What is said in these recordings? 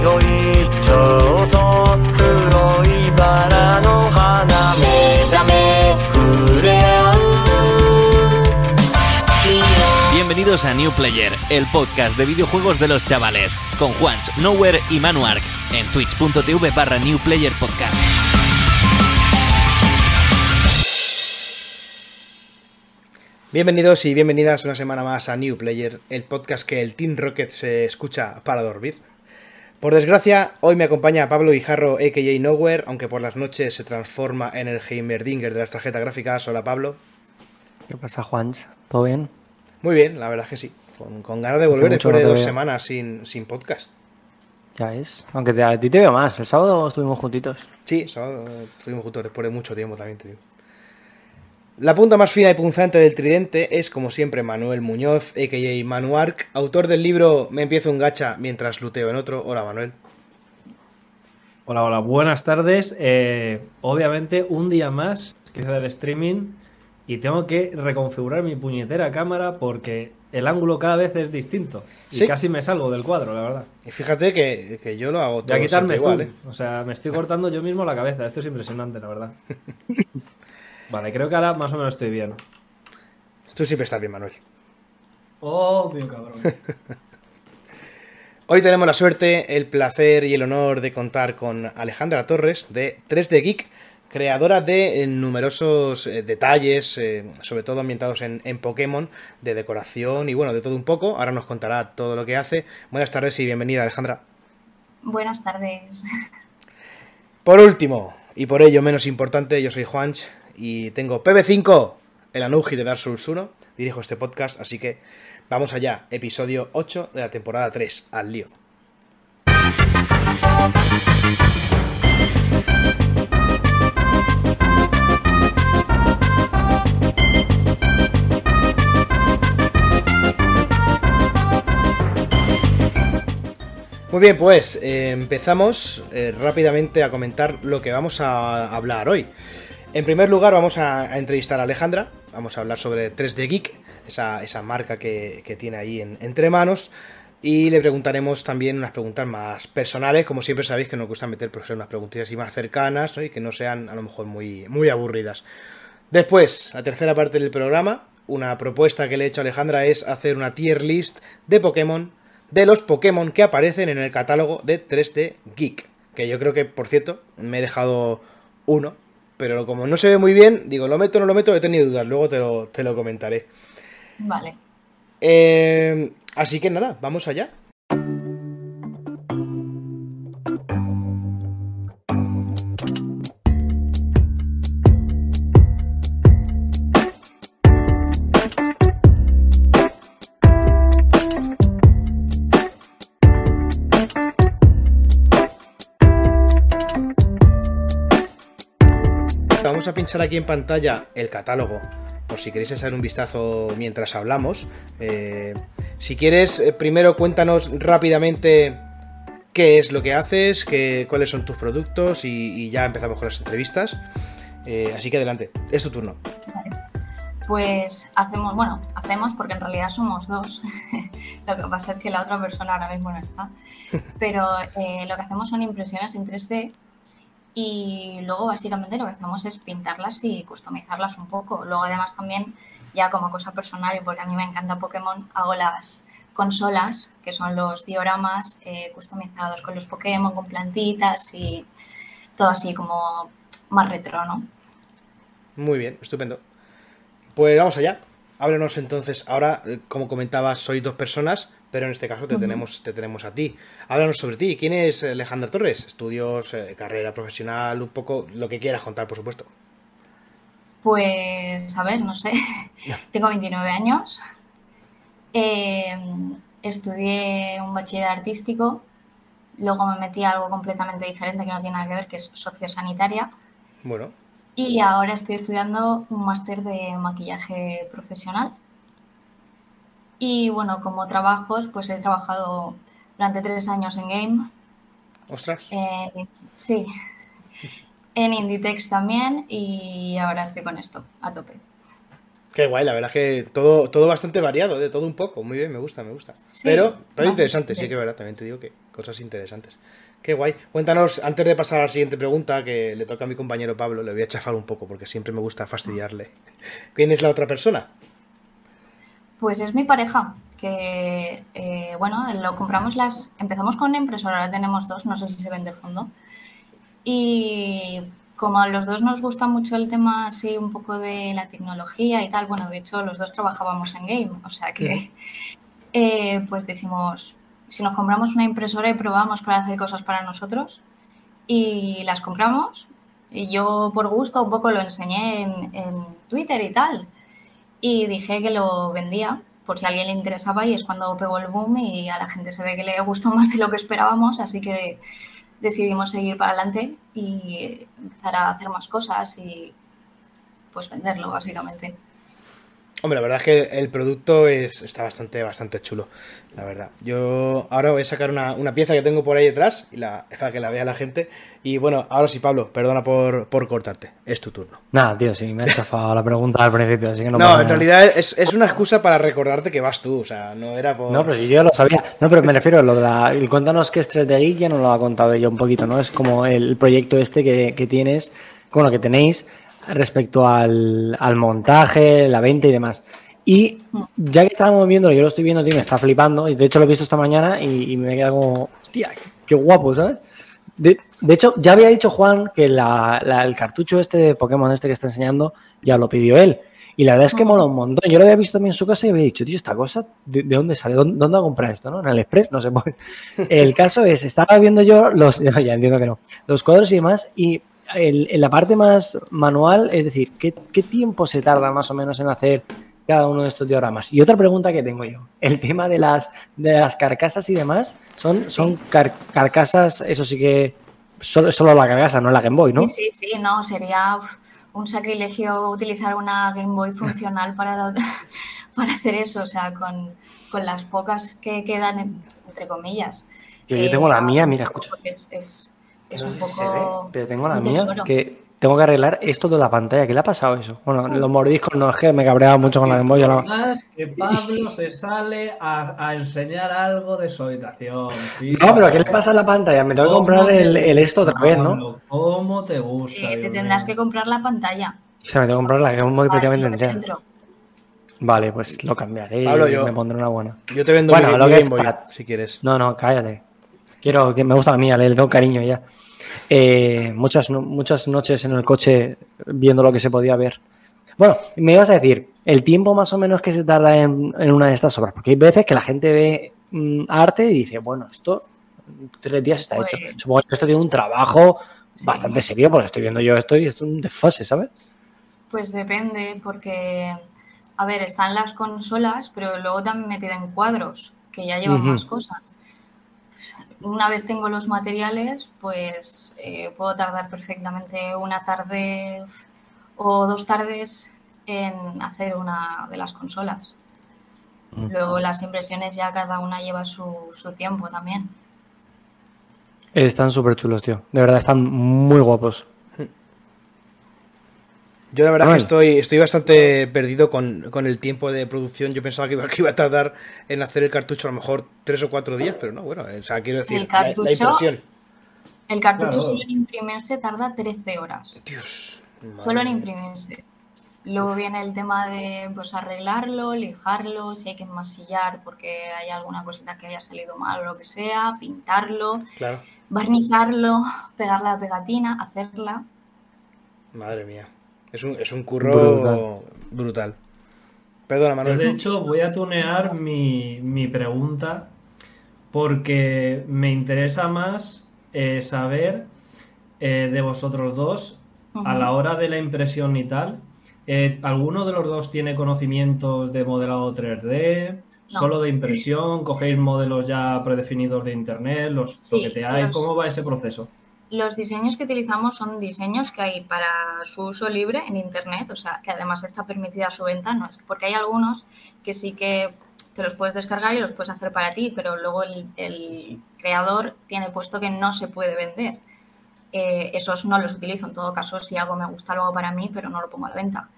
白いちょうど黒いバラの花目覚め触れ合う Bienvenidos a New Player, el podcast de videojuegos de los chavales, con Juans, Nowhere y Manuark, en twitch.tv barra New Player Podcast. Bienvenidos y bienvenidas una semana más a New Player, el podcast que el Team Rocket se escucha para dormir. Por desgracia, hoy me acompaña Pablo Guijarro, a.k.a. Nowhere, aunque por las noches se transforma en el Heimerdinger de las tarjetas gráficas. Hola Pablo. ¿Qué pasa, Juans? ¿Todo bien? Muy bien, la verdad es que sí. Con, con ganas de volver después de dos semanas sin, sin podcast. Ya es. Aunque te- a ti te veo más. El sábado estuvimos juntitos. Sí, sábado, eh, estuvimos juntos después de mucho tiempo también, te digo. La punta más fina y punzante del tridente es, como siempre, Manuel Muñoz, a.k.a. Manuark, autor del libro Me empiezo un gacha mientras luteo en otro. Hola, Manuel. Hola, hola, buenas tardes. Eh, obviamente, un día más que del streaming y tengo que reconfigurar mi puñetera cámara porque el ángulo cada vez es distinto. Y Sí. casi me salgo del cuadro, la verdad. Y fíjate que, que yo lo hago todo a quitarme igual. ¿eh? O sea, me estoy cortando yo mismo la cabeza. Esto es impresionante, la verdad. Vale, creo que ahora más o menos estoy bien. Tú siempre estás bien, Manuel. Obvio, cabrón. Hoy tenemos la suerte, el placer y el honor de contar con Alejandra Torres de 3D Geek, creadora de numerosos eh, detalles, eh, sobre todo ambientados en, en Pokémon, de decoración y bueno, de todo un poco. Ahora nos contará todo lo que hace. Buenas tardes y bienvenida, Alejandra. Buenas tardes. Por último, y por ello menos importante, yo soy Juanch y tengo PB5, el Anuji de Dark Souls 1. Dirijo este podcast, así que vamos allá. Episodio 8 de la temporada 3, al lío. Muy bien, pues eh, empezamos eh, rápidamente a comentar lo que vamos a hablar hoy. En primer lugar, vamos a, entrevistar a Alejandra. Vamos a hablar sobre 3D Geek, esa, marca que, tiene ahí en- entre manos. Y le preguntaremos también unas preguntas más personales. Como siempre sabéis que nos gusta meter pues, unas preguntillas así más cercanas ¿no? y que no sean a lo mejor muy, muy aburridas. Después, la tercera parte del programa, una propuesta que le he hecho a Alejandra es hacer una tier list de Pokémon, de los Pokémon que aparecen en el catálogo de 3D Geek. Que yo creo que, por cierto, me he dejado uno, pero como no se ve muy bien, digo, ¿lo meto o no lo meto? He tenido dudas, luego te lo, te lo comentaré. Vale. Eh, así que nada, vamos allá. Vamos a pinchar aquí en pantalla el catálogo, por si queréis echar un vistazo mientras hablamos. Eh, si quieres, eh, primero cuéntanos rápidamente qué es lo que haces, qué, cuáles son tus productos y, y ya empezamos con las entrevistas. Eh, así que adelante, es tu turno. Pues hacemos, bueno, hacemos porque en realidad somos dos. lo que pasa es que la otra persona ahora mismo no está. Pero eh, lo que hacemos son impresiones en 3D y luego básicamente lo que hacemos es pintarlas y customizarlas un poco. Luego además también, ya como cosa personal y porque a mí me encanta Pokémon, hago las consolas, que son los dioramas eh, customizados con los Pokémon, con plantitas y todo así como más retro, ¿no? Muy bien, estupendo. Pues vamos allá. Háblanos entonces, ahora, eh, como comentabas, sois dos personas, pero en este caso te, tenemos, te tenemos a ti. Háblanos sobre ti. ¿Quién es Alejandra Torres? Estudios, eh, carrera profesional, un poco lo que quieras contar, por supuesto. Pues, a ver, no sé. Tengo 29 años. Eh, estudié un bachiller artístico. Luego me metí a algo completamente diferente que no tiene nada que ver, que es sociosanitaria. Bueno, Y ahora estoy estudiando un máster de maquillaje profesional. Y bueno, como trabajos, pues he trabajado durante tres años en game. ostras. en- sí. En Inditex también y ahora estoy con esto, a tope. Qué guay, la verdad es que todo, todo bastante variado, de todo un poco. Muy bien, me gusta, me gusta. Sí, pero, pero interesante, sí que verdad, también te digo que cosas interesantes. Qué guay. Cuéntanos, antes de pasar a la siguiente pregunta, que le toca a mi compañero Pablo, le voy a chafar un poco porque siempre me gusta fastidiarle. ¿Quién es la otra persona? Pues es mi pareja, que eh, bueno, lo compramos las. Empezamos con una impresora, ahora tenemos dos, no sé si se ven de fondo. Y como a los dos nos gusta mucho el tema así un poco de la tecnología y tal, bueno, de hecho los dos trabajábamos en game, o sea que eh, pues decimos, si nos compramos una impresora y probamos para hacer cosas para nosotros y las compramos y yo por gusto un poco lo enseñé en, en Twitter y tal y dije que lo vendía por si a alguien le interesaba y es cuando pegó el boom y a la gente se ve que le gustó más de lo que esperábamos, así que decidimos seguir para adelante y empezar a hacer más cosas y pues venderlo básicamente. Hombre, la verdad es que el producto es, está bastante, bastante chulo, la verdad. Yo ahora voy a sacar una, una pieza que tengo por ahí detrás y la, para que la vea la gente. Y bueno, ahora sí, Pablo, perdona por, por cortarte. Es tu turno. Nada, tío, sí, me ha chafado la pregunta al principio, así que no No, en realidad es, es una excusa para recordarte que vas tú, o sea, no era por... No, pero si yo lo sabía. No, pero me refiero a lo de la. el Cuéntanos qué es 3D Geek, ya nos lo ha contado ella un poquito, ¿no? Es como el proyecto este que, que tienes, bueno, que tenéis respecto al, al montaje, la venta y demás. Y ya que estábamos viendo, yo lo estoy viendo, tío, me está flipando. Y de hecho lo he visto esta mañana y, y me queda como, hostia, qué guapo, ¿sabes? De, de hecho, ya había dicho Juan que la- la- el cartucho este de Pokémon este que está enseñando ya lo pidió él. Y la verdad es que mola un montón. Yo lo había visto también en su casa y había dicho, tío, esta cosa, ¿de, de dónde sale? ¿Dónde, dónde ha comprado esto? ¿no? En el Express, no sé. pues. El caso es, estaba viendo yo los, ya entiendo que no, los cuadros y demás, y el- en la parte más manual, es decir, ¿qué, qué tiempo se tarda más o menos en hacer cada uno de estos dioramas? Y otra pregunta que tengo yo, el tema de las, de las carcasas y demás, son, son car- carcasas, eso sí que, solo, solo la carcasa, no la Game Boy, ¿no? Sí, sí, sí, no, sería un sacrilegio utilizar una Game Boy funcional para, para hacer eso, o sea, con, con las pocas que quedan, en- entre comillas. Yo, yo tengo la ahora mía, mira, mismo, escucha. es, es No un sé si se ve, pero tengo la mía que tengo que arreglar esto de la pantalla. ¿Qué le ha pasado eso? Bueno, los mordiscos no es que me cabreaba mucho con la Game Boy. yo no- Más que Pablo se sale a, a enseñar algo de su habitación. sí. No, pero ¿qué le pasa a la pantalla? Me tengo que comprar ¿Cómo el, esto otra vez, ¿no? ¿Cómo te gusta? Eh, te tendrás mío? que comprar la pantalla. O sea, me tengo que comprar la Game Boy para prácticamente que entera. dentro. Vale, pues lo cambiaré Pablo, y yo- me pondré una buena. Yo te vendo Bueno, mi, lo mi que Game es Boy, si quieres. No, no, cállate. Quiero que me gusta la mía, le tengo cariño ya. Eh, muchas, muchas noches en el coche viendo lo que se podía ver. Bueno, me ibas a decir, el tiempo más o menos que se tarda en, en una de estas obras, porque hay veces que la gente ve mm, arte y dice, bueno, esto tres días está Pues- hecho. Supongo que esto tiene un trabajo Sí. bastante serio, porque estoy viendo yo esto y es un desfase, ¿sabes? Pues depende, porque, a ver, están las consolas, pero luego también me piden cuadros, que ya llevan más cosas. Una vez tengo los materiales, pues eh, puedo tardar perfectamente una tarde o dos tardes en hacer una de las consolas. Luego las impresiones ya cada una lleva su, su tiempo también. Están súper chulos, tío. De verdad, están muy guapos. Yo la verdad Ay. que estoy, estoy bastante perdido con, con el tiempo de producción. Yo pensaba que iba, que iba a tardar en hacer el cartucho a lo mejor tres o cuatro días, pero no, bueno, o sea, quiero decir, El la- la, cartucho- impresión. El cartucho Claro. solo en imprimirse tarda 13 horas. Dios. Solo en imprimirse. Luego viene el tema de pues arreglarlo, lijarlo, si hay que enmasillar porque hay alguna cosita que haya salido mal o lo que sea, pintarlo, Claro, barnizarlo, pegar la pegatina, hacerla. madre mía. Es un, es un curro Brutal. brutal. Perdona, Yo, Manuel. de hecho, voy a tunear mi, mi pregunta porque me interesa más eh, saber eh, de vosotros dos a la hora de la impresión y tal. eh, ¿Alguno de los dos tiene conocimientos de modelado 3D? No. ¿Solo de impresión? ¿Cogéis modelos ya predefinidos de internet? ¿Los Sí, toqueteáis? los- ¿Cómo va ese proceso? Los diseños que utilizamos son diseños que hay para su uso libre en Internet, o sea, que además está permitida su venta, no es que- porque hay algunos que sí que te los puedes descargar y los puedes hacer para ti, pero luego el, creador tiene puesto que no se puede vender. Eh, esos no los utilizo, en todo caso, si algo me gusta luego para mí, pero no lo pongo a la venta.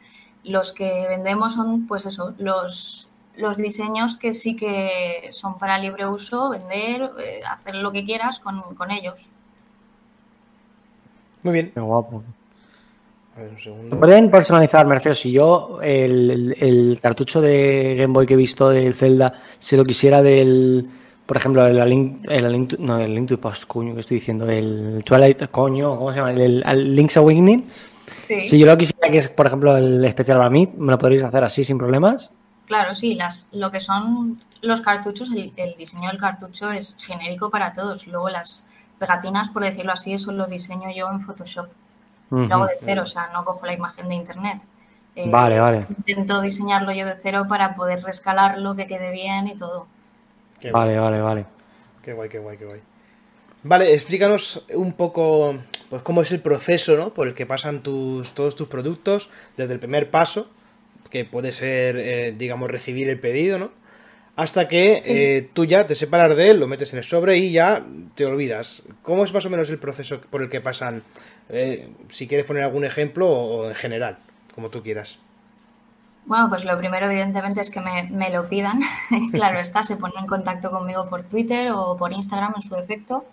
Los que vendemos son, pues eso, los, diseños que sí que son para libre uso, vender, eh, hacer lo que quieras con ellos. Muy bien. Qué guapo. A ver, un Se segundo. pueden personalizar, me refiero, si yo el, el- el cartucho de Game Boy que he visto del Zelda, si lo quisiera del, por ejemplo, el Link, el Link no, el Link to the Past, coño, que estoy diciendo, el Twilight, coño, ¿cómo se llama? El, el Link's Awakening, Sí, si yo lo quisiera que es, por ejemplo, el especial para mí, ¿me lo podréis hacer así sin problemas? claro, sí, las, lo que son los cartuchos, el, el diseño del cartucho es genérico para todos. Luego las pegatinas, por decirlo así, eso lo diseño yo en Photoshop. Lo hago de cero, o sea, no cojo la imagen de internet. Eh, Vale, vale. Intento diseñarlo yo de cero para poder rescalarlo, que quede bien y todo. Qué guay, Vale, vale, vale. qué guay, qué guay, qué guay. Vale, explícanos un poco pues cómo es el proceso, ¿no? Por el que pasan tus, todos tus productos, desde el primer paso, que puede ser, eh, digamos, recibir el pedido, ¿no? Hasta que Sí. eh, tú ya te separas de él, lo metes en el sobre y ya te olvidas. ¿Cómo es más o menos el proceso por el que pasan? Eh, si quieres poner algún ejemplo o, o en general, como tú quieras. Bueno, pues lo primero, evidentemente, es que me, me lo pidan. claro está, se ponen en contacto conmigo por Twitter o por Instagram en su defecto.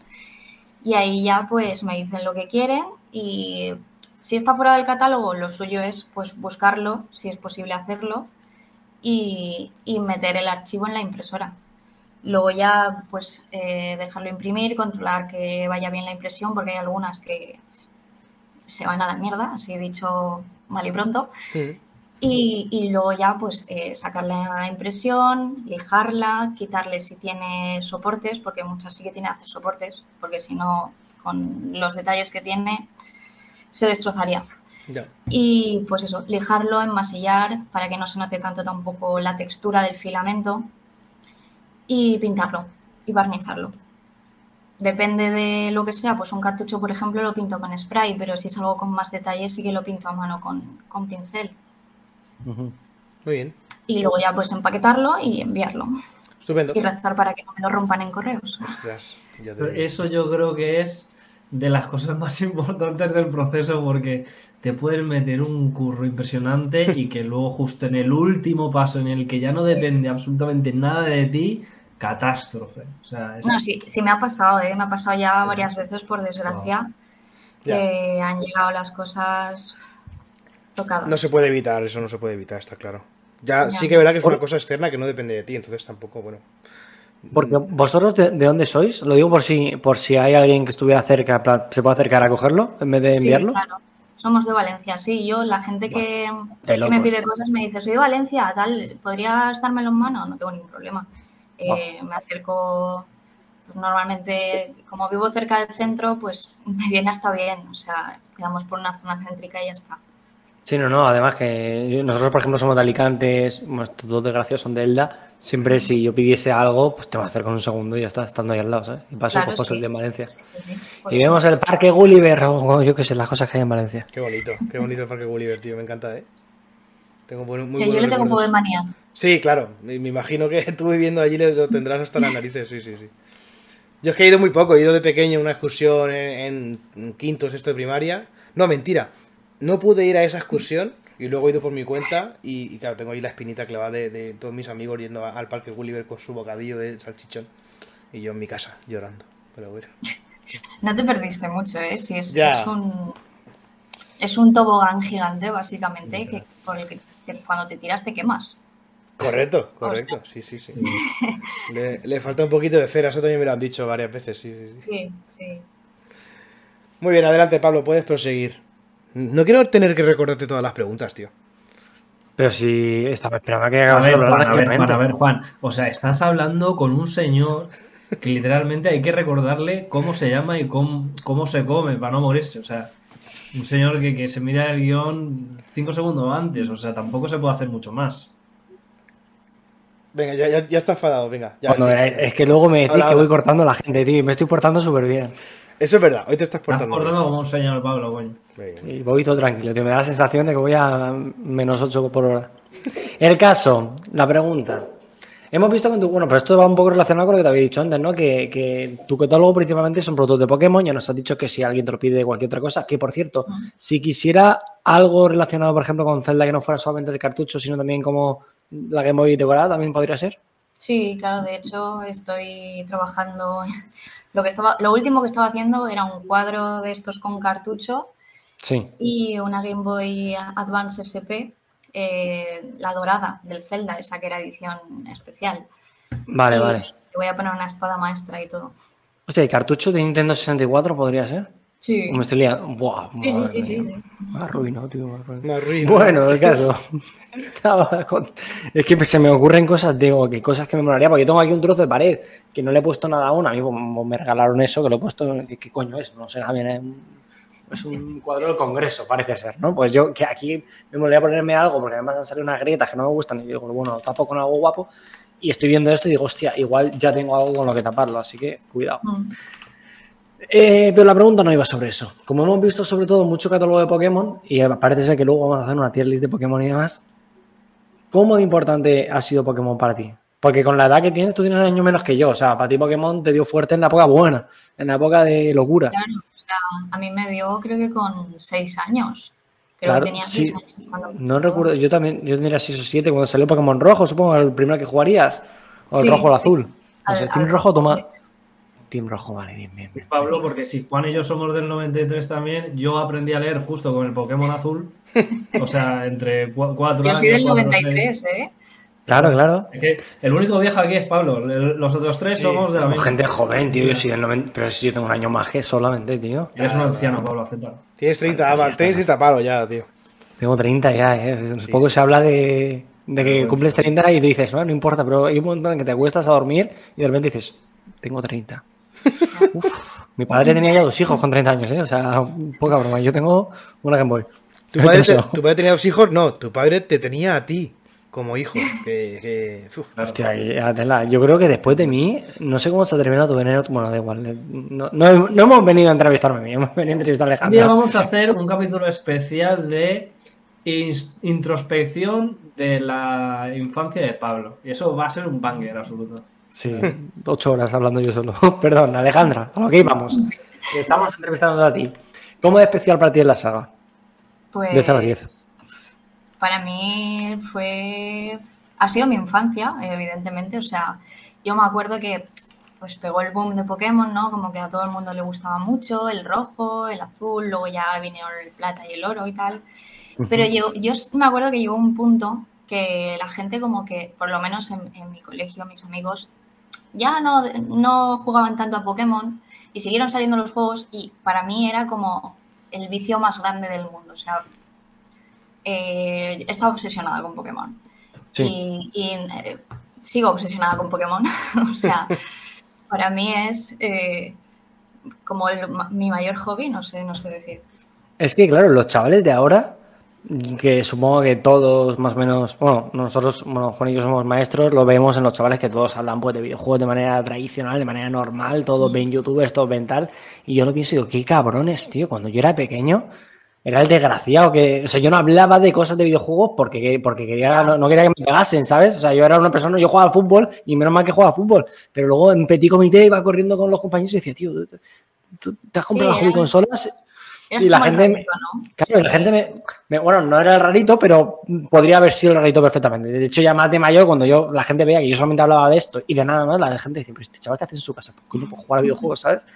Y ahí ya pues me dicen lo que quieren y si está fuera del catálogo, lo suyo es pues buscarlo, si es posible hacerlo, y, y meter el archivo en la impresora. Luego ya pues eh, dejarlo imprimir, controlar que vaya bien la impresión, porque hay algunas que se van a la mierda, así dicho mal y pronto. Y, y luego ya pues eh, sacarle la impresión, lijarla, quitarle si tiene soportes, porque muchas sí que tiene que hacer soportes, porque si no, con los detalles que tiene, se destrozaría. Ya. Y pues eso, lijarlo, enmasillar para que no se note tanto tampoco la textura del filamento y pintarlo y barnizarlo. Depende de lo que sea, pues un cartucho, por ejemplo, lo pinto con spray, pero si es algo con más detalle, sí que lo pinto a mano con, con pincel. Muy bien. Y luego ya pues empaquetarlo y enviarlo. Estupendo. Y rezar para que no me lo rompan en correos. Ostras, ya te. Eso yo creo que es de las cosas más importantes del proceso porque te puedes meter un curro impresionante y que luego justo en el último paso en el que ya no Sí. depende absolutamente nada de ti, catástrofe. O sea, es- No, sí, sí me ha pasado, ¿eh? Me ha pasado ya varias veces, por desgracia, que han llegado las cosas tocadas. No se puede evitar, eso no se puede evitar, está claro. Ya, Ya. sí que es verdad que es una cosa externa que no depende de ti, entonces tampoco, bueno. Porque vosotros de, de dónde sois? Lo digo por si por si hay alguien que estuviera cerca, se puede acercar a cogerlo en vez de Sí, enviarlo. claro. Somos de Valencia, sí. Yo, la gente que, me pide cosas me dice, soy de Valencia, tal, ¿podrías dármelo en mano? No tengo ningún problema. Eh, Me acerco, pues normalmente, como vivo cerca del centro, pues me viene hasta bien. O sea, quedamos por una zona céntrica y ya está. Sí, no, no, además que nosotros, por ejemplo, somos de Alicante, bueno, estos dos desgraciados son de Elda. Siempre si yo pidiese algo, pues te va a hacer con un segundo y ya está, estando ahí al lado, ¿sabes? Y paso, Claro, pues paso el sí. de Valencia. Sí, sí, sí. Por Y vemos el Parque Gulliver, o yo qué sé, las cosas que hay en Valencia. Qué bonito, qué bonito el Parque Gulliver, tío, me encanta, ¿eh? Tengo muy Que yo le tengo un poco de manía. Sí, claro, me imagino que tú viviendo allí lo tendrás hasta las narices, sí, sí, sí. Yo es que he ido muy poco, he ido de pequeño a una excursión en, en quinto, sexto de primaria. No, mentira, no pude ir a esa excursión y luego he ido por mi cuenta y, y claro, tengo ahí la espinita clavada de, de todos mis amigos yendo a- al Parque Gulliver con su bocadillo de salchichón y yo en mi casa llorando. Pero bueno. No te perdiste mucho, ¿eh? Si es, un es un tobogán gigante, básicamente, que por el que te- cuando te tiras te quemas. Correcto, correcto, sí, sí, sí. Le, le falta un poquito de cera, eso también me lo han dicho varias veces, sí, sí, sí. Sí, sí. Muy bien, adelante Pablo, puedes proseguir. No quiero tener que recordarte todas las preguntas, tío. Pero si estaba esperando a que A acabas ver, Juan, a ver. Juan, a ver, Juan. O sea, estás hablando con un señor que literalmente hay que recordarle cómo se llama y cómo, cómo se come para no morirse. O sea, un señor que, que se mira el guion cinco segundos antes. O sea, tampoco se puede hacer mucho más. Venga, ya, ya, ya está enfadado, venga. Ya, sí. es que luego me decís que voy cortando a la gente, tío, y me estoy portando súper bien. Eso es verdad, hoy te estás Estás portando como un señor Pablo, coño. Y voy todo tranquilo, tío. Me da la sensación de que voy a menos 8 por hora. El caso, la pregunta. Hemos visto que tú, bueno, pero esto va un poco relacionado con lo que te había dicho antes, ¿no? Que, que tu catálogo principalmente son productos de Pokémon. Ya nos has dicho que si alguien te lo pide de cualquier otra cosa, que por cierto, si quisiera algo relacionado, por ejemplo, con Zelda que no fuera solamente el cartucho, sino también como la Game Boy decorada, también podría ser. Sí, claro, de hecho estoy trabajando. Lo, que estaba, lo último que estaba haciendo era un cuadro de estos con cartucho Sí. y una Game Boy Advance SP, eh, la dorada del Zelda, esa que era edición especial. Vale, Y vale. le voy a poner una espada maestra y todo. Hostia, ¿y cartucho de Nintendo 64 podría ser? Sí. ¿O me estoy liando? Buah, Sí, sí, madre sí, sí, sí. Me arruinó, tío. me arruinó. Bueno, el caso. Estaba con- Es que se me ocurren cosas, digo, que cosas que me molaría, porque yo tengo aquí un trozo de pared que no le he puesto nada aún. A mí pues, me regalaron eso, que lo he puesto. ¿Qué, qué coño es? No sé, nada bien. Es un, es un cuadro del Congreso, parece ser, ¿no? Pues yo que aquí me molaría ponerme algo, porque además han salido unas grietas que no me gustan, y digo, bueno, lo tapo con algo guapo. Y estoy viendo esto y digo, hostia, igual ya tengo algo con lo que taparlo, así que cuidado. Mm. Eh, pero la pregunta no iba sobre eso. Como hemos visto sobre todo mucho catálogo de Pokémon, y parece ser que luego vamos a hacer una tier list de Pokémon y demás, ¿cómo de importante ha sido Pokémon para ti? Porque con la edad que tienes, tú tienes un año menos que yo. O sea, para ti Pokémon te dio fuerte en la época buena, en la época de locura. Claro, o sea, a mí me dio creo que con seis años. Creo Claro, que tenía sí. seis años. cuando No recuerdo, yo también, yo tendría 6 o 7 cuando salió Pokémon Rojo, supongo, el primero que jugarías. O el Sí, rojo o el sí. azul. O sea, Al- al Rojo, toma. Team Rojo, vale, bien, bien. bien. Pablo, porque si Juan y yo somos del 93 también, yo aprendí a leer justo con el Pokémon azul. O sea, entre cu- cuatro Yo años. soy del cuatro, 93, seis. ¿eh? Claro, claro. Es que el único viejo aquí es Pablo. Los otros tres Sí, somos de la Somos misma. gente joven, tío. Yo soy del 90, pero si yo tengo un año más que solamente, tío. Eres un anciano, Pablo, acéptalo. Tienes 30, ah, tienes 30 palos ya, tío. Tengo 30 ya, ¿eh? Poco se habla de, de que cumples 30 y tú dices, no, no importa, pero hay un momento en que te acuestas a dormir y de repente dices, tengo 30. Uf, mi padre tenía ya dos hijos con 30 años, ¿eh? O sea, poca broma. Yo tengo una Game Boy. ¿Tu padre, te- Eso. tu padre tenía dos hijos? No, tu padre te tenía a ti como hijo. Que, que- uf. Hostia, yo creo que después de mí, no sé cómo se ha terminado tu veneno. Bueno, da igual. eh, No, no- no hemos venido a entrevistarme a mí, hemos venido a entrevistar a Un día vamos a hacer un capítulo especial de introspección de la infancia de Pablo. Y eso va a ser un banger absoluto. Sí, ocho horas hablando yo solo. Perdón, Alejandra, a lo que íbamos. Estamos entrevistando a ti. ¿Cómo de especial para ti es la saga? Pues De 0 a 10. para mí fue. Ha sido mi infancia, evidentemente. O sea, yo me acuerdo que pues pegó el boom de Pokémon, ¿no? Como que a todo el mundo le gustaba mucho, el rojo, el azul, luego ya vinieron el plata y el oro y tal. Pero yo, yo me acuerdo que llegó un punto que la gente como que, por lo menos en, en mi colegio, mis amigos, ya no, no jugaban tanto a Pokémon y siguieron saliendo los juegos y para mí era como el vicio más grande del mundo. O sea, eh, estaba obsesionada con Pokémon. Sí. Y, y, eh, sigo obsesionada con Pokémon. o sea, para mí es eh, como el mi mayor hobby, no sé, no sé decir. Es que, claro, los chavales de ahora, que supongo que todos más o menos, bueno, nosotros, bueno, Juan y yo somos maestros, lo vemos en los chavales que todos hablan pues, de videojuegos de manera tradicional, de manera normal, todos ven youtubers, todos ven tal, y yo lo pienso y digo, qué cabrones, tío, cuando yo era pequeño, era el desgraciado que, o sea, yo no hablaba de cosas de videojuegos porque, porque quería, no, no quería que me pegasen, ¿sabes? O sea, yo era una persona, yo jugaba al fútbol y menos mal que jugaba al fútbol, pero luego en petit comité iba corriendo con los compañeros y decía, tío, ¿tú te has comprado Sí, las consolas? Eres Y la gente rarito, ¿no? Claro, la gente me, me- Bueno, no era el rarito, pero podría haber sido el rarito perfectamente. De hecho, ya más de mayor, cuando yo la gente veía que yo solamente hablaba de esto y de nada más, la gente decía, pero este chaval que hace en su casa, pues coño, pues jugar a videojuegos, ¿sabes?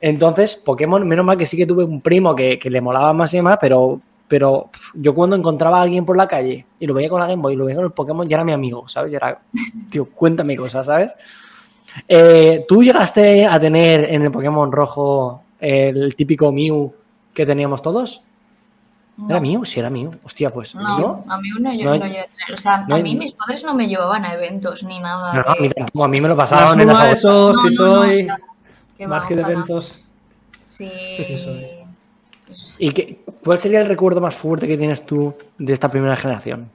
Entonces, Pokémon, menos mal que sí que tuve un primo que, que le molaba más y demás, pero, pero yo cuando encontraba a alguien por la calle y lo veía con la Game Boy y lo veía con el Pokémon, ya era mi amigo, ¿sabes? Ya era, tío, cuéntame cosas, ¿sabes? Eh, ¿Tú llegaste a tener en el Pokémon rojo el típico Mew que teníamos todos? ¿Era No, mío? Sí, era mío. Hostia, pues. no, ¿no? a mí uno yo No lo llevé a tener. O sea, no a hay- mí mis padres no me llevaban a eventos ni nada. No, no, a de- mí tampoco, a mí me lo La pasaron en las de si no, no, soy que marque de eventos. Sí. sí soy. pues, ¿Y qué, cuál sería el recuerdo más fuerte que tienes tú de esta primera generación?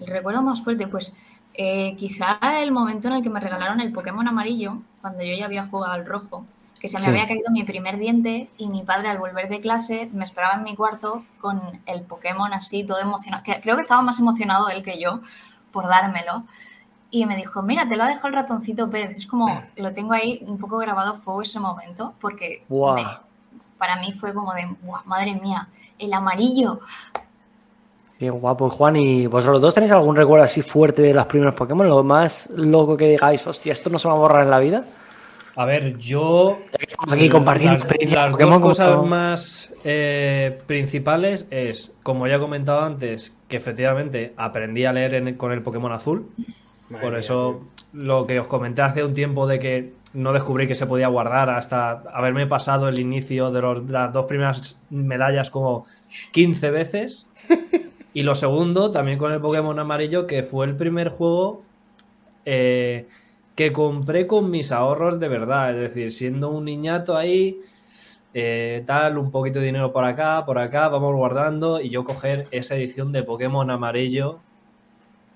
El recuerdo más fuerte, pues eh, quizá el momento en el que me regalaron el Pokémon amarillo, cuando yo ya había jugado al rojo, que se me Sí. había caído mi primer diente y mi padre al volver de clase me esperaba en mi cuarto con el Pokémon así, todo emocionado. Creo que estaba más emocionado él que yo, por dármelo. Y me dijo, mira, te lo ha dejado el ratoncito Pérez. Es como, lo tengo ahí un poco grabado a fuego ese momento, porque Buah. me- para mí fue como de, "Buah, madre mía, el amarillo. Qué guapo, Juan. ¿Y vosotros dos tenéis algún recuerdo así fuerte de los primeros Pokémon? Lo más loco que digáis, hostia, esto no se va a borrar en la vida. A ver, yo. Estamos aquí compartiendo las, experiencias las Pokémon. dos cosas como- más eh, principales es, como ya he comentado antes, que efectivamente aprendí a leer en- con el Pokémon azul. Madre Por eso lo que os comenté hace un tiempo de que no descubrí que se podía guardar hasta haberme pasado el inicio de los- las dos primeras medallas como 15 veces. Y lo segundo, también con el Pokémon amarillo, que fue el primer juego eh, que compré con mis ahorros de verdad. Es decir, siendo un niñato ahí, eh, tal, un poquito de dinero por acá, por acá, vamos guardando. Y yo coger esa edición de Pokémon amarillo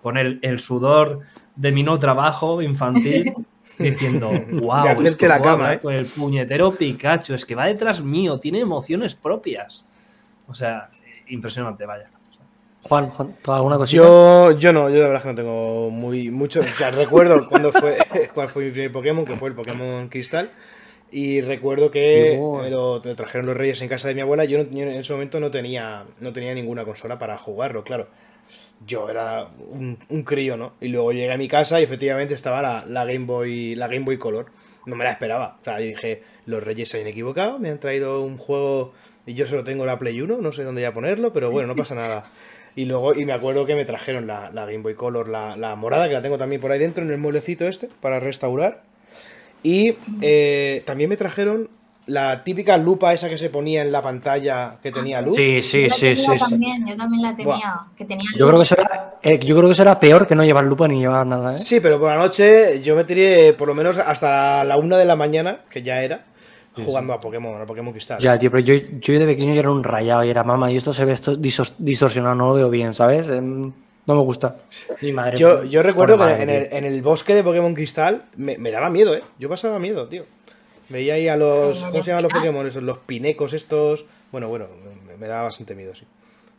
con el, el sudor de mi no trabajo infantil. Diciendo, wow, es que la cama, hablar ¿eh? con el puñetero Pikachu, es que va detrás mío, tiene emociones propias. O sea, impresionante, vaya. Juan, Juan, ¿tú alguna cosita? Yo, yo no, yo la verdad es que no tengo muy mucho. O sea, recuerdo cuando fue, cuál fue mi primer Pokémon, que fue el Pokémon Cristal. Y recuerdo que me lo, me trajeron los reyes en casa de mi abuela. Yo, no- yo en ese momento no tenía, no tenía ninguna consola para jugarlo, claro. Yo era un, un crío, ¿no? Y luego llegué a mi casa y efectivamente estaba la, la Game Boy, la Game Boy Color. No me la esperaba. O sea, yo dije, los reyes se han equivocado, me han traído un juego y yo solo tengo la Play 1, no sé dónde ya ponerlo, pero bueno, no pasa nada. Y luego, y me acuerdo que me trajeron la, la Game Boy Color, la, la morada, que la tengo también por ahí dentro, en el mueblecito este, para restaurar. Y eh, también me trajeron la típica lupa esa que se ponía en la pantalla que tenía luz. Sí, sí, Yo sí, sí. sí. también, yo también la tenía, que tenía Yo creo que era, eh, yo creo que eso era peor que no llevar lupa ni llevar nada, ¿eh? Sí, pero por la noche yo me tiré por lo menos hasta la una de la mañana, que ya era, jugando a Pokémon, a Pokémon Cristal. Ya, tío, pero yo, yo de pequeño yo era un rayado y era mamá, y esto se ve esto distorsionado, no lo veo bien, ¿sabes? Em, No me gusta. Mi madre. Yo, yo recuerdo que en el, en el bosque de Pokémon Cristal me, me daba miedo, ¿eh? Yo pasaba miedo, tío. Veía ahí a los. ¿Cómo se llaman los. Pokémon? Esos, los pinecos estos. Bueno, bueno, me, me daba bastante miedo, sí.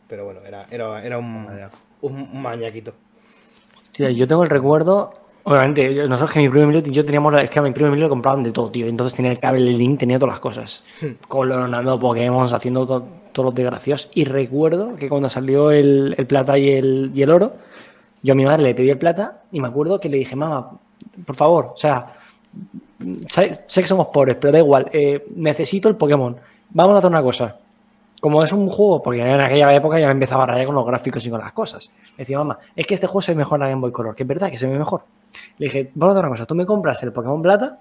Pero bueno, era, era, era un, un, un mañaquito. Tío, yo tengo el recuerdo. Obviamente, yo- nosotros que mi primer milión, yo teníamos. Es que a mi primer milión lo compraban de todo, tío. Entonces tenía el cable, el link, tenía todas las cosas. Colonando Pokémon, haciendo to- todos los desgraciados. Y recuerdo que cuando salió el, el plata y el, y el oro, yo a mi madre le pedí el plata y me acuerdo que le dije, mamá, por favor, o sea, sé, sé que somos pobres, pero da igual, eh, necesito el Pokémon. Vamos a hacer una cosa. Como es un juego, porque en aquella época ya me empezaba a rayar con los gráficos y con las cosas. Decía, mamá, es que este juego se ve mejor en la Game Boy Color, que es verdad que se ve mejor. Le dije, vamos a hacer una cosa, tú me compras el Pokémon Plata,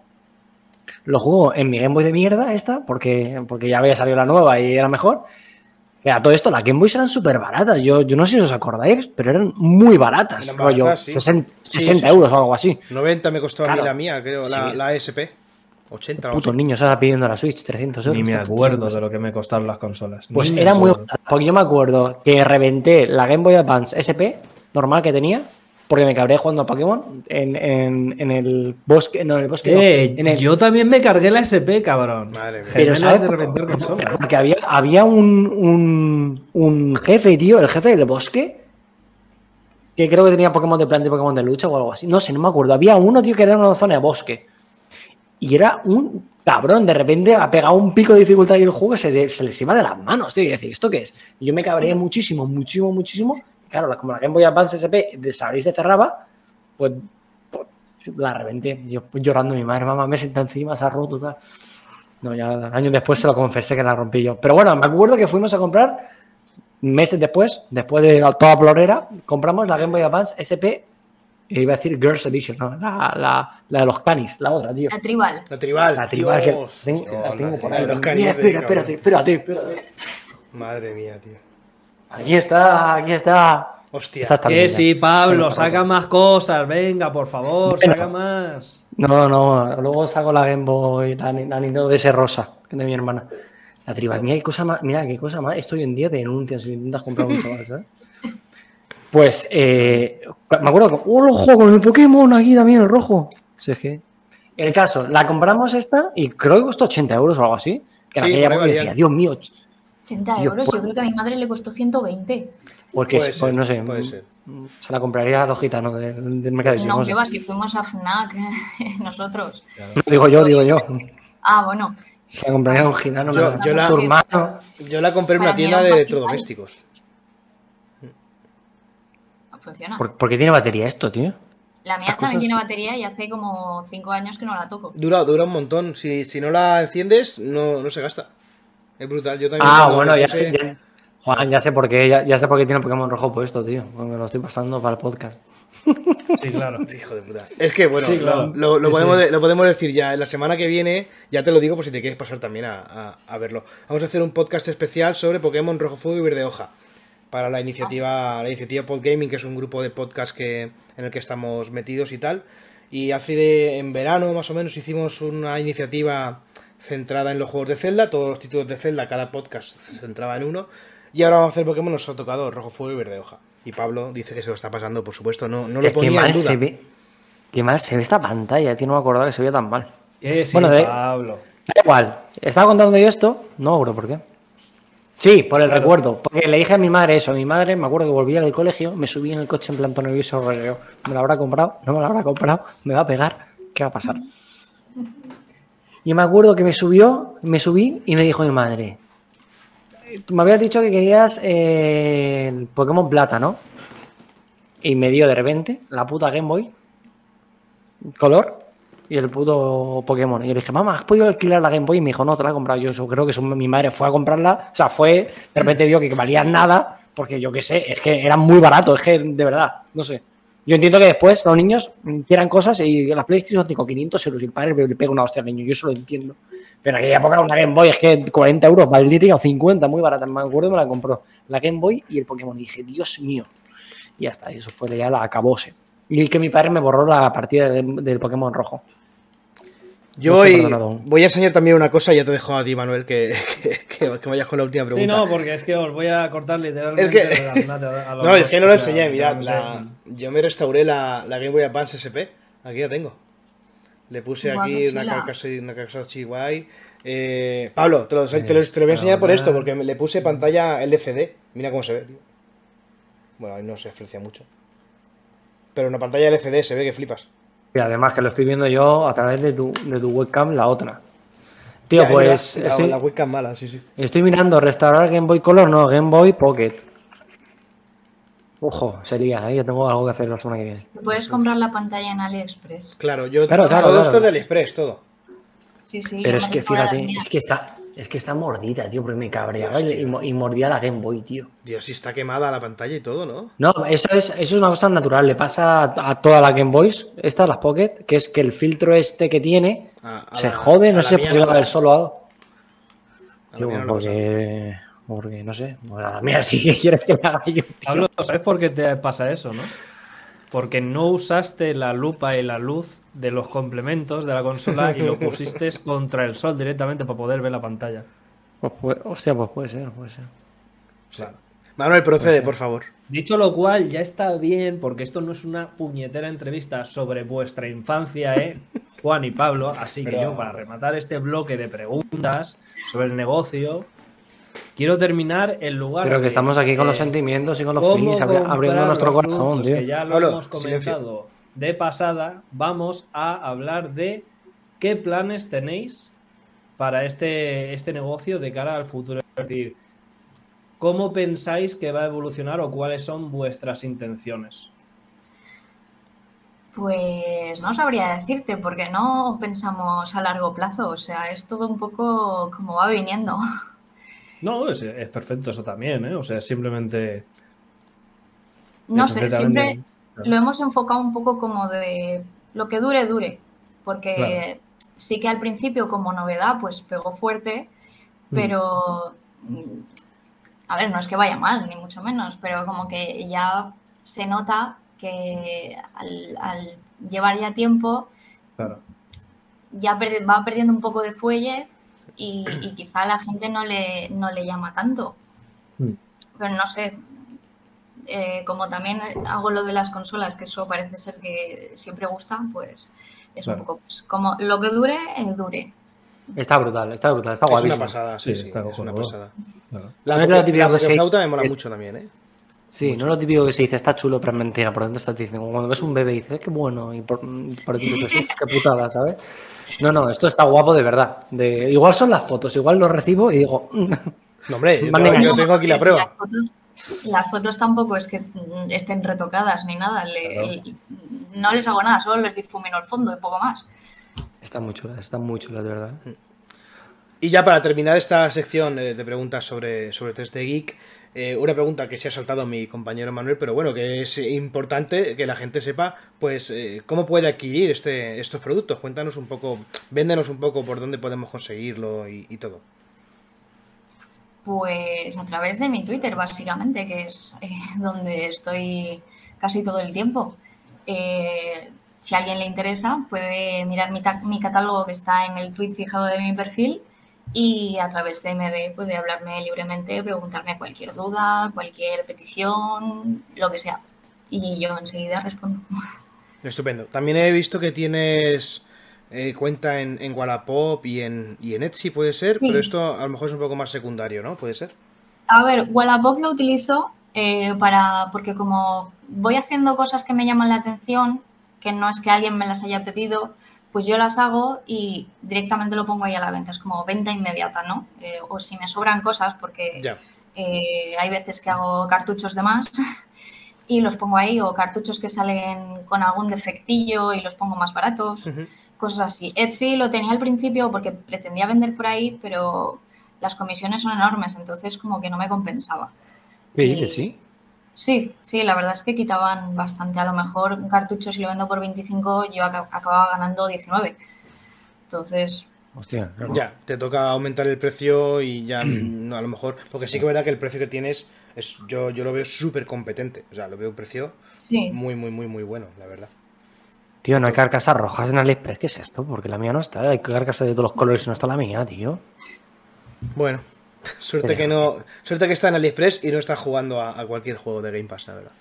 lo juego en mi Game Boy de mierda esta, porque, porque ya había salido la nueva y era mejor. Que a todo esto, las Game Boys eran súper baratas. Yo, yo no sé si os acordáis, pero eran muy baratas. Eran rollo, baratas, sí. 60, Sí, 60 sí, sí. euros o algo así. 90 me costó a mí la mía, creo, la, la SP. 80 o algo Putos así. niños ahora pidiendo la Switch 300 euros. Ni me acuerdo de lo que me costaron las consolas. Pues Ni era muy Porque yo me acuerdo que reventé la Game Boy Advance SP normal que tenía. Porque me cabré jugando a Pokémon en, en, en el bosque. No, en el bosque. no, Eh, en el, Yo también me cargué la SP, cabrón. Madre mía. Pero ¿sabes de por- reventar consolas. Porque había, había un, un, un jefe, tío, el jefe del bosque, que creo que tenía Pokémon de planta y Pokémon de lucha o algo así. No sé, no me acuerdo. Había uno, tío, que era en una zona de bosque. Y era un cabrón. De repente ha pegado un pico de dificultad y el juego se, de- se les iba de las manos, tío. Y decir, ¿esto qué es? Y yo me cabreé muchísimo, muchísimo, muchísimo. Claro, como la Game Boy Advance SP de sabéis se cerraba, pues, pues, la reventé. Yo llorando a mi madre, mamá, me sentó encima, se ha roto, tal. No, ya años después se lo confesé que la rompí yo. Pero bueno, me acuerdo que fuimos a comprar meses después, después de toda plorera, compramos la Game Boy Advance SP, iba a decir Girls Edition, no, la, la, la de los canis, la otra, tío. La tribal. La tribal. La tribal que tengo, la tengo la por ahí. los Mira, canis, espera, cabrón. espérate, espérate, espérate. Madre mía, tío. Aquí está, aquí está. Hostia. Que sí, ya. Pablo, saca más cosas. Venga, por favor, Bueno. saca más. No, no, luego saco la Game Boy, la, la Nintendo DS rosa, que es de mi hermana. La tribal, mira qué cosa más, mira qué cosa más, esto hoy en día te denuncian si intentas comprar un chaval, ¿sabes? Pues, eh, me acuerdo que, ¡oh, ojo, con el Pokémon aquí también, el rojo! Si es que... El caso, la compramos esta y creo que costó 80 euros o algo así. Que en Sí, aquella por ahí época decía. Dios mío, 80 Tío, euros, pues- yo creo que a mi madre le costó 120. Porque, Puede pues, ser, no sé, puede ser. se la compraría a los gitanos del, mercadillo. No, no que va, si fuimos a FNAC nosotros. No, digo yo, digo yo. Ah, bueno. Se la compraría a un gitano, Yo- pero yo la- su hermano. Yo la compré en una tienda de electrodomésticos. Funciona. ¿Por, por qué tiene batería esto, tío? La mía también cosas- tiene batería y hace como 5 años que no la toco. Dura, dura un montón. Si, si no la enciendes, no, no se gasta. Es brutal. Yo también Ah, cuando bueno, ya sé, ya- Juan, ya sé por qué, ya, ya sé por qué tiene el Pokémon rojo puesto, tío. porque Me lo estoy pasando para el podcast. Sí, claro. Hijo de puta. Es que, bueno, Sí, claro. lo, podemos, sí. lo podemos decir ya. La semana que viene, ya te lo digo por si te quieres pasar también a, a- a verlo. Vamos a hacer un podcast especial sobre Pokémon Rojo Fuego y Verde Hoja. Para la iniciativa, la iniciativa Podgaming, que es un grupo de podcast que, en el que estamos metidos y tal. Y hace de, en verano, más o menos, hicimos una iniciativa centrada en los juegos de Zelda. Todos los títulos de Zelda, cada podcast se centraba en uno. Y ahora vamos a hacer Pokémon, nos ha tocado Rojo Fuego y Verde Hoja. Y Pablo dice que se lo está pasando, por supuesto. No, no lo Qué- qué ponía en mal duda. se ve. Qué mal se ve esta pantalla, tío. No me acordaba que se veía tan mal. Eh, sí, Bueno, de- Pablo. Da igual. Estaba contando yo esto. No, bro, ¿por qué? Sí, por el recuerdo. Porque le dije a mi madre eso. Mi madre, me acuerdo que volvía del colegio, me subí en el coche en plan todo nervioso, rollo, ¿Me lo habrá comprado? ¿No me lo habrá comprado? ¿Me va a pegar? ¿Qué va a pasar? Y me acuerdo que me subió, me subí y me dijo mi madre. Tú me habías dicho que querías eh, el Pokémon Plata, ¿no? Y me dio de repente la puta Game Boy color y el puto Pokémon. Y yo le dije, mamá, ¿has podido alquilar la Game Boy? Y me dijo, no, te la he comprado. Yo eso creo que mi madre fue a comprarla. O sea, fue, de repente vio que valían nada, porque yo qué sé, es que eran muy baratos, es que de verdad, no sé. Yo entiendo que después los niños quieran cosas y las PlayStation 5, 500 euros y el padre le pega una hostia al niño. Yo eso lo entiendo. Pero en aquella época una Game Boy es que 40 euros valdría o 50, muy barata. Me acuerdo, me la compró la Game Boy y el Pokémon. Y dije, Dios mío. Y ya está, y eso fue ya la acabóse. Y que mi padre me borró la partida del Pokémon rojo. Yo No voy, a enseñar también una cosa, ya te dejo a ti, Manuel, que, que, que- que vayas con la última Sí, pregunta. no, porque es que os voy a cortar literalmente. Es que- a los no, es que no lo enseñé, mirad, la, yo me restauré la, la Game Boy Advance SP, aquí la tengo. Le puse Guau, aquí una carcasa, una carcasa guay. Eh, Pablo, te lo, te, lo, te lo voy a enseñar por esto, porque le puse pantalla LCD. Mira cómo se ve, tío. Bueno, ahí no se aprecia mucho. Pero una pantalla LCD se ve que flipas. Y además que lo estoy viendo yo a través de tu, de tu webcam, la otra. Tío, Ya, pues la, estoy, la webcam mala, sí, sí. estoy mirando restaurar Game Boy Color, no, Game Boy Pocket. Ojo, sería, ¿eh? yo tengo algo que hacer la semana que viene. Puedes comprar la pantalla en AliExpress. Claro, yo Claro, claro, todo claro. esto es de AliExpress, todo. Sí, sí. Pero es que fíjate, es que está, es que está mordida, tío, porque me cabreaba y, y y mordía la Game Boy, tío. Dios, si está quemada la pantalla y todo, ¿no? No, eso es, eso es una cosa natural, le pasa a, a todas las Game Boys, estas, las Pocket, que es que el filtro este que tiene A- a se la- jode, no sé por qué va la- del solo algo. Tío, porque, porque no sé, a la mía sí que quieres que la haga yo, tío. Pablo, ¿sabes por qué te pasa eso, no? Porque no usaste la lupa y la luz de los complementos de la consola y lo pusiste contra el sol directamente para poder ver la pantalla. Pues puede- hostia, pues puede ser, puede ser. Manuel, procede, por favor. Dicho lo cual, ya está bien, porque esto no es una puñetera entrevista sobre vuestra infancia, ¿eh? Juan y Pablo. Así que Pero- yo, para rematar este bloque de preguntas sobre el negocio, quiero terminar en lugar Pero que de, estamos aquí con los eh, sentimientos y con los feelings, abri- abriendo nuestro corazón, tío. Que ya lo hemos comentado de pasada, vamos a hablar de qué planes tenéis para este, este negocio de cara al futuro. Es decir, ¿cómo pensáis que va a evolucionar o cuáles son vuestras intenciones? Pues no sabría decirte, porque no pensamos a largo plazo. O sea, es todo un poco como va viniendo. No, es, es perfecto eso también, ¿eh? O sea, simplemente... No sé, siempre lo hemos enfocado un poco como de lo que dure, dure. Porque Claro. sí que al principio, como novedad, pues pegó fuerte, pero. mm, A ver, no es que vaya mal, ni mucho menos, pero como que ya se nota que al, al llevar ya tiempo, Claro. ya va perdiendo un poco de fuelle y, y quizá a la gente no le, no le llama tanto. Mm. Pero no sé, eh, como también hago lo de las consolas, que eso parece ser que siempre gusta, pues es Claro. un poco pues, como lo que dure, eh, dure. Está brutal, está brutal, está Es una guapísimo. pasada, sí, Sí, sí, está es una pasada. Claro. La, No es la que- Pokeflauta me mola es- mucho también, ¿eh? Sí, no lo típico que se dice, está chulo, pero es mentira. Por dentro estás diciendo, cuando ves un bebé dices, "Eh, qué bueno. Y por, por dentro dices, "Uf, qué putada, ¿sabes? No, no, esto está guapo de verdad. De, igual son las fotos, igual lo recibo y digo. No, hombre, yo tengo, yo tengo aquí la Las prueba. fotos, las fotos tampoco es que estén retocadas ni nada. le- el- no les hago nada, solo les difumino el fondo y poco más. están muy chulas, están muy chulas, de verdad. Y ya para terminar esta sección eh, de preguntas sobre, sobre 3D Geek, eh, una pregunta que se ha saltado mi compañero Manuel, pero bueno, que es importante que la gente sepa, pues, eh, cómo puede adquirir este, estos productos. Cuéntanos un poco, véndenos un poco por dónde podemos conseguirlo y, todo. Pues a través de mi Twitter, básicamente, que es eh, donde estoy casi todo el tiempo. Si a alguien le interesa, puede mirar mi, mi catálogo que está en el tweet fijado de mi perfil y a través de MD puede hablarme libremente, preguntarme cualquier duda, cualquier petición, lo que sea. Y yo enseguida respondo. Estupendo. También he visto que tienes eh, cuenta en, en Wallapop y en, y en Etsy, puede ser, Sí. pero esto a lo mejor es un poco más secundario, ¿no? Puede ser. A ver, Wallapop lo utilizo eh, para porque como voy haciendo cosas que me llaman la atención, que no es que alguien me las haya pedido, pues yo las hago y directamente lo pongo ahí a la venta. Es como venta inmediata, ¿no? Eh, o si me sobran cosas, porque eh, hay veces que hago cartuchos de más y los pongo ahí, o cartuchos que salen con algún defectillo y los pongo más baratos, cosas así. Etsy lo tenía al principio porque pretendía vender por ahí, pero las comisiones son enormes, entonces como que no me compensaba. Sí, Y- que sí. Sí, sí, la verdad es que quitaban bastante. A lo mejor un cartucho si lo vendo por 25 yo aca- acababa ganando 19. Entonces, Hostia, claro. Ya, te toca aumentar el precio y ya no, a lo mejor. Lo que sí que es verdad que el precio que tienes es yo, yo lo veo súper competente. O sea, lo veo un precio sí. muy, muy, muy, muy bueno, la verdad. Tío, no hay carcasas rojas en AliExpress. ¿Qué es esto? Porque la mía no está. Hay carcasas de todos los colores y no está la mía, tío. Bueno, suerte que no. Suerte que está en AliExpress y no está jugando a, a cualquier juego de Game Pass, la verdad.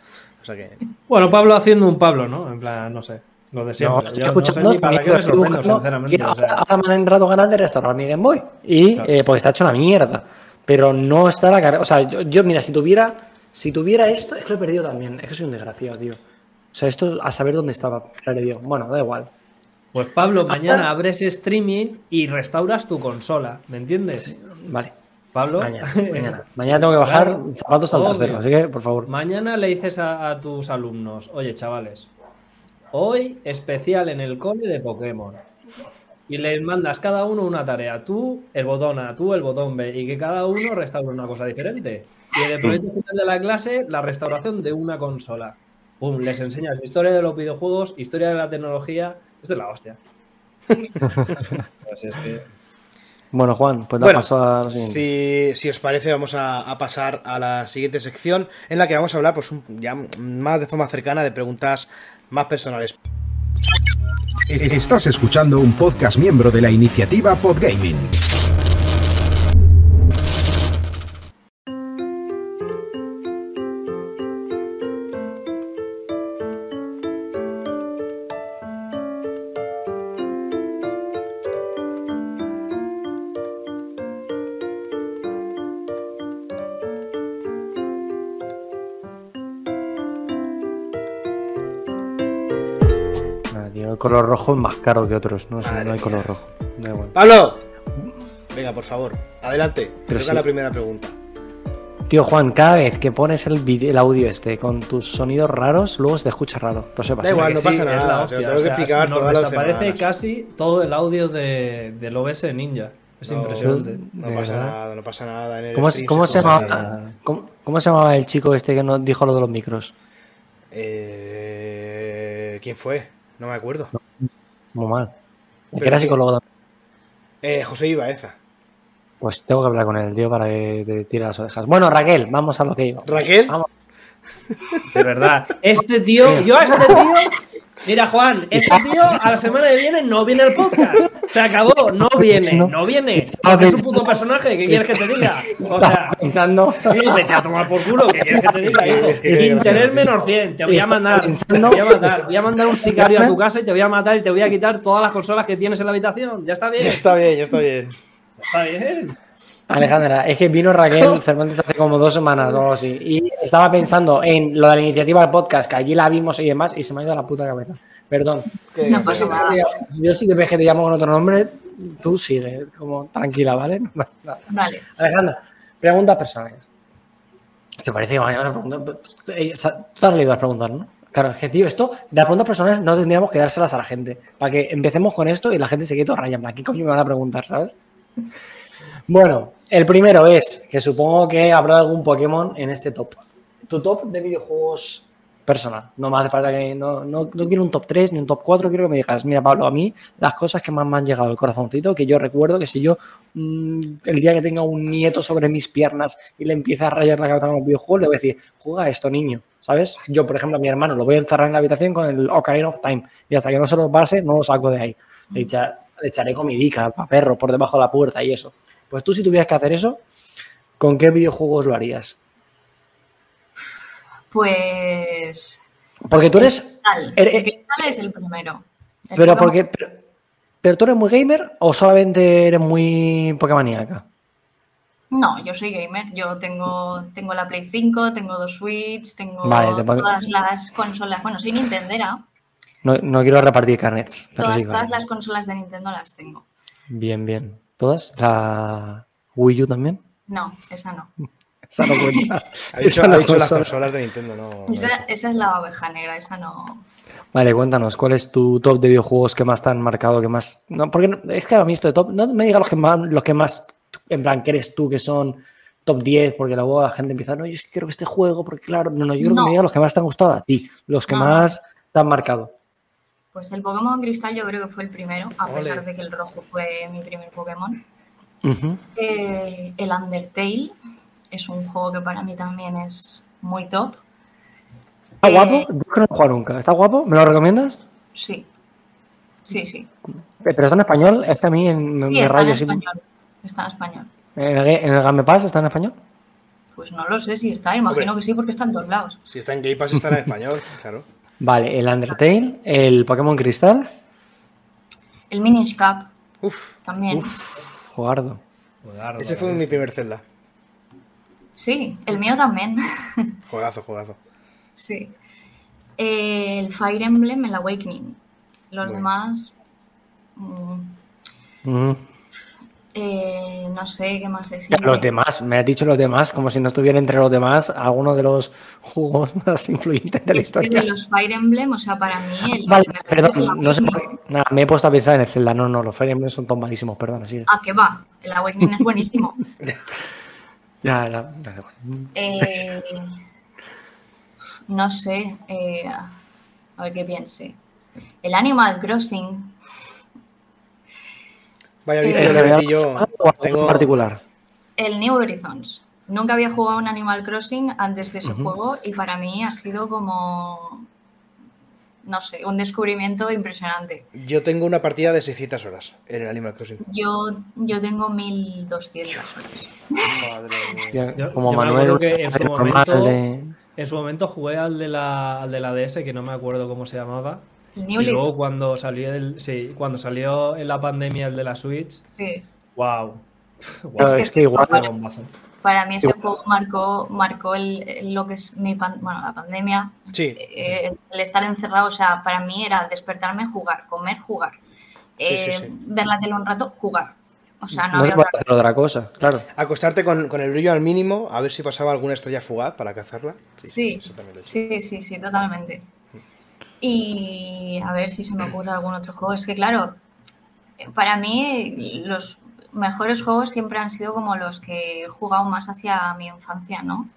O sea que. Bueno, Pablo haciendo un Pablo, ¿no? En plan, no sé. Lo de No, siempre. estoy Yo escuchando, no sé para qué me estoy sorprendo, buscando- sinceramente. que o sea. ahora, me han entrado ganas de restaurar mi Game Boy. Y Claro. eh, porque está hecho una mierda. Pero no está la cara. O sea, yo, yo, mira, si tuviera. Si tuviera esto, es que lo he perdido también. Es que soy un desgraciado, tío. O sea, esto a saber dónde estaba. Claro, tío. Bueno, da igual. Pues Pablo, mañana abres streaming y restauras tu consola, ¿me entiendes? Sí, vale. Pablo, Mañana, mañana. Mañana tengo que bajar Claro. zapatos al trasero. Así que, por favor. mañana le dices a, a tus alumnos, oye chavales, hoy especial en el cole de Pokémon. Y les mandas cada uno una tarea, tú el botón A, tú el botón B, y que cada uno restaure una cosa diferente. Y en el proyecto final de la clase, la restauración de una consola. Pum, les enseñas historia de los videojuegos, historia de la tecnología. Esto es la hostia. Pues es que- Bueno, Juan, pues Bueno, paso a lo siguiente. Si, si os parece, vamos a, a pasar a la siguiente sección en la que vamos a hablar, pues, un- ya más de forma cercana de preguntas más personales. Estás escuchando un podcast miembro de la iniciativa Podgaming. Color rojo es más caro que otros. No sé, Madre no hay color rojo. Da igual. ¡Pablo! Venga, por favor, adelante. Pero sí. la primera pregunta. Tío Juan, cada vez que pones el, audio este con tus sonidos raros, luego se te escucha raro. Lo sepas. Da igual, que no pasa nada, la te lo hostia, tengo o que explicar todas las desaparece semanas. casi todo el audio de, del OBS Ninja. Es No, impresionante. No pasa verdad. nada, no pasa nada. En el ¿Cómo, stream cómo se llamaba, nada. ¿cómo, cómo se llamaba el chico este que nos dijo lo de los micros? Eh, ¿Quién fue? No me acuerdo. Muy mal. El que Pero era psicólogo también. Eh, José Ibaeza. Pues tengo que hablar con él, tío, para que te tire las orejas. Bueno, Raquel, vamos a lo que iba. Raquel. Vamos. De verdad. Este tío, yo a este tío. Mira, Juan, este tío a la semana que viene no viene al podcast. Se acabó, no viene, no viene. Estaba Es un puto personaje, ¿qué quieres que te diga? O sea, pensando. vete a tomar por culo, ¿qué quieres que te diga, hijo? Sin tener menos 100, te voy a mandar, te pensando- voy a mandar, voy a mandar un sicario a tu casa y te voy a matar y te voy a quitar todas las consolas que tienes en la habitación. Ya está bien. Ya está bien, ya está bien. Está bien. Alejandra, es que vino Raquel Cervantes hace como dos semanas o algo así. Y estaba pensando en lo de la iniciativa del podcast, que allí la vimos y demás, y se me ha ido la puta cabeza. Perdón. Que- No pasa nada. Yo si te ves que te llamo con otro nombre, tú sigue, como tranquila, ¿vale? No pasa nada. Vale. Alejandra, preguntas personales. Es que parece que mañana preguntas. eh, Tú te has leído las preguntas, ¿no? Claro, es que, tío, esto de las preguntas personales no tendríamos que dárselas a la gente. Para que empecemos con esto y la gente se quede todo raya. en plan, ¿Qué coño me van a preguntar, sabes? Bueno, el primero es que supongo que habrá algún Pokémon en este top. Tu top de videojuegos personal. No me hace falta que. No, no, quiero un top 3 ni un top 4. Quiero que me digas, mira, Pablo, a mí las cosas que más me han llegado al corazoncito, que yo recuerdo que si yo mm, el día que tenga un nieto sobre mis piernas y le empiece a rayar la cabeza con los videojuegos, le voy a decir, juega esto, niño. ¿Sabes? Yo, por ejemplo, a mi hermano lo voy a encerrar en la habitación con el Ocarina of Time y hasta que no se lo pase, no lo saco de ahí. Le, echa- le echaré comidica para perro por debajo de la puerta y eso. Pues tú, si tuvieras que hacer eso, ¿con qué videojuegos lo harías? Pues. Porque tú eres. Cristal. eres- El cristal es el primero. El Pero porque. Pero, pero tú eres muy gamer o solamente eres muy Pokémoníaca? No, yo soy gamer. Yo tengo, tengo la Play 5, tengo dos Switch, tengo Vale, todas las consolas. Bueno, soy Nintendera. No, no quiero repartir carnets. Pero Todas, sí, todas vale. las consolas de Nintendo las tengo. Bien, bien. ¿Todas? ¿La Wii U también? No, esa no. Esa no cuenta. Ha dicho, Esa no ha dicho las consola. consolas de Nintendo, no. Esa, es la oveja negra, esa no. Vale, cuéntanos, ¿cuál es tu top de videojuegos que más te han marcado? Que más... No, porque es que a mí esto de top, no me digas los que más, los que más, en plan, que eres tú que son top 10, porque luego la gente empieza, no, yo es que quiero que este juego, porque claro, no, no, yo creo No. que me digas los que más te han gustado a ti, los que No. más te han marcado. Pues el Pokémon Cristal yo creo que fue el primero, a Ole. pesar de que el rojo fue mi primer Pokémon. Eh, el Undertale es un juego que para mí también es muy top. ¿Está Eh, guapo? Yo es que no lo he jugado nunca. ¿Está guapo? ¿Me lo recomiendas? Sí, sí, sí. Eh, ¿Pero está en español? Es que a mí en, Sí, me está en rayo siempre- español. Está en español. ¿En el, en el Game Pass está en español? Pues no lo sé si está, imagino Hombre. que sí, porque está en todos lados. Si está en Game Pass, estará en español, claro. Vale, el Undertale, el Pokémon Cristal. El Minish Cap Uf, también. Uf, jugardo. Joder, ese fue mi primer Zelda. Sí, el mío también. Juegazo, juegazo. sí. Eh, el Fire Emblem, el Awakening. Los demás. mm, Mm. Eh, no sé qué más decir. Los demás, me has dicho los demás, como si no estuviera entre los demás alguno de los juegos más influyentes de la historia. de los Fire Emblem, o sea, para mí el. Vale, es perdón, no sé por. Nada, me he puesto a pensar en el Zelda. No, no, los Fire Emblem son todos malísimos, perdón. Sigue. Ah, que va. El Awakening es buenísimo. Ya, ya, ya. Eh, no sé. eh, a ver qué piense. El Animal Crossing. Vaya Eh, vicio ¿El que Real metí yo. Madrid o algo en Tengo, particular? El New Horizons. Nunca había jugado un Animal Crossing antes de ese juego y para mí ha sido como. No sé, un descubrimiento impresionante. yo tengo una partida de 600 horas en el Animal Crossing. Yo, yo tengo 1200 horas. Madre mía. Yo- como yo Manuel. que en su normal momento- de- En su momento jugué al de la, al de la DS, que no me acuerdo cómo se llamaba. New Y luego cuando salió el, sí, cuando salió en la pandemia el de la Switch, sí. wow. Claro, que es que igual. para- bombazo. Para mí ese juego marcó, marcó el, el- lo que es mi pan- bueno, la pandemia. Sí, eh, el estar encerrado, o sea, para mí era despertarme, jugar, comer, jugar. Sí, sí, Eh, sí. Ver la tele un rato, jugar. O sea, no, No se había puede otra hacer otra cosa, claro. acostarte con, con el brillo al mínimo, a ver si pasaba alguna estrella fugaz para cazarla. Sí, sí, sí, sí, totalmente. Y a ver si se me ocurre algún otro juego. Es que, claro, para mí los mejores juegos siempre han sido como los que he jugado más hacia mi infancia, ¿no?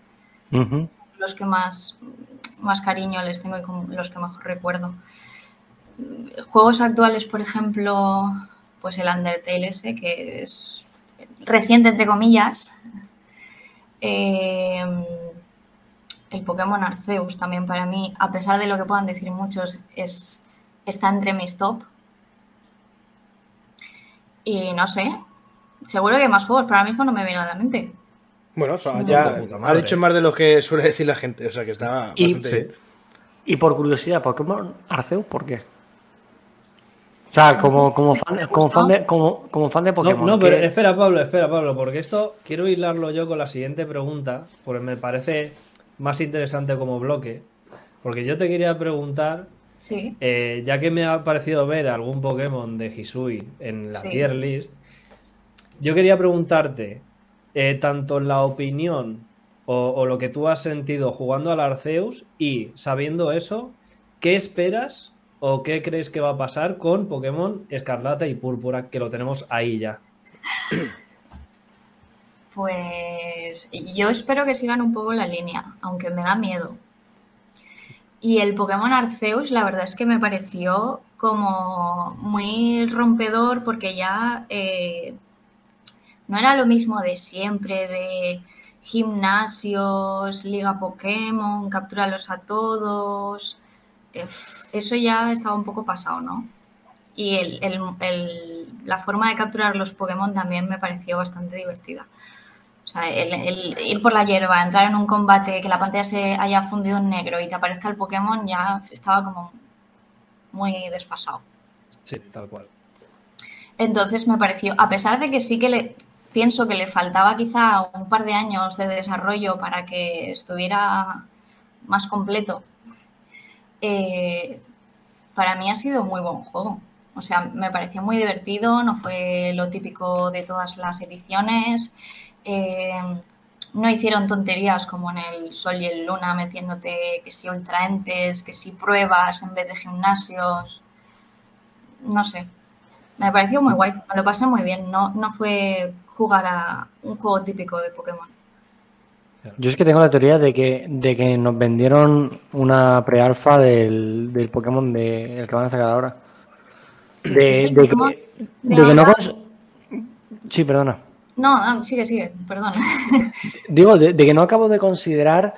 Los que más, más cariño les tengo y los que mejor recuerdo. Juegos actuales, por ejemplo, pues el Undertale ese, que es reciente, entre comillas. Eh, el Pokémon Arceus también para mí, a pesar de lo que puedan decir muchos, es, está entre mis top. Y no sé, seguro que hay más juegos, pero ahora mismo no me viene a la mente. Bueno, o sea, No, ya ha dicho más de lo que suele decir la gente, o sea que está Y- bastante sí. bien. Y por curiosidad, Pokémon Arceus, ¿por qué? O sea, como, como, fan, como, fan, de, como, como fan de No, Pokémon. no, pero ¿qué- espera, Pablo, espera, Pablo, porque esto quiero hilarlo yo con la siguiente pregunta, porque me parece más interesante como bloque. Porque yo te quería preguntar, Sí. eh, ya que me ha parecido ver algún Pokémon de Hisui en la Sí. tier list, yo quería preguntarte, eh, tanto la opinión o, o lo que tú has sentido jugando al Arceus y sabiendo eso, ¿qué esperas o qué crees que va a pasar con Pokémon Escarlata y Púrpura, que lo tenemos ahí ya? Pues yo espero que sigan un poco la línea, aunque me da miedo. Y el Pokémon Arceus, la verdad es que me pareció como muy rompedor porque ya eh, no era lo mismo de siempre, de gimnasios, liga Pokémon, captúralos a todos. Eso ya estaba un poco pasado, ¿no? Y el- el- el- la forma de capturar los Pokémon también me pareció bastante divertida. O sea, el, el ir por la hierba, entrar en un combate, que la pantalla se haya fundido en negro y te aparezca el Pokémon, ya estaba como muy desfasado. Sí, tal cual. Entonces me pareció, a pesar de que sí que le pienso que le faltaba quizá un par de años de desarrollo para que estuviera más completo, eh, para mí ha sido muy buen juego. O sea, me pareció muy divertido, no fue lo típico de todas las ediciones. eh, no hicieron tonterías como en el Sol y el Luna, metiéndote que si ultraentes, que si pruebas en vez de gimnasios. No sé, me pareció muy guay, me lo pasé muy bien. No, no fue jugar a un juego típico de Pokémon. Yo es que tengo la teoría de que, de que nos vendieron una pre-alfa del, del Pokémon de, el que van a sacar ahora. De, ¿Este de Pokémon que, de que no Sí, perdona. No, no, sigue, sigue, perdón. Digo, de, de que no acabo de considerar.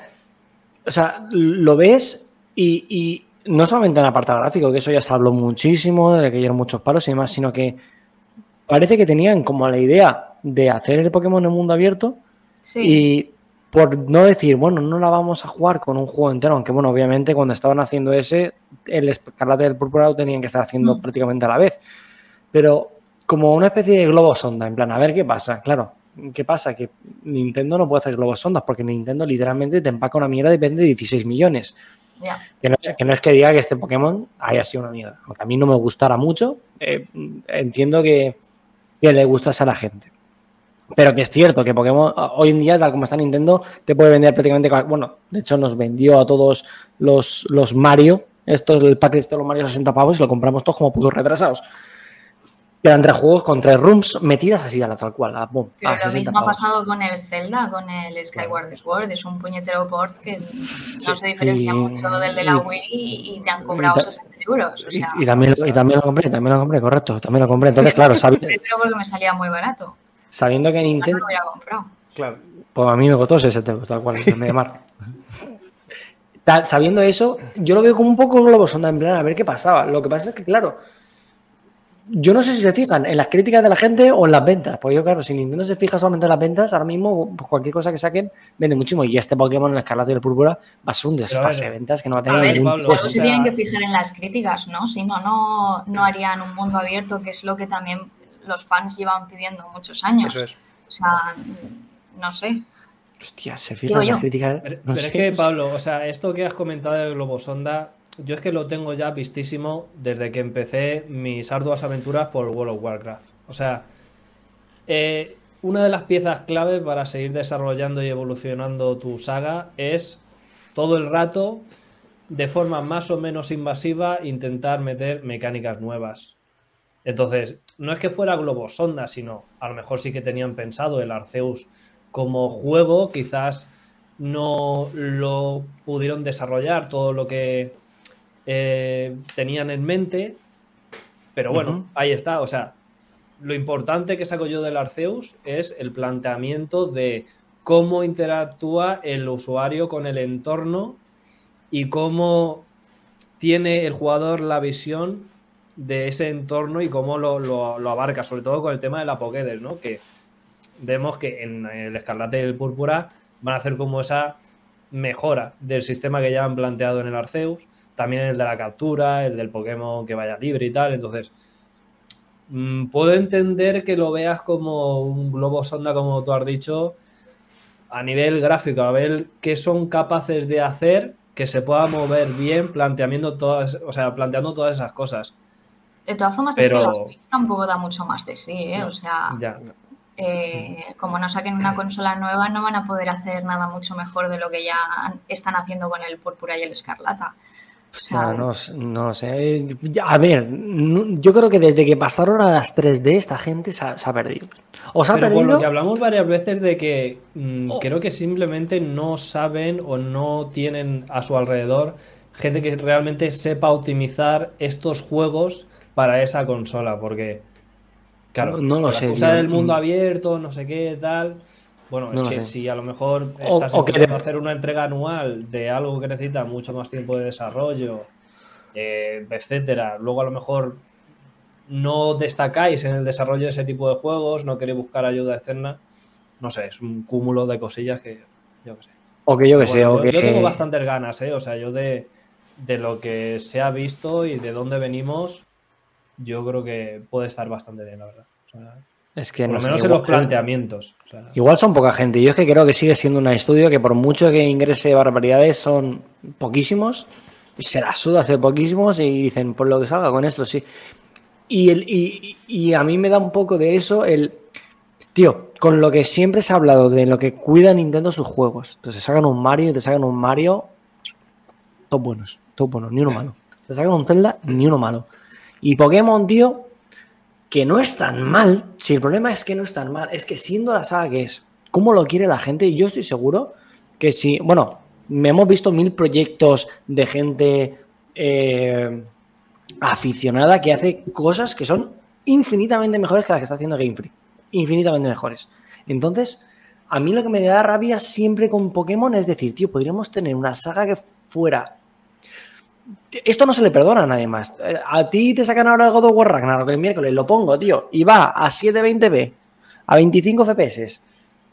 O sea, lo ves y, y no solamente en el apartado gráfico, que eso ya se habló muchísimo, de que dieron muchos palos y demás, sino que parece que tenían como la idea de hacer el Pokémon en mundo abierto Sí, y por no decir, bueno, no la vamos a jugar con un juego entero, aunque bueno, obviamente cuando estaban haciendo ese, el Escarlata y el Púrpura lo tenían que estar haciendo Mm. prácticamente a la vez. Pero como una especie de globo sonda, en plan, a ver qué pasa. Claro, ¿qué pasa? Que Nintendo no puede hacer globos sondas porque Nintendo literalmente te empaca una mierda y vende 16 millones. Que no, que no es que diga que este Pokémon haya sido una mierda. Aunque a mí no me gustara mucho, eh, entiendo que, que le gustase a la gente. Pero que es cierto que Pokémon hoy en día, tal como está Nintendo, te puede vender prácticamente. Bueno, de hecho, nos vendió a todos los, los Mario. Esto es el pack de estos los Mario 60 pavos y lo compramos todos como putos retrasados. Eran tres juegos con tres rooms metidas así a la tal cual. a- boom, Pero a lo 60 mismo ha pasado con el Zelda, con el Skyward Sword. Es un puñetero port que no se diferencia Y- mucho del de la Wii y, y te han cobrado ta- 60 euros. O Y, sea, y también, y también lo compré, también lo compré, correcto, también lo compré. Entonces, claro, sabi- primero porque me salía muy barato. Sabiendo que no, Nintendo. lo hubiera comprado. Claro. Pues a mí me costó 60 euros, tal cual, en. Tal, sabiendo eso, yo lo veo como un poco globo sonda, en plan, a ver qué pasaba. Lo que pasa es que, claro, yo no sé si se fijan en las críticas de la gente o en las ventas. Porque yo, claro, si Nintendo se fija solamente en las ventas, ahora mismo pues, cualquier cosa que saquen vende muchísimo. Y este Pokémon, el Escarlata y el Púrpura, va a ser un a desfase ver, de ventas que no va a A tener ver, ningún Pablo, tipo de Luego o se tienen que fijar en las críticas, ¿no? Si no, no, no harían un mundo abierto, que es lo que también los fans llevan pidiendo muchos años. Eso es. O sea, no sé. Hostia, se fijan las críticas. Pero, no pero sé, es que, Pablo, o sea, esto que has comentado del globo sonda, yo es que lo tengo ya vistísimo desde que empecé mis arduas aventuras por World of Warcraft. O sea, eh, una de las piezas clave para seguir desarrollando y evolucionando tu saga es todo el rato, de forma más o menos invasiva, intentar meter mecánicas nuevas. Entonces, no es que fuera globo sonda, sino a lo mejor sí que tenían pensado el Arceus como juego, quizás no lo pudieron desarrollar todo lo que eh, tenían en mente, pero bueno, ahí está, o sea, lo importante que saco yo del Arceus es el planteamiento de cómo interactúa el usuario con el entorno y cómo tiene el jugador la visión de ese entorno y cómo lo, lo- abarca, sobre todo con el tema de la Pokédex, ¿no? Que vemos que en el Escarlata y el Púrpura van a hacer como esa mejora del sistema que ya han planteado en el Arceus, también el de la captura, el del Pokémon que vaya libre y tal, entonces mm, puedo entender que lo veas como un globo sonda, como tú has dicho, a nivel gráfico, a ver qué son capaces de hacer que se pueda mover bien planteando todas, o sea, planteando todas esas cosas. De todas formas, Pero- es que la Switch tampoco da mucho más de sí, ¿eh? O sea, Ya. eh, como no saquen una consola nueva, no van a poder hacer nada mucho mejor de lo que ya están haciendo con el Púrpura y el Escarlata. O sea, no, no sé. A ver, yo creo que desde que pasaron a las 3D, esta gente se ha, se ha perdido. O se ha Pero por perdido. lo que hablamos varias veces de que mm, Oh. creo que simplemente no saben o no tienen a su alrededor gente que realmente sepa optimizar estos juegos para esa consola, porque claro, No- no lo sé, excusa tío. del mundo Mm. abierto, no sé qué, tal. Bueno, No es que sé. si a lo mejor O- estás o que de- hacer una entrega anual de algo que necesita mucho más tiempo de desarrollo, eh, etcétera, luego a lo mejor no destacáis en el desarrollo de ese tipo de juegos, no queréis buscar ayuda externa, no sé, es un cúmulo de cosillas que yo qué sé. O que yo que sé, o yo, que. yo tengo bastantes ganas, ¿eh? O sea, yo de, de lo que se ha visto y de dónde venimos, yo creo que puede estar bastante bien, la verdad. O sea, Es que por no lo sé, menos en igual- los planteamientos. O sea, Igual son poca gente. Yo es que creo que sigue siendo un estudio que por mucho que ingrese barbaridades son poquísimos. Se la suda ser poquísimos y dicen, por lo que salga con esto, sí. Y, el, y, y a mí me da un poco de eso el... Tío, con lo que siempre se ha hablado de lo que cuida Nintendo sus juegos. Entonces sacan un Mario y te sacan un Mario... Todos buenos, todos buenos, ni uno malo. Te sacan un Zelda, ni uno malo. Y Pokémon, tío, que no es tan mal, si el problema es que no es tan mal, es que siendo la saga que es, cómo lo quiere la gente, yo estoy seguro que si, bueno, me hemos visto mil proyectos de gente eh, aficionada que hace cosas que son infinitamente mejores que las que está haciendo Game Freak, infinitamente mejores. Entonces, a mí lo que me da rabia siempre con Pokémon es decir, tío, podríamos tener una saga que fuera esto no se le perdona nadie más. Eh, A ti te sacan ahora el God of War Ragnarok el miércoles, lo pongo, tío, y va a 720p, a 25 FPS,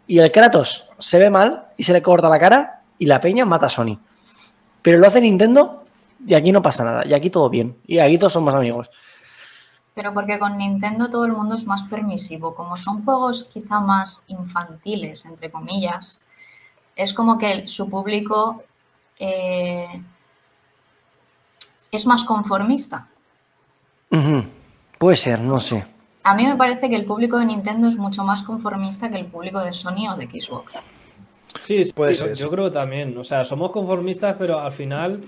y el Kratos se ve mal y se le corta la cara y la peña mata a Sony. Pero lo hace Nintendo y aquí no pasa nada, y aquí todo bien, y aquí todos somos amigos. Pero porque con Nintendo todo el mundo es más permisivo. Como son juegos quizá más infantiles, entre comillas, es como que su público eh, es más conformista. Puede ser, no sé. A mí me parece que el público de Nintendo es mucho más conformista que el público de Sony o de Xbox. Sí, sí, Puede yo- ser, yo, sí. creo que también. O sea, somos conformistas, pero al final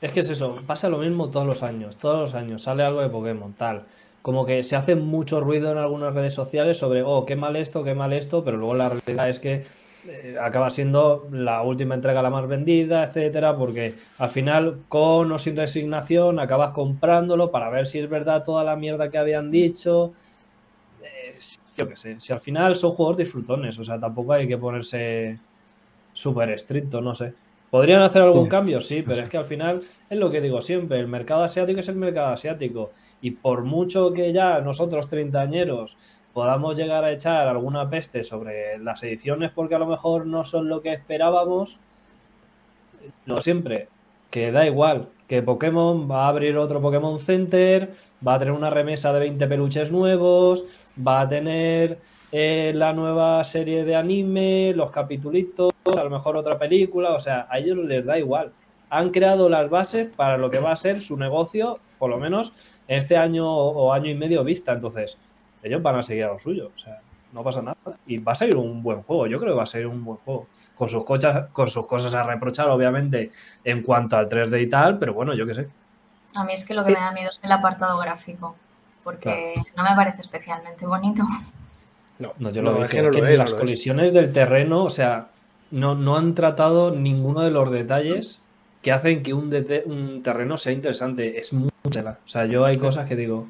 es que es eso, pasa lo mismo todos los años, todos los años, sale algo de Pokémon, tal. Como que se hace mucho ruido en algunas redes sociales sobre, oh, qué mal esto, qué mal esto, pero luego la realidad es que eh, acaba siendo la última entrega la más vendida, etcétera, porque al final, con o sin resignación, acabas comprándolo para ver si es verdad toda la mierda que habían dicho. Eh, yo qué sé, si al final son juegos disfrutones, o sea, tampoco hay que ponerse súper estricto, no sé. ¿Podrían hacer algún Sí. cambio? Sí, pero es que al final es lo que digo siempre, el mercado asiático es el mercado asiático. Y por mucho que ya nosotros treintañeros podamos llegar a echar alguna peste sobre las ediciones porque a lo mejor no son lo que esperábamos, lo siempre, que da igual, que Pokémon va a abrir otro Pokémon Center, va a tener una remesa de 20 peluches nuevos, va a tener eh, la nueva serie de anime, los capitulitos, a lo mejor otra película, o sea, a ellos les da igual. Han creado las bases para lo que va a ser su negocio, por lo menos en este año o año y medio vista, entonces ellos van a seguir a lo suyo, o sea, no pasa nada. Y va a ser un buen juego, yo creo que va a ser un buen juego. Con sus, cochas, con sus cosas a reprochar, obviamente, en cuanto al 3D y tal, pero bueno, yo qué sé. A mí es que lo que me da miedo es el apartado gráfico, porque no me parece especialmente bonito. No, No, yo no, lo es dije, que no que lo en es, no las colisiones del terreno, o sea, no, no han tratado ninguno de los detalles que hacen que un, un terreno sea interesante. Es mucha. O sea, yo hay cosas que digo,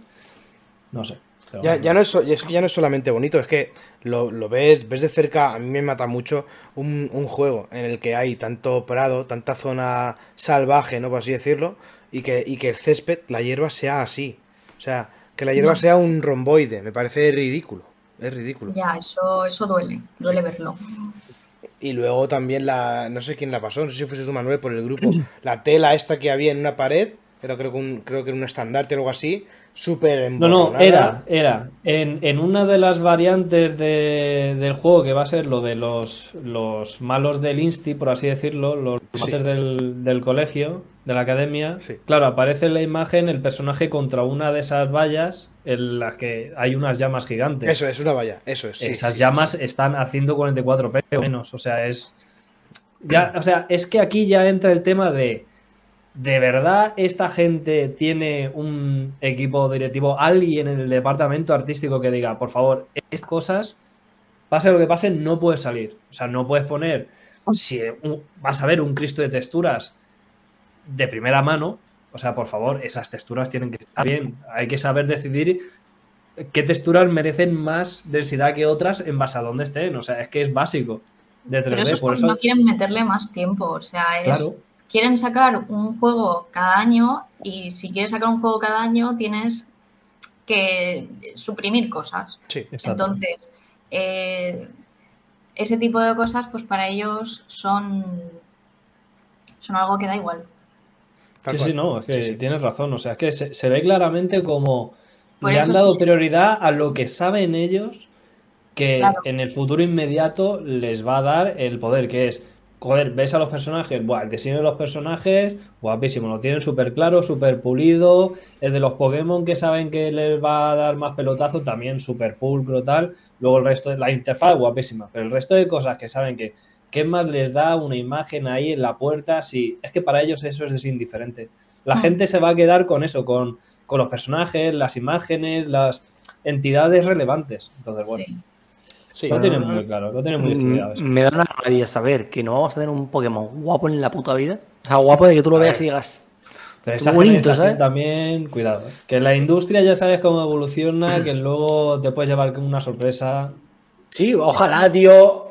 no sé. Pero Ya, bueno. ya no es, so- es que ya no es solamente bonito, es que lo, lo ves, ves de cerca, a mí me mata mucho un, un juego en el que hay tanto prado, tanta zona salvaje, ¿no? Por así decirlo, y que, y que el césped, la hierba sea así. O sea, que la hierba No. sea un romboide, me parece ridículo. Es ridículo. Ya, eso, eso duele, duele verlo. Y luego también la, no sé quién la pasó, no sé si fuese tú Manuel por el grupo, la tela esta que había en una pared, Era creo que un, creo que era un estandarte o algo así. Súper No, no, era, era. En, en una de las variantes de- del juego que va a ser lo de los, los malos del Insti, por así decirlo, los Sí. mates del, del colegio, de la academia. Sí. Claro, aparece en la imagen el personaje contra una de esas vallas en las que hay unas llamas gigantes. Eso es, una valla. Eso es. Esas sí, llamas están a 144 p o menos. O sea, es. Ya, o sea, es que aquí ya entra el tema de. ¿De verdad esta gente tiene un equipo directivo, alguien en el departamento artístico que diga, por favor, estas cosas, pase lo que pase, no puedes salir? O sea, no puedes poner, si vas a ver un Cristo de texturas de primera mano, o sea, por favor, esas texturas tienen que estar bien. Hay que saber decidir qué texturas merecen más densidad que otras en base a dónde estén. O sea, es que es básico de 3D. Pero eso es por eso, no quieren meterle más tiempo. O sea, es. Claro. Quieren sacar un juego cada año y si quieres sacar un juego cada año tienes que suprimir cosas. Sí. Exacto. Entonces, eh, ese tipo de cosas, pues para ellos son, son algo que da igual. Sí, sí, no, es que Sí, sí. tienes razón. O sea, es que se, se ve claramente como Por le han dado sí. prioridad a lo que saben ellos que Claro. en el futuro inmediato les va a dar el poder, que es, joder, ves a los personajes, buah, el diseño de los personajes, guapísimo, lo tienen súper claro, súper pulido, el de los Pokémon que saben que les va a dar más pelotazo, también súper pulcro, tal, luego el resto de la interfaz, guapísima, pero el resto de cosas que saben que, ¿qué más les da una imagen ahí en la puerta? Si, es que para ellos eso es indiferente. La Mm. gente se va a quedar con eso, con, con los personajes, las imágenes, las entidades relevantes. Entonces, bueno, Sí. Sí. lo tienen muy claro, lo tienen muy estudiado. eso. Mm, Me da una rabia saber que no vamos a tener un Pokémon guapo en la puta vida. O sea, guapo de que tú lo veas y digas. Pero esa bonito, generación ¿sabes? también, cuidado. ¿eh? Que la industria ya sabes cómo evoluciona, que luego te puedes llevar una sorpresa. Sí, ojalá, tío.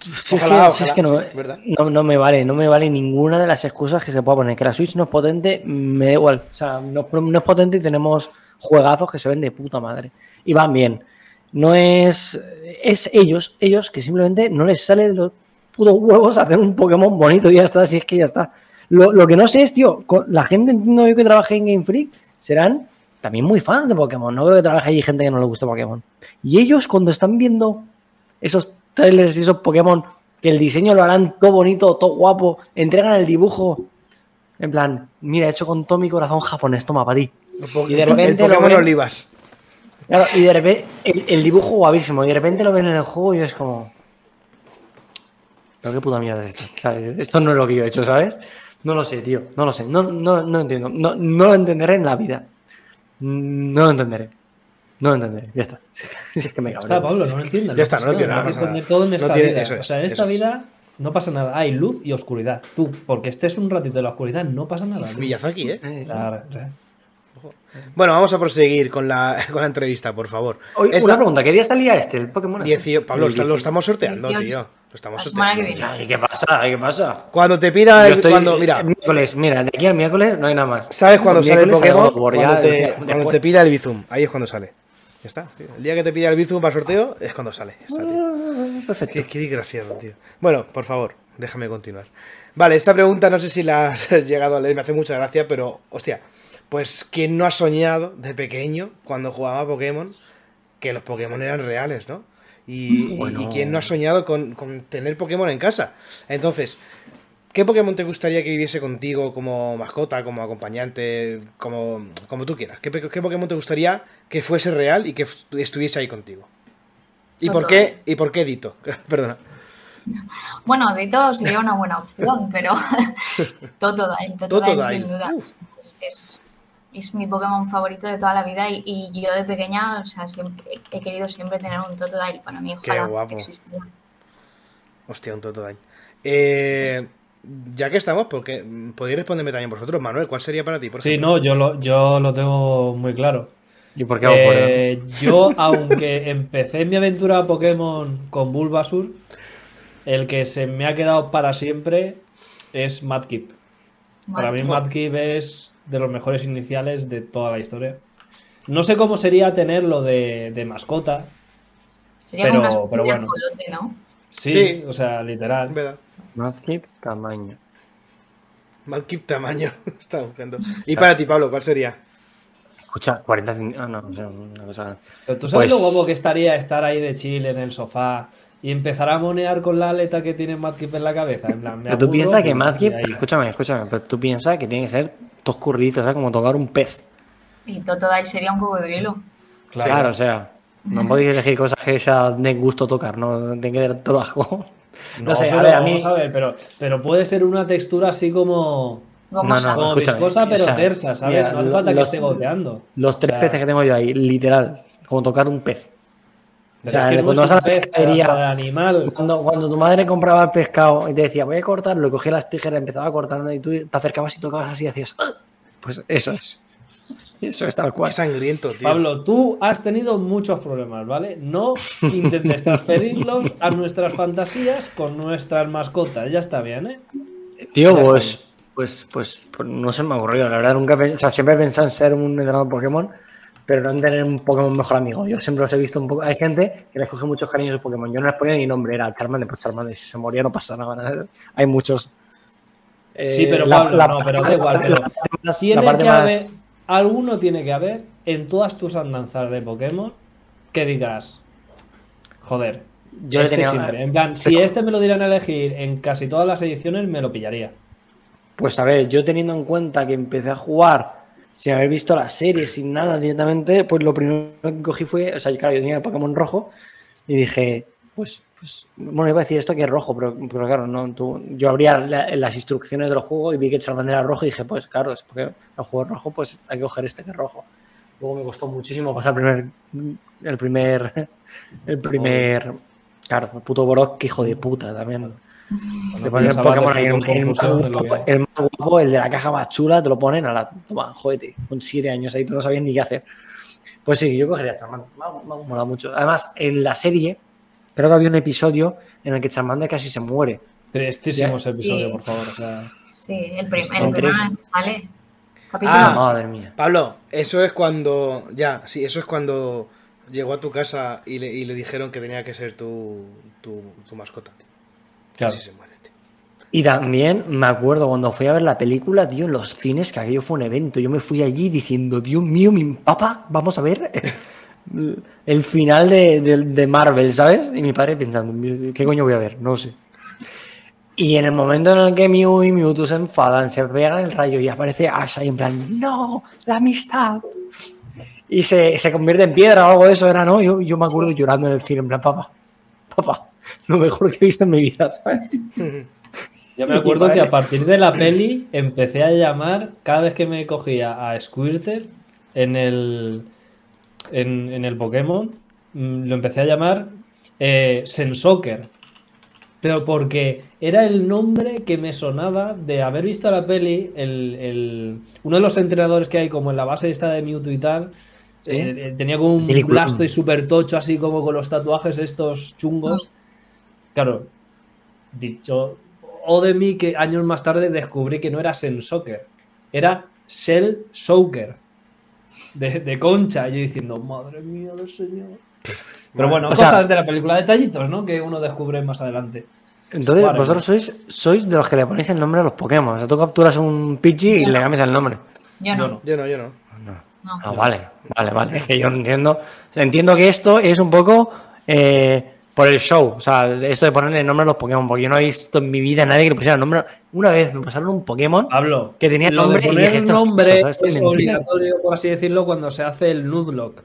Si es Ojalá, que, si es que no, sí, verdad. no, no me vale, no me vale ninguna de las excusas que se pueda poner. Que la Switch no es potente, me da igual. O sea, no, no es potente y tenemos juegazos que se ven de puta madre. Y van bien. No es. Es ellos, ellos que simplemente no les sale de los putos huevos hacer un Pokémon bonito y ya está, si es que ya está. Lo, lo que no sé es, tío, con la gente entiendo yo que trabaje en Game Freak serán también muy fans de Pokémon. No creo que trabaje allí gente que no le guste Pokémon. Y ellos, cuando están viendo esos trailers y esos Pokémon, que el diseño lo harán todo bonito, todo guapo, entregan el dibujo. En plan, mira, hecho con todo mi corazón japonés, toma para ti. Y de el repente lo Pokémon ven- Olivas. Claro, y de repente el, el dibujo guapísimo, y de repente lo ven en el juego y es como. Pero qué puta mierda es esto. ¿sabes? Esto no es lo que yo he hecho, ¿sabes? No lo sé, tío. No lo sé. No, no, no entiendo. No, no lo entenderé en la vida. No lo entenderé. No lo entenderé. Ya está. Si es que me Ya cabreo. está, Pablo, no lo entiendas. Ya está, no pasa entiendo, nada, no nada. todo en No esta tiene- vida. eso es, o sea, en esta es. vida no pasa nada. Hay luz y oscuridad. Tú, porque estés un ratito en la oscuridad, no pasa nada. Miyazaki, ¿eh? Eh, Claro, claro. Bueno, vamos a proseguir con la, con la entrevista, por favor. Oye, Esta- una pregunta, ¿qué día salía este? El Pokémon. este? Diecio- Pablo, lo 18. estamos sorteando, 18. tío. Lo estamos sorteando. Ay, ¿Qué pasa? ¿Qué pasa? Cuando te pida estoy- cuando, mira, el miércoles, mira, de aquí al miércoles no hay nada más. ¿sabes cuándo sale el Pokémon? Cuando ya te, después- cuando te pida el Bizum. Ahí es cuando sale. Ya está. tío. El día que te pida el Bizum para sorteo es cuando sale. Ya está, tío. Ah, Perfecto. Qué, qué desgraciado, tío. Bueno, por favor, déjame continuar. Vale, esta pregunta no sé si la has llegado a leer, me hace mucha gracia, pero, hostia, pues ¿quién no ha soñado de pequeño, cuando jugaba a Pokémon, que los Pokémon eran reales, ¿no? Y, y- Bueno. y quién no ha soñado con, con tener Pokémon en casa. Entonces, ¿qué Pokémon te gustaría que viviese contigo como mascota, como acompañante, como, como tú quieras? ¿Qué, Pokémon te gustaría que fuese real y que estuviese ahí contigo? ¿Y por qué? ¿Y por qué Dito? Perdona. Bueno, de todo sería una buena opción, pero Totodile, Totodile Totodile, sin duda. uf. Es, es, mi Pokémon favorito de toda la vida y, y yo de pequeña, o sea, siempre, he querido siempre tener un Totodile para mí, Qué ojalá guapo. existiera. Hostia, un Totodile. Eh, ya que estamos, porque mm, podéis responderme también vosotros, Manuel, ¿cuál sería para ti? Por Sí, ejemplo? no, yo lo, yo lo tengo muy claro. ¿Y por qué vamos por él? Eh, yo, aunque empecé mi aventura Pokémon con Bulbasur, el que se me ha quedado para siempre es Madkip. Para mí. Madkip es de los mejores iniciales de toda la historia. No sé cómo sería tenerlo de, de mascota. Sería pero- como una pero de bueno. ¿no? Sí, Sí. o sea, literal. ¿Verdad? Madkip tamaño. Malkip tamaño. Estaba buscando. Y para ti, Pablo, ¿cuál sería? Escucha, 40 cent- Ah, no, no sé, una cosa. Pero tú sabes Pues- lo guapo que estaría estar ahí de chill en el sofá y empezar a monear con la aleta que tiene Madkip en la cabeza. En plan, me Pero tú piensas que Madkip, escúchame, escúchame, pero tú piensas que tiene que ser dos curritos, ¿sabes? Como tocar un pez. Y Totodile sería un cocodrilo. Claro, o sea, no podéis elegir cosas que sea de gusto tocar, no tiene que ser todo asco. No, sé, a ver, a mí. vamos a ver, pero, pero puede ser una textura así como, No, no, a como viscosa, pero o sea, tersa, ¿sabes? mira, no hace falta que esté goteando. Los tres O sea, peces que tengo yo ahí, literal, como tocar un pez. O sea, es que cuando vas a la pescadería, animal. Cuando, cuando tu madre compraba el pescado y te decía, voy a cortarlo, y cogía las tijeras, empezaba a cortarlo y tú te acercabas y tocabas así y hacías, "Ah". pues eso es. Eso es tal cual. Qué sangriento, tío. Pablo, tú has tenido muchos problemas, ¿vale? No intentes transferirlos a nuestras fantasías con nuestras mascotas. Ya está bien, ¿eh? Tío, Ya pues, pues, pues, pues no se me ha ocurrido. La verdad, nunca he pensado, o sea, siempre he pensado en ser un entrenador Pokémon, pero no en tener un Pokémon mejor amigo. Yo siempre los he visto un poco. Hay gente que les coge muchos cariños a Pokémon. Yo no les ponía ni nombre, era Charmander, pues Charmander. Si se moría no pasa nada. Hay muchos. Sí, Eh, pero la- Pablo, la- no, pero da igual. Pero más- tiene que más- haber, alguno tiene que haber en todas tus andanzas de Pokémon que digas, joder, Yo este tenía- siempre. En plan, si este me lo dieran a elegir en casi todas las ediciones, me lo pillaría. Pues a ver, yo teniendo en cuenta que empecé a jugar sin haber visto la serie, sin nada directamente, pues lo primero que cogí fue, o sea, claro, yo tenía el Pokémon rojo y dije, pues, pues bueno, iba a decir esto que es rojo, pero, pero claro, no, tú- yo abría la- las instrucciones del juego y vi que Charmander era rojo y dije, pues claro, es porque el juego es rojo, pues hay que coger este que es rojo. Luego me costó muchísimo pasar el primer, el primer, el primer, claro, el puto Borok, que hijo de puta también. Te ponen el Pokémon ahí, el, el más de lo guapo, que- el más guapo, el de la caja más chula, te lo ponen a la. Toma, jódete, con siete años ahí tú no sabías ni qué hacer. Pues sí, yo cogería a Charmander. Me ha, me ha molado mucho. Además, en la serie, creo que había un episodio en el que Charmander casi se muere. Tristísimo ese episodio, Sí. por favor. o sea, Sí, el, prim- Son el primero tres. en el que sale. Capítulo. Ah. Madre mía. Pablo, eso es cuando. Ya, sí, eso es cuando llegó a tu casa y le, y le dijeron que tenía que ser tu, tu, tu mascota, tío. Claro. Casi se muere, tío. Y también me acuerdo cuando fui a ver la película, tío, en los cines, que aquello fue un evento. Yo me fui allí diciendo, Dios mío, mi papá, vamos a ver el final de, de- de Marvel, ¿sabes? Y mi padre pensando, ¿qué coño voy a ver? No sé. Y en el momento en el que Mew y Mewtwo se enfadan, se pegan el rayo y aparece Ash ahí en plan, no, la amistad. Y se, se convierte en piedra o algo de eso, era, ¿no? Yo, yo me acuerdo llorando en el cine, en plan, papá, papá, lo mejor que he visto en mi vida, ¿sabes? Yo me acuerdo que a partir de la peli empecé a llamar, cada vez que me cogía a Squirtle en el, en, en el Pokémon, mm, lo empecé a llamar eh, Sensoker. Pero porque era el nombre que me sonaba de haber visto la peli, el, el- uno de los entrenadores que hay como en la base esta de Mewtwo y tal. Eh, eh, tenía como un blasto y super tocho, así como con los tatuajes estos chungos. Claro, dicho, o de mí que años más tarde descubrí que no era Sensoker, era Shell Soaker, de, de concha. Yo diciendo, madre mía del señor. Pero bueno, O sea- cosas de la película, detallitos, ¿no? Que uno descubre más adelante. Entonces, Vale. vosotros sois, sois de los que le ponéis el nombre a los Pokémon. O sea, tú capturas un Pidgey y le cambias el nombre. Yo no. Yo no. Yo no, yo no. no. Ah, vale, vale, vale. Es que yo no entiendo. Entiendo que esto es un poco eh, por el show. O sea, esto de ponerle nombre a los Pokémon. Porque yo no he visto en mi vida a nadie que le pusiera el nombre. Una vez me pasaron un Pokémon Pablo, que tenía el lo nombre de y poner dije, esto es nombre es obligatorio, por así decirlo, cuando se hace el Nuzlocke.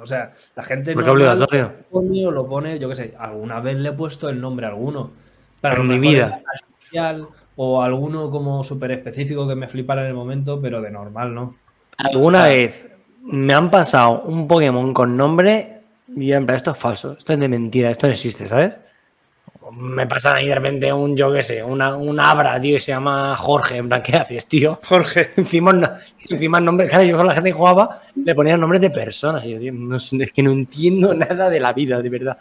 O sea, la gente ¿Por qué normal obligatorio? lo pone o lo pone, yo qué sé, alguna vez le he puesto el nombre a alguno. Pero En mi vida. especial o alguno como súper específico que me flipara en el momento, pero de normal, ¿no? Alguna vez me han pasado un Pokémon con nombre y yo, en plan, esto es falso, esto es de mentira, esto no existe, ¿sabes? Me pasan ahí de repente un, yo qué sé, una, un Abra, tío, y se llama Jorge, en plan, ¿qué haces, tío? Jorge. Encima, no- encima el nombre, claro, yo con la gente que jugaba le ponían nombres de personas y yo, tío, no es que no entiendo nada de la vida, de verdad.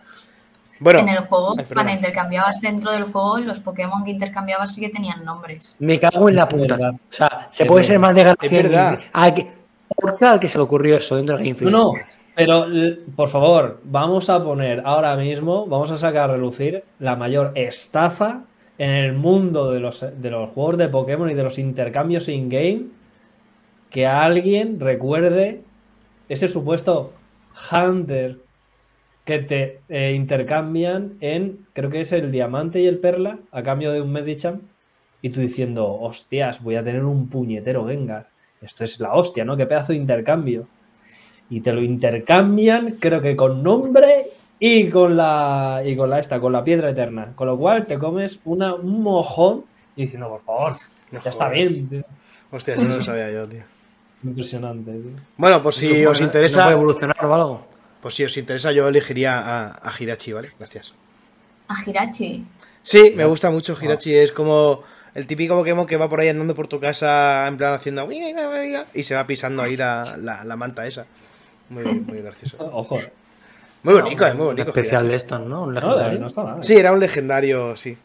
Bueno, en el juego, ay, cuando intercambiabas dentro del juego, los Pokémon que intercambiabas sí que tenían nombres. Me cago en la puta. O sea, se Es puede verdad. ser más desgraciado. Es verdad. ¿A que, ¿Por qué al que se le ocurrió eso dentro de Game No, no, pero l- por favor, vamos a poner ahora mismo, vamos a sacar a relucir la mayor estafa en el mundo de los, de los juegos de Pokémon y de los intercambios in-game que alguien recuerde ese supuesto Hunter que te eh, intercambian en, creo que es el diamante y el perla, a cambio de un Medicham, y tú diciendo, hostias, voy a tener un puñetero Gengar. Esto es la hostia, ¿no? Qué pedazo de intercambio. Y te lo intercambian, creo que con nombre y con la y con la esta, con la piedra eterna. Con lo cual te comes una, un mojón y diciendo, por favor, No ya está bien. tío. Hostia, eso no lo sabía yo, tío. Impresionante, tío. Bueno, pues si os no interesa, puede evolucionar o algo. pues si os interesa, yo elegiría a, a Hirachi, ¿vale? Gracias. A Hirachi. Sí, me gusta mucho Hirachi, es como el típico Pokémon que va por ahí andando por tu casa en plan haciendo y se va pisando ahí la, la- la manta esa. Muy, muy gracioso. Ojo. Muy bonito, es muy Un bonito. especial de estos, ¿no? Un No, legendario. no está mal. Sí, era un legendario, sí.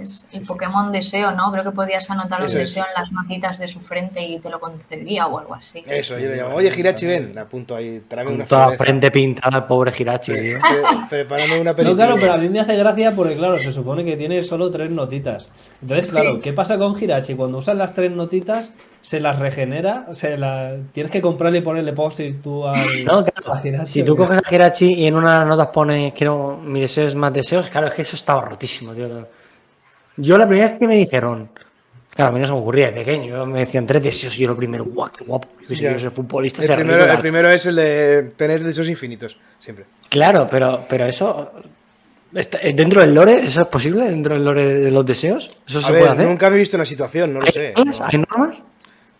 Es el Pokémon deseo, ¿no? Creo que podías anotar un Eso es. deseo en las macitas de su frente y te lo concedía o algo así. Eso, yo le llamo. Oye, Hirachi, ven. Le apunto ahí, tráeme Con una toda cerveza. frente pintada, el pobre Hirachi, tío. Pre- Prepárame una No, película. claro, pero a mí me hace gracia porque, claro, se supone que tiene solo tres notitas. Entonces, Sí. claro, ¿qué pasa con Hirachi? Cuando usas las tres notitas, se las regenera, se la... tienes que comprarle y ponerle post tú al. No, claro. a Hirachi, Si ¿o tú coges a Hirachi y en una de las notas pones quiero mi deseo es más deseos, claro, es que eso estaba rotísimo, tío. Yo la primera vez que me dijeron, claro, a mí no se me ocurría de pequeño, me decían tres deseos y yo lo primero, guau, qué guapo. Yo ser futbolista, El primero, el primero es el de tener deseos infinitos, siempre. Claro, pero, pero eso. está- ¿Dentro del lore eso es posible? ¿Dentro del lore de los deseos? ¿Eso A se ver, puede hacer? nunca me he visto una situación, no lo ¿Hay sé. normas? no. ¿Hay normas?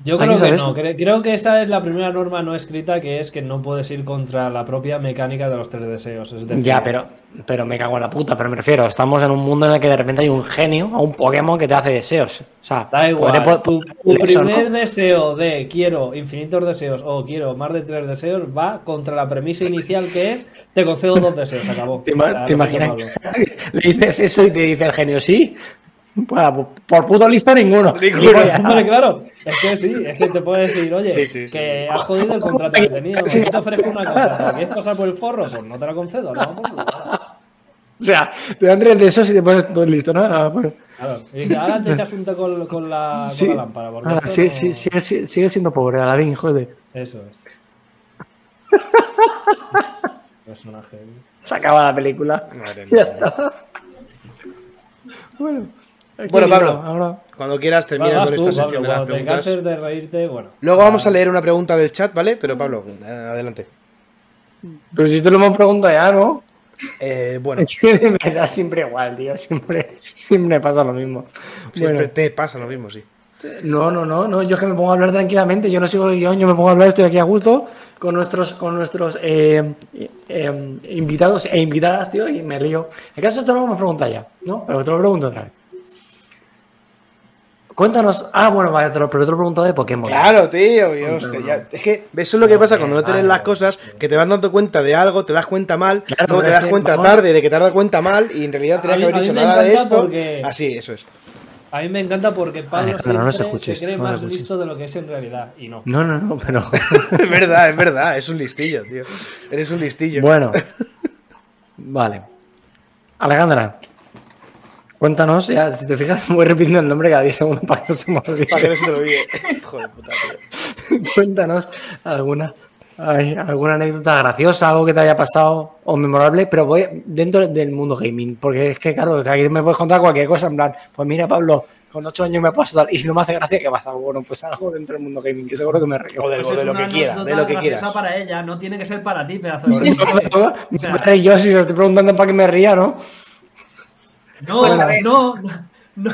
Yo ¿Hay creo que no. Cre- Creo que esa es la primera norma no escrita, que es que no puedes ir contra la propia mecánica de los tres deseos. Es decir, Ya, pero, pero me cago en la puta, pero me refiero, estamos en un mundo en el que de repente hay un genio o un Pokémon que te hace deseos. O sea, Da igual. podré tu, primer deseo de quiero infinitos deseos o quiero más de tres deseos va contra la premisa inicial que es te concedo dos deseos. Acabó. ¿Te, te imaginas le dices eso y te dice el genio, sí? Bueno, por puto listo ninguno. Ninguno. Hombre, claro, es que sí, es que te puede decir, oye, Sí, sí, sí. que has jodido el contrato que tenía, que te ofrezco una cosa, ¿te la quieres pasar por el forro? Pues no te la concedo, ¿no? Pues. O sea, te dan tres de esos y te pones todo listo, ¿no? Ah, bueno. Claro, y ahora te echas un con, con la, con Sí. la lámpara. Porque Ah, sí, no- sí, sigue, sigue- sigue siendo pobre, Aladín, joder. Eso es. Personaje. Se acaba la película. Madre Ya mía. está. Bueno. Bueno, ¿qué Pablo. Ahora. Cuando quieras termina con tú, esta Pablo, sección de las preguntas. canses de reírte, bueno. Luego vamos a leer una pregunta del chat, ¿vale? Pero Pablo, adelante. Pero si te lo hemos preguntado ya, ¿no? Eh, bueno, Es que de verdad siempre igual, tío. Siempre, siempre pasa lo mismo. siempre Bueno, te pasa lo mismo, sí. no, no, no, no. Yo es que me pongo a hablar tranquilamente. Yo no sigo el guion, yo me pongo a hablar, estoy aquí a gusto con nuestros, con nuestros eh, eh, invitados e invitadas, tío, y me río. El caso te lo hemos preguntado ya, ¿no? Pero te lo pregunto otra vez. Cuéntanos. Ah, bueno, vale, te lo- pero te lo he preguntado de Pokémon. Claro, tío. y hostia, ya- es que eso es lo que pasa cuando no tienes las cosas, que te vas dando cuenta de algo, te das cuenta mal, Claro, luego te das que cuenta vamos- tarde de que te has dado cuenta mal y en realidad tenías que haber dicho nada de esto. porque- Así, eso es. A mí me encanta porque Pablo no se siempre escuches, se cree no más escuches. listo de lo que es en realidad. Y no. No, no, no, pero. Es verdad, es verdad, es un listillo, tío. Eres un listillo. Bueno, vale. Alejandra, cuéntanos, ya, si te fijas, voy repitiendo el nombre cada 10 segundos para que no se me olvide. Para que no se te lo olvide. Hijo de puta, tío. Cuéntanos alguna, ay, alguna anécdota graciosa, algo que te haya pasado o memorable, pero voy dentro del mundo gaming, porque es que, claro, que aquí me puedes contar cualquier cosa, en plan, pues mira, Pablo, con 8 años me pasado tal, y si no me hace gracia, ¿qué pasa? Bueno, pues algo dentro del mundo gaming, que seguro que me río. O Pues de es lo una que quiera, de lo que quieras. para ella, no tiene que ser para ti, pedazo de Me río yo si os estoy preguntando para que me ría, ¿no? No, Pues a ver. no, no,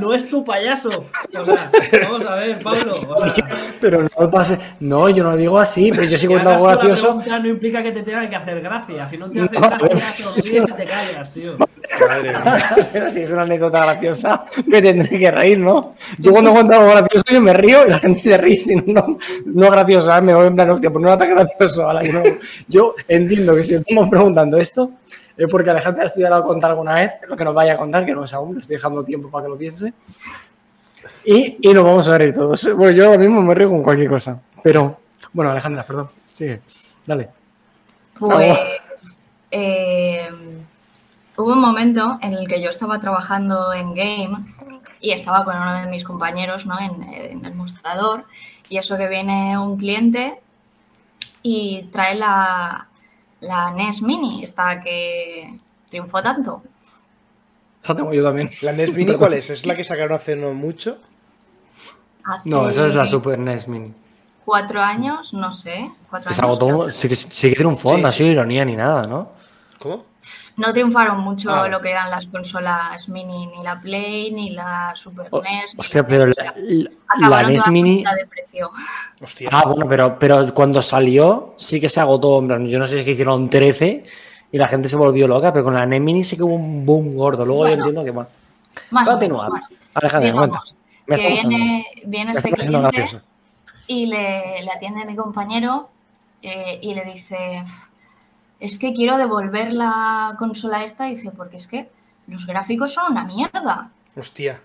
no es tu payaso. O sea, vamos a ver, Pablo. O sea, Pero no pase. No, yo no digo así, pero yo sí cuento algo la gracioso. no implica que te tenga que hacer gracia. Si no te hace No, gracia, te lo ríes y te callas, tío. Madre mía. Pero si es una anécdota graciosa, me tendré que reír, ¿no? Yo cuando cuento algo gracioso yo me río y la gente se ríe, si no, no gracioso, ¿sabes? me voy en plan, hostia, pues no era tan gracioso. ala, yo, no- yo entiendo que si estamos preguntando esto, es porque Alejandra ha estudiado contar alguna vez, lo que nos vaya a contar, que no es aún, le estoy dejando tiempo para que lo piense. Y, y nos vamos a reír todos. Bueno, yo ahora mismo me río con cualquier cosa. Pero, bueno, Alejandra, perdón, sigue, dale. Pues. eh, Hubo un momento en el que yo estaba trabajando en game y estaba con uno de mis compañeros ¿no? en, en el mostrador y eso que viene un cliente y trae la, la NES Mini, esta que triunfó tanto. Esa tengo yo también. ¿La NES Mini cuál es? ¿Es la que sacaron hace no mucho? Hace No, esa es la Super NES Mini. cuatro años, no sé. Cuatro se años, agotó, sí que, triunfó, no ha sí. sido ironía ni nada, ¿no? ¿Cómo? No triunfaron mucho Ah. lo que eran las consolas mini, ni la Play, ni la Super NES. ni hostia, la pero la, o sea, la- la acabaron NES Mini. de precio. Hostia. Ah, bueno, pero, pero cuando salió sí que se agotó. en plan, Yo no sé si es que hicieron 13 y la gente se volvió loca, pero con la NES Mini sí que hubo un boom gordo. Luego yo entiendo que bueno. Más Continúa. bueno. Alejandra, cuenta. Me que viene, viene Me este cliente gracioso. y le, le atiende a mi compañero eh, y le dice, es que quiero devolver la consola esta. Y dice, porque es que los gráficos son una mierda. Hostia.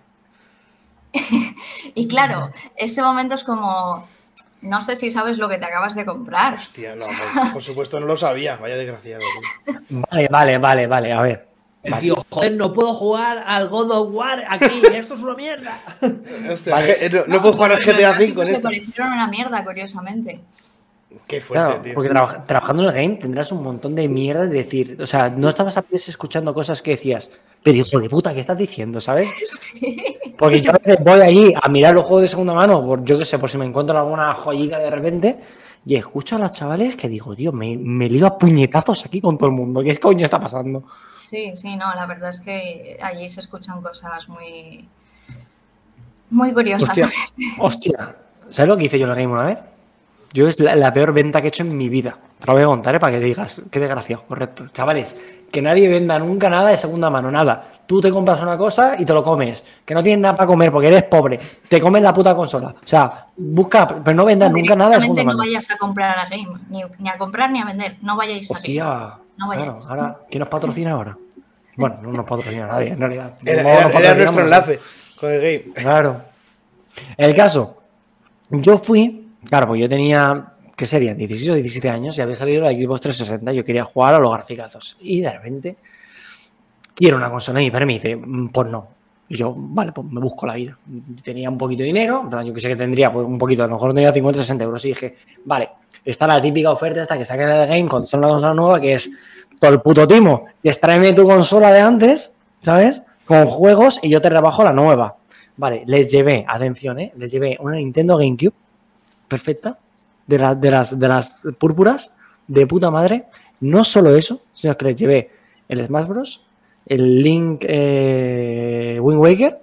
Y claro, ese momento es como, no sé si sabes lo que te acabas de comprar. Hostia, no, por, por supuesto no lo sabía. Vaya desgraciado. tío. Vale, vale, vale, vale. A ver. Tío, joder, no puedo jugar al God of War aquí, esto es una mierda. Hostia, eh, no, no puedo jugar al GTA V con me esto. parecieron una mierda, curiosamente. Qué fuerte, Claro, tío. porque traba- trabajando en el game tendrás un montón de mierda de decir. O sea, no estabas a veces escuchando cosas que decías, pero hijo de puta, ¿qué estás diciendo, sabes? Porque yo a veces voy allí a mirar los juegos de segunda mano, por, yo qué sé, por si me encuentro alguna joyita de repente, y escucho a los chavales que digo, tío, me, me lío a puñetazos aquí con todo el mundo. ¿Qué coño está pasando? Sí, sí, no, la verdad es que allí se escuchan cosas muy, muy curiosas. Hostia. Hostia, ¿sabes lo que hice yo en el game una vez? Yo es la, la peor venta que he hecho en mi vida. Te lo voy a contar, ¿eh? Para que digas, qué desgraciado, correcto. Chavales, que nadie venda nunca nada de segunda mano, nada. Tú te compras una cosa y te lo comes. Que no tienes nada para comer porque eres pobre. Te comes la puta consola. O sea, busca, pero no vendas nunca nada de segunda no mano. vayas a comprar a game, ni, ni a comprar ni a vender. No vayáis a game. Hostia, No claro, vayáis. ahora, ¿quién nos patrocina ahora? Bueno, no nos patrocina nadie, en realidad. Era, No era- era nuestro enlace con el game. Claro. El caso, yo fui, claro, pues yo tenía, ¿qué sería? 16 o 17 años y había salido la Xbox 360. Yo quería jugar a los graficazos. Y de repente, quiero una consola y mi me dice, "Mm, pues no. Y yo, vale, pues me busco la vida. Tenía un poquito de dinero, yo que sé que tendría, pues un poquito, a lo mejor tenía 50 o 60 euros. Y dije, vale, está la típica oferta esta que sacan en el game cuando son una consola nueva, que es todo el puto timo, tráeme tu consola de antes, ¿sabes? Con juegos y yo te rebajo la nueva. Vale, les llevé, atención, ¿eh? Les llevé una Nintendo GameCube perfecta, de, las de, las, de las púrpuras, de puta madre. No solo eso, sino que les llevé el Smash Bros., el Link eh, Wind Waker,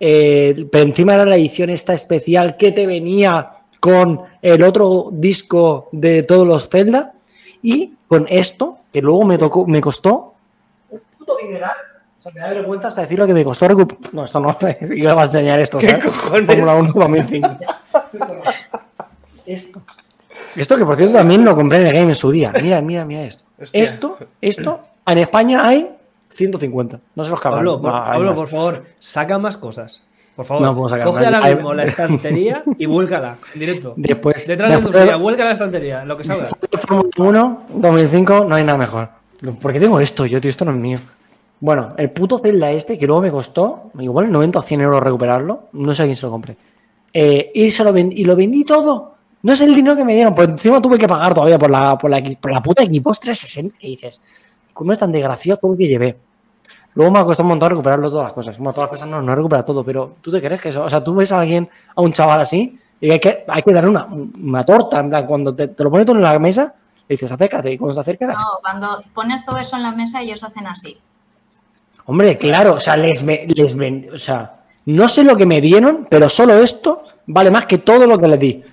eh, pero encima era la edición esta especial que te venía con el otro disco de todos los Zelda y con esto, que luego me tocó, me costó un puto dineral. O sea, me da vergüenza hasta decir lo que me costó recuperar. No, esto no, iba a enseñar esto, ¿Qué ¿sabes? cojones? Fórmula 1 2005. esto. Esto que por cierto también lo compré en el game en su día. Mira, mira, mira esto. Hostia. Esto, esto, en España hay 150. No se los cabrón. Pablo, por, No, hay Pablo, más. por favor, saca más cosas. Por favor, No puedo sacar coge más. ahora Hay- mismo la estantería y vuélcala en directo. Después, Detrás de tu silla, vuelca la estantería, lo que salga. Fórmula 1, 2005, no hay nada mejor. ¿Por qué tengo esto? Yo, tío, esto no es mío. Bueno, el puto Zelda este, que luego me costó igual 90 o 100 euros recuperarlo, no sé a quién se lo compré. Eh, y, se lo vend- y lo vendí todo. No es el dinero que me dieron, pues encima tuve que pagar todavía por la, por la, por la puta Xbox 360. Y dices, ¿cómo es tan desgraciado todo lo que llevé? Luego me ha costado un montón recuperarlo todas las cosas. Todas las cosas no, no he recuperado todo, pero ¿tú te crees que eso? O sea, tú ves a alguien, a un chaval así, y hay que, hay que darle una, una torta, en plan, cuando te, te lo pones todo en la mesa, le dices, acércate, y cuando se acerca, No, cuando pones todo eso en la mesa, ellos hacen así. Hombre, claro, o sea, les, les ven- o sea, no sé lo que me dieron, pero solo esto vale más que todo lo que les di.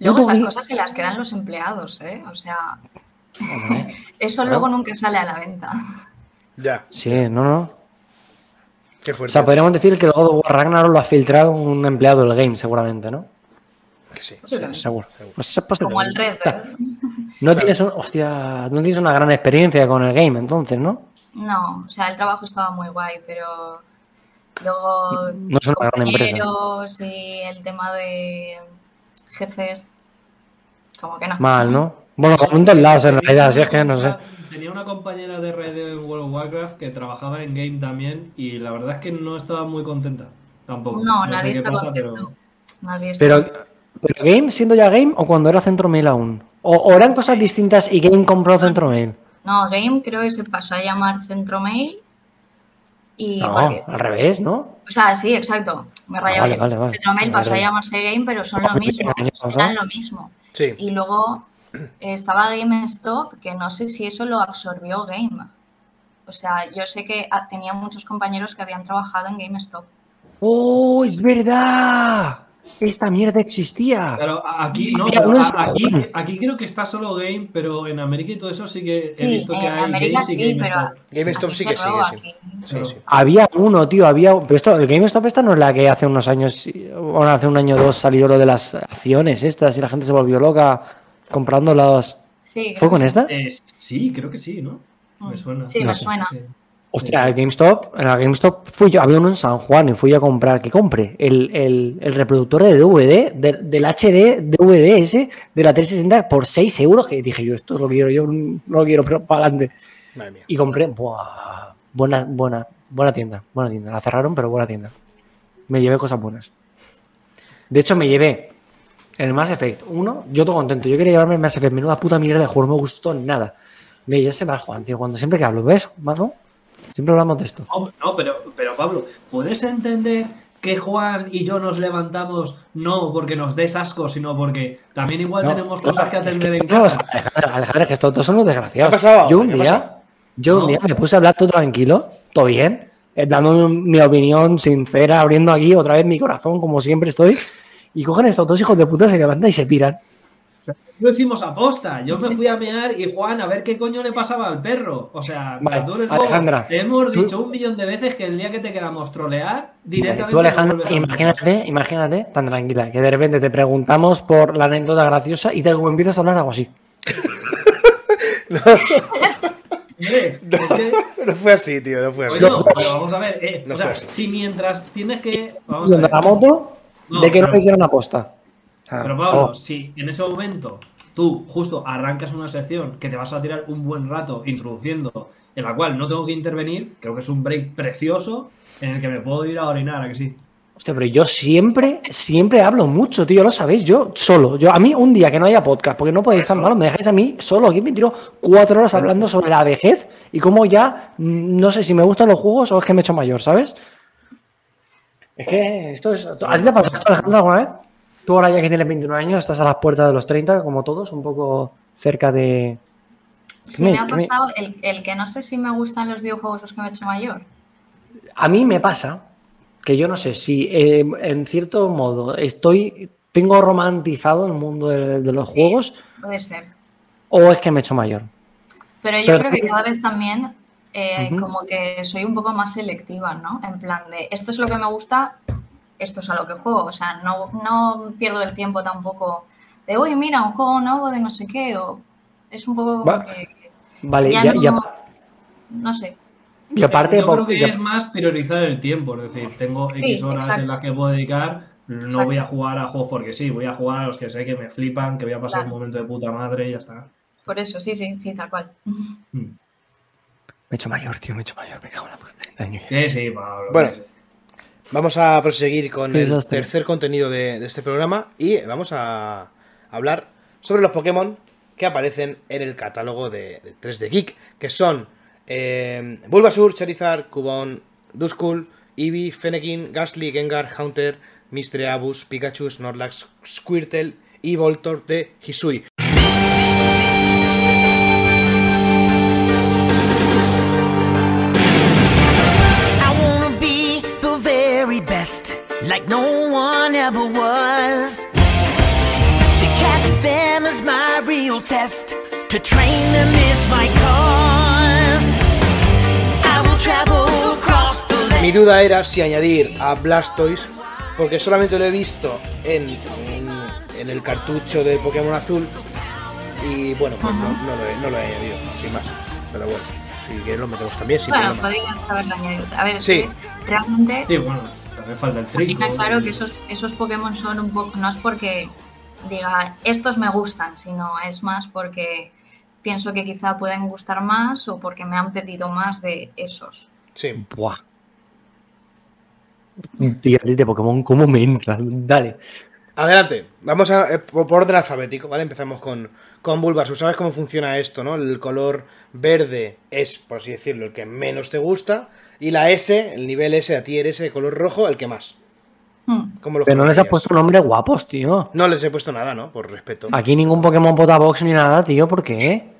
Luego esas cosas se las quedan los empleados, ¿eh? O sea, eso luego nunca sale a la venta. Ya, Sí, no, no. qué O fuerte. sea, podríamos decir que el God of War Ragnarok lo ha filtrado un empleado del game, seguramente, ¿no? Sí. Seguro. Pues eso es posible. Como el Red O sea, no tienes, un- hostia, no tienes una gran experiencia con el game, entonces, ¿no? No, o sea, el trabajo estaba muy guay, pero luego No es una gran empresa. compañeros y el tema de jefes, como que no. Mal, ¿no? Bueno, como todos lados, en realidad, si es que no sé. tenía una compañera de red en World of Warcraft que trabajaba en Game también y la verdad es que no estaba muy contenta. Tampoco. No, nadie está pasa, contento. pero- Nadie está Pero, contento. pero Game siendo ya Game o cuando era Centro Mail aún. O, o eran cosas distintas y Game compró Centro Mail. No, Game creo que se pasó a llamar Centro Mail. Y No, porque- al revés, ¿no? O sea, sí, exacto. Me rayaba vale, yo. vale, vale. Centromail pasó a llamarse Game, pero son lo Vale, mismo. Eran lo mismo. Sí. Y luego eh, estaba GameStop, que no sé si eso lo absorbió Game. O sea, yo sé que ah, tenía muchos compañeros que habían trabajado en GameStop. ¡Oh, es verdad! Esta mierda existía. Claro, aquí no, pero aquí, aquí creo que está solo Game, pero en América y todo eso sí que he Sí, visto que en hay América sí, pero GameStop. Sí que sigue, sí. aquí. Sí, sí. Había uno, tío, había. Pero esto, el GameStop esta no es la que hace unos años, bueno, hace un año o dos salió lo de las acciones estas y la gente se volvió loca comprando las. ¿Fue con esta? Eh, sí, creo que sí, ¿no? Mm. Me suena. Sí, No me sé. suena. Hostia, el GameStop, en el GameStop fui yo, había uno en San Juan y fui a comprar, ¿qué compré? El, el, el reproductor de DVD, de- del HD DVD ese, de la 360 por 6 euros, que dije yo, esto lo quiero, yo no lo quiero, pero para adelante. Y compré, buah, buena, buena, buena tienda, buena tienda. La cerraron, pero buena tienda. Me llevé cosas buenas. De hecho, me llevé el Mass Effect 1, yo todo contento. Yo quería llevarme el Mass Effect, menuda puta mierda de juego, no me gustó nada. Me ya se va Juan, tío, cuando siempre que hablo, ¿ves, mano? Siempre hablamos de esto. No, no, pero, pero Pablo, ¿puedes entender que Juan y yo nos levantamos no porque nos des asco, sino porque también igual No, tenemos claro, cosas que es que atender en casa? Alejandro, Alejandro, es que estos todos son unos desgraciados. ¿Qué ha pasado? Yo un ¿Qué día, pasa? yo un No. día me puse a hablar todo tranquilo, todo bien, eh, dando mi opinión sincera, abriendo aquí otra vez mi corazón, como siempre estoy, y cogen estos dos hijos de puta, se levantan y se piran. Lo hicimos aposta. Yo me fui a mear y Juan a ver qué coño le pasaba al perro. O sea, Vale, tú eres bobo. Alejandra, Te hemos tú- dicho un millón de veces que el día que te queramos trolear, Vale, directamente. tú, Alejandro, nos vuelves a imagínate, imagínate, tan tranquila, que de repente te preguntamos por la anécdota graciosa y te empiezas a hablar algo así. Hombre, No, es que- no fue así, tío, no fue así. Coño, pero vamos a ver, eh, No o sea, si mientras tienes que. Vamos a Donde ver. la moto, No, de que no le hicieron aposta. Ah, Pero Pablo, oh. si en ese momento tú justo arrancas una sección que te vas a tirar un buen rato introduciendo, en la cual no tengo que intervenir, creo que es un break precioso en el que me puedo ir a orinar, ¿a que sí? Hostia, pero yo siempre, siempre hablo mucho, tío, lo sabéis, yo solo. Yo, a mí un día que no haya podcast, porque no podéis estar malo, me dejáis a mí solo, aquí me tiro cuatro horas hablando sobre la vejez y cómo ya, mm, no sé si me gustan los juegos o es que me he hecho mayor, ¿sabes? Es que esto es... ¿A ti te ha pasado esto, Alejandro, alguna vez? Tú ahora ya que tienes 21 años, estás a las puertas de los 30, como todos, un poco cerca de... Sí, me- me ha me- pasado el, el que no sé si me gustan los videojuegos o es que me he hecho mayor. A mí me pasa que yo no sé si eh, en cierto modo estoy, tengo romantizado el mundo de, de los juegos Puede ser. o es que me he hecho mayor. Pero yo Pero creo que cada vez también eh, como que soy un poco más selectiva, ¿no? En plan de, esto es lo que me gusta, esto es a lo que juego. O sea, no, no pierdo el tiempo tampoco de, oye, mira, un juego nuevo de no sé qué, o es un poco como Va- que, Vale, Ya ya, no- ya- no sé. y aparte, Yo creo que ya- es más priorizar el tiempo, es decir, tengo Sí, X horas exacto. en las que puedo dedicar, no Exacto. voy a jugar a juegos porque sí, voy a jugar a los que sé que me flipan, que voy a pasar Claro. un momento de puta madre y ya está. Por eso, sí, sí, sí, tal cual. Mm. me he hecho mayor, tío, me he hecho mayor, me cago en la puta. Que sí, Pablo. Bueno. Vamos a proseguir con el tercer contenido de, de este programa y vamos a hablar sobre los Pokémon que aparecen en el catálogo de, de 3D Geek, que son eh, Bulbasaur, Charizard, Cubone, Duskull, Eevee, Fennekin, Gastly, Gengar, Haunter, Mistreabus, Pikachu, Snorlax, Squirtle y Voltorb de Hisui. Like no one ever was. To catch them is my real test, to train them is my cause. I will travel across the land. Mi duda era si añadir a Blastoise, porque solamente lo he visto en, en, en el cartucho del Pokémon azul. Y bueno, pues no, no lo he, no lo he añadido, sin más. Pero bueno, si quieres lo metemos también, sin Bueno, problema. podrías haberlo añadido. A ver, Sí. que realmente Sí, bueno, también falta el. Está claro que esos, esos Pokémon son un poco, no es porque diga estos me gustan, sino es más porque pienso que quizá pueden gustar más o porque me han pedido más de esos. Sí. Buah. Tío, de Pokémon, ¿cómo me entra? Dale. Adelante, vamos a eh, por por orden alfabético, ¿vale? Empezamos con, con Bulbasaur. ¿Sabes cómo funciona esto, no? El color verde es, por así decirlo, el que menos te gusta. Y la S, el nivel S, la tier S de color rojo, el que más. Hmm. ¿Cómo lo Pero no les has puesto nombres guapos, tío. No les he puesto nada, ¿no? Por respeto. Aquí ningún Pokémon Potabox ni nada, tío. ¿Por qué?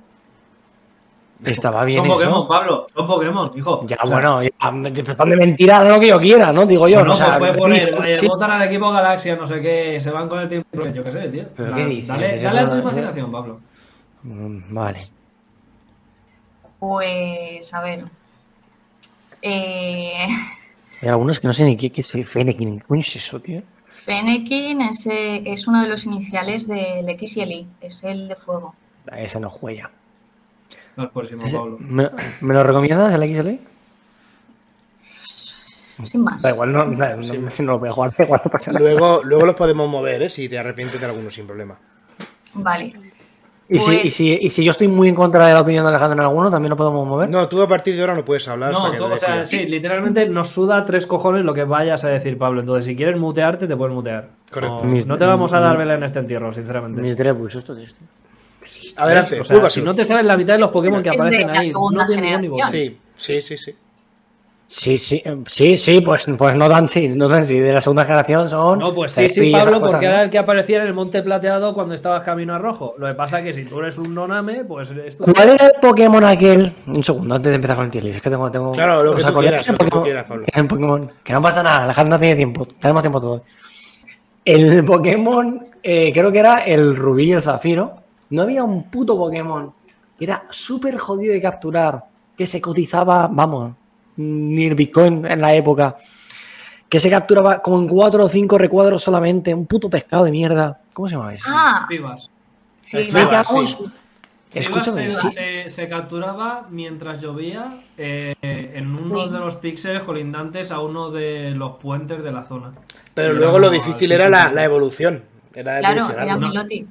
Estaba bien Son eso. Pokémon, Pablo. Son Pokémon, hijo. Ya, O sea, bueno, ya, empezando de mentira, lo que yo quiera, ¿no? Digo yo, no, no, o sea, pues puede poner, eh, votan al equipo Galaxia, no sé qué, se van con el Rocket, yo qué sé, tío. ¿Pero Na- qué dices? Dale, dale a tu imaginación, Pablo. Mm, Vale. Pues, a ver. Eh, Hay algunos que no sé ni qué, qué es Fennekin. ¿Qué coño es eso, tío? Fennekin es, eh, es uno de los iniciales del X y el Y, es el de fuego. Ese no juega. No Pablo. ¿Me, me lo recomiendas el XL? Sin más. Da igual, no, no, no, no lo voy a jugar, da igual, no pasa nada. Luego, luego los podemos mover, ¿eh? Si te arrepientes de alguno sin problema. Vale. ¿Y, si, Pues- y, si, y si yo estoy muy en contra de la opinión de Alejandro en alguno, ¿también lo podemos mover? No, tú a partir de ahora no puedes hablar hasta No, tú- te o sea, sí, literalmente nos suda tres cojones lo que vayas a decir, Pablo. Entonces, si quieres mutearte, te puedes mutear. Correcto. No, Mis- no te vamos a dar vela en este entierro, sinceramente. Mis Drebus, esto es esto. Adelante, O sea, Bulbasaur. si no te sabes la mitad de los Pokémon que aparecen ahí, no tiene ningún nivel. Sí, sí, sí, sí. Sí, sí, sí, sí, pues, pues no dan sí, no dan sí. De la segunda generación son. No, pues sí, sí, Pablo, cosas, porque ¿no? era el que aparecía en el monte plateado cuando estabas camino a rojo. Lo que pasa es que si tú eres un noname, pues es tu- ¿Cuál era el Pokémon aquel? Un segundo, antes de empezar con el tier list, Es que tengo. tengo Claro, lo que ¿os tú quieras, lo que tú Pokémon? quieras, Pablo. El Pokémon. Que no pasa nada, Alejandro tiene tiempo. Tenemos tiempo todos. El Pokémon, eh, creo que era el Rubí y el Zafiro. No había un puto Pokémon que era súper jodido de capturar. Que se cotizaba, vamos, ni el Bitcoin en la época. Que se capturaba como en cuatro o cinco recuadros solamente. Un puto pescado de mierda. ¿Cómo se llama eso? Ah, Fibas. sí, Fibas, Escúchame, se, sí. se- se capturaba mientras llovía eh, en uno Sí. de los píxeles colindantes a uno de los puentes de la zona. Pero Era luego lo difícil era la, evolución. Era Claro, evolucionar. era ¿no?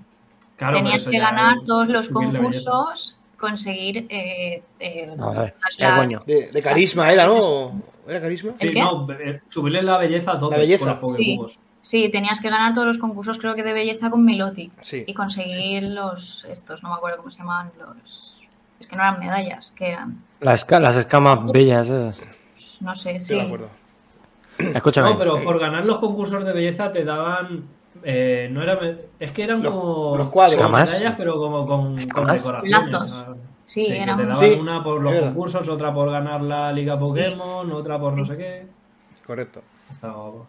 Claro, Tenías que ganar todos los concursos, conseguir eh, eh, ver, las-. De, de carisma era, ¿no? ¿Era carisma? ¿El Sí, no, eh, subirle la belleza a todos La belleza. con los Pokébubos. Sí, tenías que ganar todos los concursos, creo que de belleza con Milotic. Sí. Y conseguir los, estos, no me acuerdo cómo se llamaban, los... Es que no eran medallas, que eran, Las, las escamas bellas esas. no sé, Sí, sí. me acuerdo. Escúchame. No, pero por ganar los concursos de belleza te daban. Eh, no era, es que eran Los- como. los cuadros. como ¿Escamas? medallas, pero como con, con decoraciones. Lazos. ¿no? Sí, que eran te daban Sí, una por los concursos, otra por ganar la Liga Pokémon, otra por no Sí. sé qué. Correcto. Estaba guapo.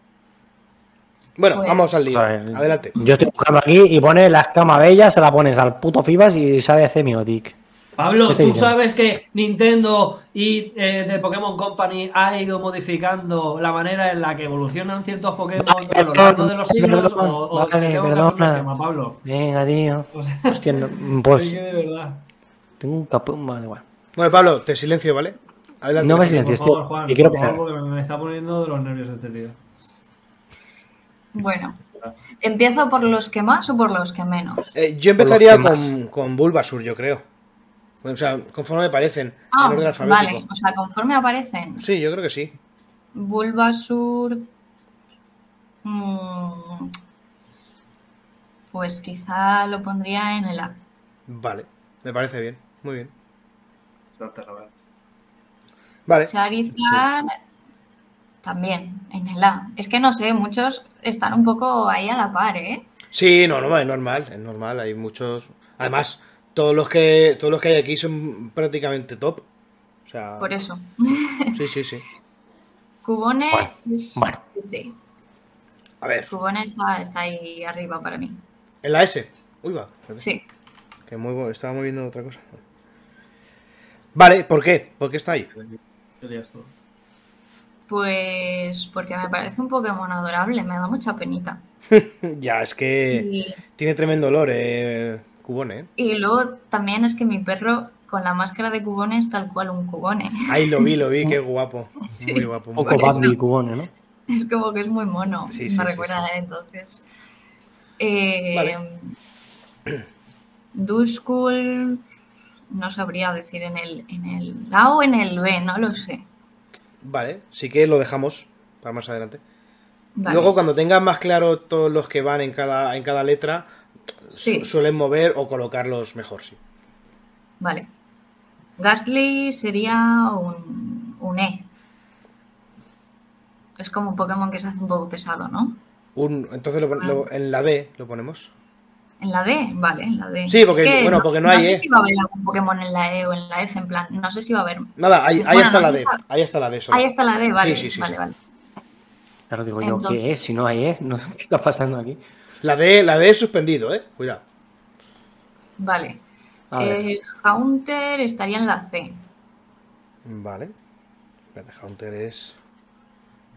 Bueno, Pues- vamos al lío. Adelante. Yo estoy buscando aquí y pone la escama bella, se la pones al puto Fibas y sale Semiotic. Pablo, ¿Qué te tú sabes que Nintendo y eh, de Pokémon Company ha ido modificando la manera en la que evolucionan ciertos Pokémon Vale, a lo largo de los siglos. perdón, o, o vale, perdona. esquema, Pablo. Venga, tío. O sea, Hostia, no, es pues que de verdad. tengo un capón. Vale, igual. Bueno, Pablo, te silencio, ¿vale? Adelante. No me favor, tío. Juan, Y quiero porque me está poniendo de los nervios este tío. Bueno, ¿empiezo por los que más o por los que menos? Eh, yo empezaría con Bulbasur, yo creo. O sea, conforme me parecen. Ah, en orden alfabético. vale, o sea, conforme aparecen. Sí, yo creo que sí. Bulbasur. mm, pues quizá lo pondría en el A. Vale, me parece bien. Muy bien. Vale. Charizard también en el A. Es que no sé, muchos están un poco ahí a la par, ¿eh? Sí, no, no, es normal, es normal. Hay muchos. Además, todos los que todos los que hay aquí son prácticamente top. O sea, Por eso. sí, sí, sí. Cubone Bueno, es- bueno. Sí, A ver, Cubone está, está ahí arriba para mí. en la S. Uy, va. espérate, Sí. Que muevo, estaba moviendo otra cosa. Vale, ¿por qué? ¿Por qué está ahí? ¿Qué lías tú? Pues porque me parece un Pokémon adorable, me da mucha penita. Ya, es que Y, tiene tremendo olor, eh, Cubone, y luego también es que mi perro con la máscara de Cubone es tal cual un Cubone. Ahí lo vi, lo vi, qué guapo. Sí. Muy guapo. muy eso. Bambi y Cubone, ¿no? Es como que es muy mono. Sí, sí, me sí, recuerda sí. a él entonces. Eh, Vale. Duskull no sabría decir en el, en el A o en el B, no lo sé. Vale, sí que lo dejamos para más adelante. Vale. Luego, cuando tengas más claro todos los que van en cada, en cada letra, Sí. su- suelen mover o colocarlos mejor, sí. Vale. Gastly sería un, un E. Es como un Pokémon que se hace un poco pesado, ¿no? Un, entonces lo lo- en la D lo ponemos. En la D, vale, en la D. Sí, porque- Es que bueno, porque no hay sé E. si va a haber algún Pokémon en la E o en la F, en plan, no sé si va a haber. Nada, ahí, ahí Bueno, está no la sé D. está- Ahí está la D. solo. Ahí está la D, vale, Sí, sí, sí, vale, sí. vale. Claro, digo yo, Entonces- ¿qué es? Si no hay. No, ¿Qué está pasando aquí? La D, la D es suspendido, eh. Cuidado. Vale. Eh, Haunter estaría en la C. Vale. Espérate, Haunter es.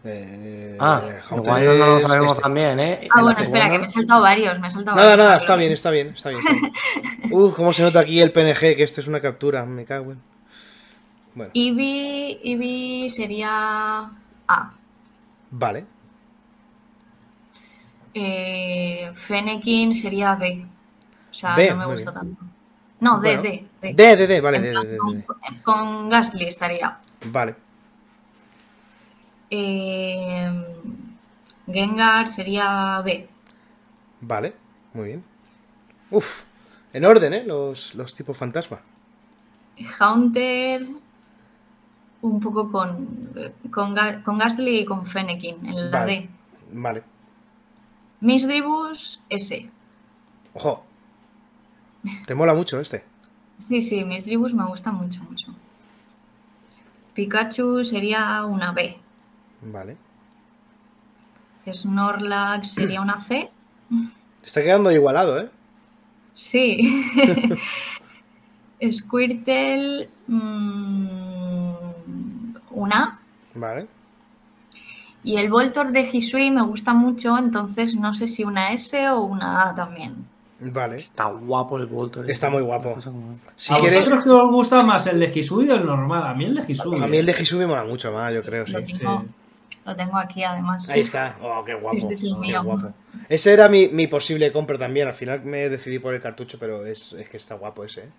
Eh, Ah, Haunter igual no, lo sabemos este. también, ¿eh? Ah, En bueno, espera, que me he saltado varios, me he saltado Nada, varios. nada, está bien, está bien, está bien. está bien. Uh, cómo se nota aquí el PNG, que esto es una captura, me cago en. Bueno, Eevee, Eevee sería A. vale. Eh, Fennekin sería D. O sea, B, no me gusta tanto. No, D, Bueno, D, D. D, D, D, vale, D, D, con, con Gastly estaría. Vale. Eh, Gengar sería B. Vale, muy bien. Uf, en orden, ¿eh? Los, los tipos fantasma. Haunter un poco con, con, con Gastly y con Fennekin en la Vale. D. Vale. Misdribus S. Ojo. Te mola mucho este. Sí, sí, Misdribus me gusta mucho, mucho. Pikachu sería una B. Vale. Snorlax sería una C. Está quedando igualado, ¿eh? Sí. Squirtle mm, una. Vale. Y el Voltor de Hisui me gusta mucho, entonces no sé si una S o una A también. Vale. Está guapo el Voltor. Está muy guapo. Si ¿A quieres. vosotros qué os gusta más, el de Hisui o el normal? A mí el de Hisui. A mí el de Jesús me mola mucho más, yo creo, sí. Lo tengo, lo tengo aquí además. Ahí está. Oh, qué guapo. Este es el qué mío. guapo. Ese era mi, mi posible compra también. Al final me decidí por el cartucho, pero es, es que está guapo ese, ¿eh?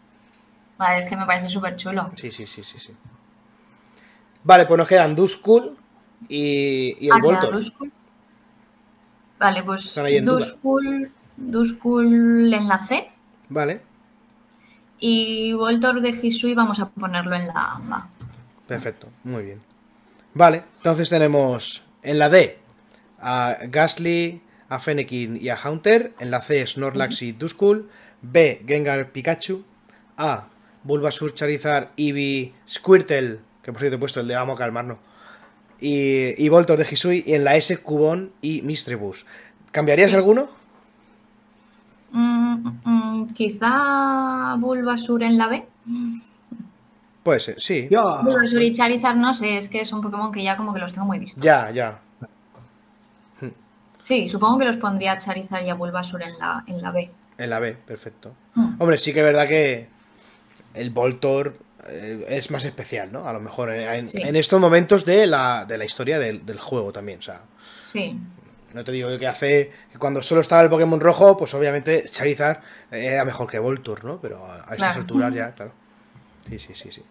Vale, es que me parece súper chulo. Sí, sí, sí, sí, sí. Vale, pues nos quedan Duskull y, y el Ah. Vale, pues. Duskull, Duskull en la C Vale, y Voltor de Hisui vamos a ponerlo en la A. perfecto, muy bien. Vale, entonces tenemos en la D a Gasly, a Fennekin y a Haunter. En la C Snorlax y Duskull. B Gengar Pikachu. A Bulbasur, Charizard, Eevee, Squirtle, que por cierto he puesto el de Vamos a calmarnos. Y, y Voltor de Hisui. Y en la S Cubone y Misdreavus. ¿Cambiarías alguno? Mm, mm, quizá Bulbasur en la B. Puede ser, sí. Bulbasur y Charizard no sé, es que es un Pokémon que ya como que los tengo muy vistos. Ya, ya. Sí, supongo que los pondría a Charizard y a Bulbasur en la, en la B. En la B, perfecto. Mm. Hombre, sí que es verdad que el Voltor es más especial, ¿no? A lo mejor eh, en, Sí. en estos momentos de la, de la historia del, del juego también. O sea, Sí, no te digo yo que hace. que cuando solo estaba el Pokémon rojo, pues obviamente Charizard era mejor que Voltor, ¿no? Pero a, a estas Claro. alturas ya, claro. Sí, sí, sí, sí.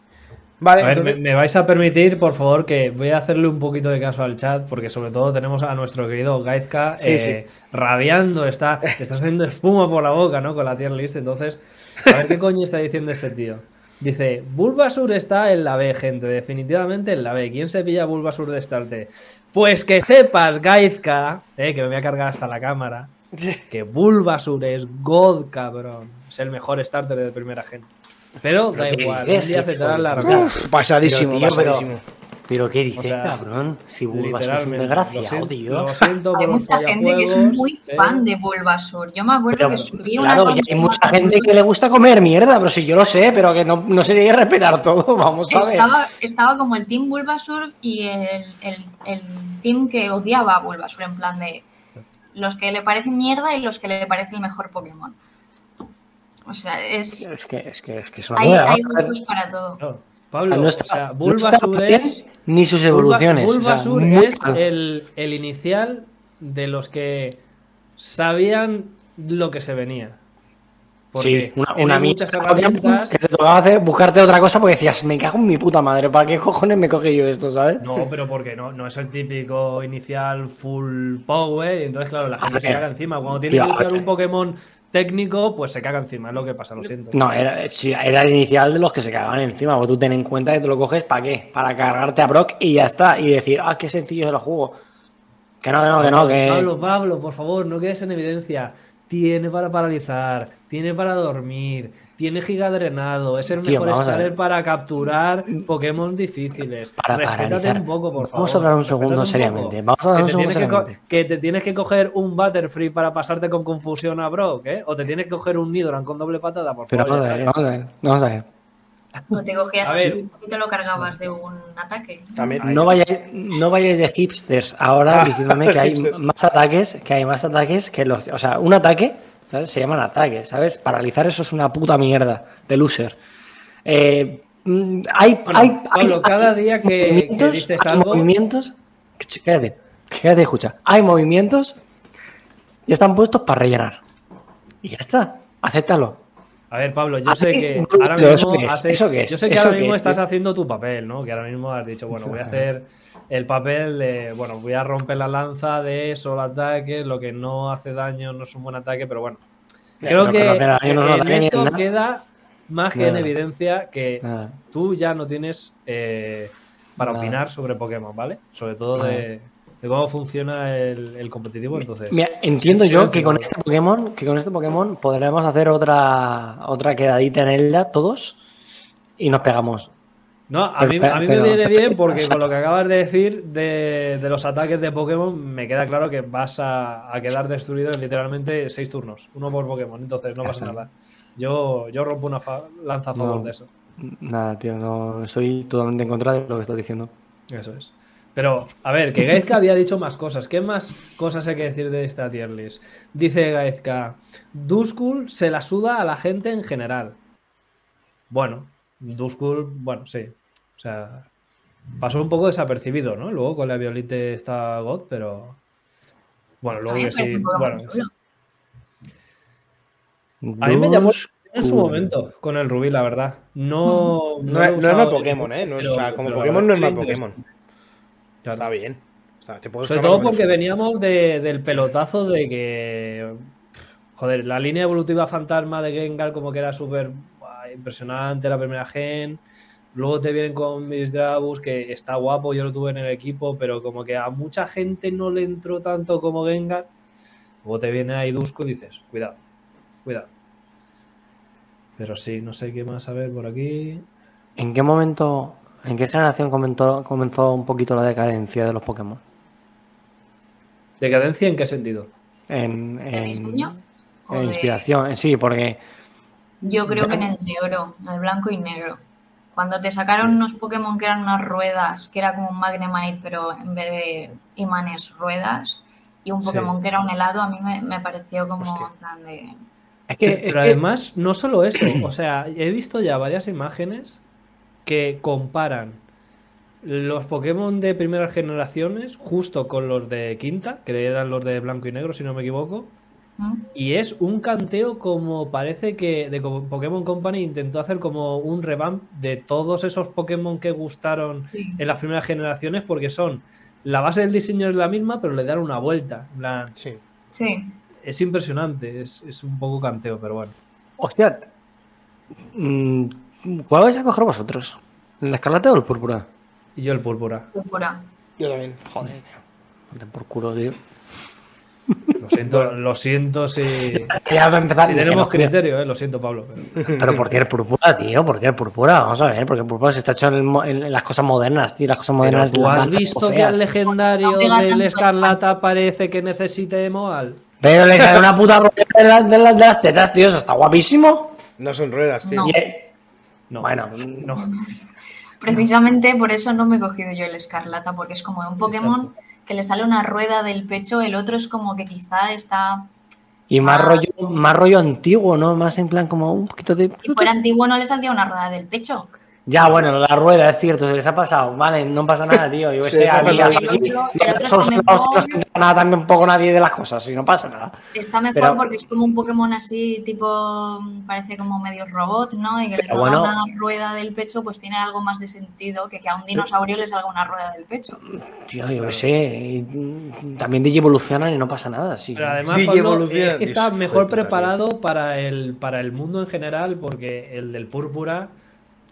Vale, A ver, entonces. me, me vais a permitir, por favor, que voy a hacerle un poquito de caso al chat, porque sobre todo tenemos a nuestro querido Gaizka Sí, eh, rabiando, está, está saliendo espuma por la boca, ¿no? Con la tier list. Entonces, a ver qué coño está diciendo este tío. Dice, Bulbasur está en la B, gente, definitivamente en la B. ¿Quién se pilla Bulbasur de Starte? Pues que sepas, Gaizka, eh, que me voy a cargar hasta la cámara, que Bulbasur es God, cabrón. Es el mejor starter de primera gente. Pero da ¿qué igual, un día de la. Uf, pasadísimo, Pero, tío, pero- pasadísimo. Pero qué dices, O sea, cabrón. Si Bulbasur es un Literalmente. Lo tío. lo siento hay mucha gente que es muy eh. fan de Bulbasur. Yo me acuerdo Pero, que subí una claro, y cosa hay mucha gente que le gusta comer mierda, pero si yo lo sé, pero que no, no se que respetar todo, vamos a ver. Estaba, estaba como el team Bulbasur y el, el, el team que odiaba a Bulbasur, en plan de los que le parecen mierda y los que le parece el mejor Pokémon. O sea, es, Es que es, que, es, que es una hay, hay para todo. No, Pablo, no o está, sea, bien es. Ni sus evoluciones. o sea, Bulbasur muy es el, el inicial de los que sabían lo que se venía. Porque Sí, una, una muchas herramientas. que te tocaba hacer, buscarte otra cosa porque decías, me cago en mi puta madre, ¿para qué cojones me cogí yo esto, sabes? No, pero porque no, no es el típico inicial full power. Y entonces, claro, la gente A se caga encima. Cuando tiene tío, que usar un Pokémon técnico, pues se caga encima. Es lo que pasa, lo siento. No, era, el inicial de los que se cagaban encima. Pues tú ten en cuenta que te lo coges para qué, para cargarte a Brock y ya está. Y decir, ah, qué sencillo es el juego. Que no, que no, que no, que. Pablo, Pablo, por favor, no quedes en evidencia. Tiene para paralizar, tiene para dormir, tiene giga drenado, es el Tío, mejor starter para capturar Pokémon difíciles. Para Respétate un poco, por favor. Vamos a hablar un segundo seriamente, vamos a hablar Que un te segundo tienes que te tienes que coger un Butterfree para pasarte con confusión a Brock, ¿eh? O te tienes que coger un Nidoran con doble patada, por Pero favor. vamos a ya ver, está. vamos a ver, vamos a ver. O te cogías A ver. y te lo cargabas de un ataque. También. No vayáis, no vayáis de hipsters ahora Ah, diciéndome que hay más ataques, que hay más ataques que los. O sea, un ataque, ¿sabes? Se llaman ataques, ¿sabes? Paralizar eso es una puta mierda de loser. Eh, mm, hay, Bueno, hay, Pablo, hay- cada día que- que movimientos- dices hay algo- movimientos. Ch- Cállate, cállate, escucha. Hay movimientos y están puestos para rellenar. Y ya está, acéptalo. A ver, Pablo, yo sé que ahora mismo yo sé que ¿Eso ahora mismo es, estás haciendo tu papel, ¿no? Que ahora mismo has dicho, bueno, voy a hacer el papel de, bueno, voy a romper la lanza de solo ataque, lo que no hace daño no es un buen ataque, pero bueno. Creo que no daño no en esto nada. queda más que en evidencia que Nada. tú ya no tienes eh, para Nada. opinar sobre Pokémon, ¿vale? Sobre todo de, de cómo funciona el, el competitivo, entonces. Mira, entiendo yo que con este Pokémon, que con este Pokémon podremos hacer otra otra quedadita en Elda todos y nos pegamos. No, a mí, a mí me viene bien porque con lo que acabas de decir de, de los ataques de Pokémon, me queda claro que vas a, a quedar destruido en literalmente seis turnos, uno por Pokémon, entonces no pasa nada. Yo, yo rompo una fa- lanza a favor No. de eso. Nada, tío, no estoy totalmente en contra de lo que estás diciendo. Eso es. Pero, a ver, que Gaizka había dicho más cosas. ¿Qué más cosas hay que decir de esta tier list? Dice Gaizka, Duskull se la suda a la gente en general. Bueno, Duskull, bueno, sí. O sea, pasó un poco desapercibido, ¿no? Luego con la Violite está God, pero... Bueno, luego que sí... Bueno, más a mí me llamó en su momento con el Rubí, la verdad. No, es, no es usado, Pokémon, ¿eh? No es- pero- o sea, como Pokémon no es me Pokémon. Claro. Está bien. O sea, te puedes Sobre todo porque veníamos de- del pelotazo de que. Joder, la línea evolutiva fantasma de Gengar, como que era súper impresionante, la primera gen. Luego te vienen con Miss Drabus, que está guapo, yo lo tuve en el equipo, pero como que a mucha gente no le entró tanto como Gengar. Luego te viene ahí Dusko y dices, cuidado, cuidado. Pero sí, no sé qué más a ver por aquí. ¿En qué momento, en qué generación comenzó, comenzó un poquito la decadencia de los Pokémon? ¿Decadencia en qué sentido? En, ¿De en- diseño? ¿O en de- inspiración, sí, porque Yo creo que en el negro, en el blanco y negro. Cuando te sacaron unos Pokémon que eran unas ruedas, que era como un Magnemite, pero en vez de imanes, ruedas, y un Sí. Pokémon que era un helado, a mí me, me pareció como Hostia. plan de... es que, es Pero que- además, no solo eso, o sea, he visto ya varias imágenes que comparan los Pokémon de primeras generaciones justo con los de quinta, que eran los de blanco y negro, si no me equivoco, y es un canteo como parece que de Pokémon Company intentó hacer como un revamp de todos esos Pokémon que gustaron Sí. en las primeras generaciones, porque son la base del diseño es la misma, pero le dan una vuelta. en plan, Sí. Sí. es impresionante, es, es un poco canteo, pero bueno. hostia, mm, ¿cuál vais a coger vosotros? ¿La escarlata o el púrpura? Y yo el púrpura. Púrpura. Yo también. Joder, por culo, tío. Lo siento, lo siento si, Ya va a empezar. si que tenemos no, criterio, eh, lo siento, Pablo. pero- Pero ¿por qué el púrpura, tío? ¿Por qué el púrpura? Vamos a ver, porque el púrpura se está hecho en, el las cosas modernas, tío. Las cosas Pero modernas. tú has visto que al legendario No del. Escarlata parece que necesite Moal. Pero le cae una puta rueda de, las- de las- de las tetas, tío. Eso está guapísimo. No son ruedas, tío. Y, No, Bueno. no. Precisamente por eso no me he cogido yo el escarlata, porque es como un Pokémon que le sale una rueda del pecho, el otro es como que quizá está... y más Ah, rollo, más rollo antiguo, ¿no? Más en plan como un poquito de. Si fuera antiguo no le saldría una rueda del pecho. Ya, bueno, la rueda, es cierto, se les ha pasado. Vale, no pasa nada, tío. Yo sé, a mí- a mí- no se nada también un poco nadie de las cosas, y no pasa nada. Está mejor Pero- porque es como un Pokémon así, tipo, parece como medio robot, ¿no? Y que le salga bueno. una rueda del pecho, pues tiene algo más de sentido que que a un dinosaurio le salga una rueda del pecho. Tío, yo qué sé. y, también DJ evolucionan y no pasa nada, sí. Pero además, Sí, Pablo, que está mejor preparado para el, para el mundo en general, porque el del púrpura,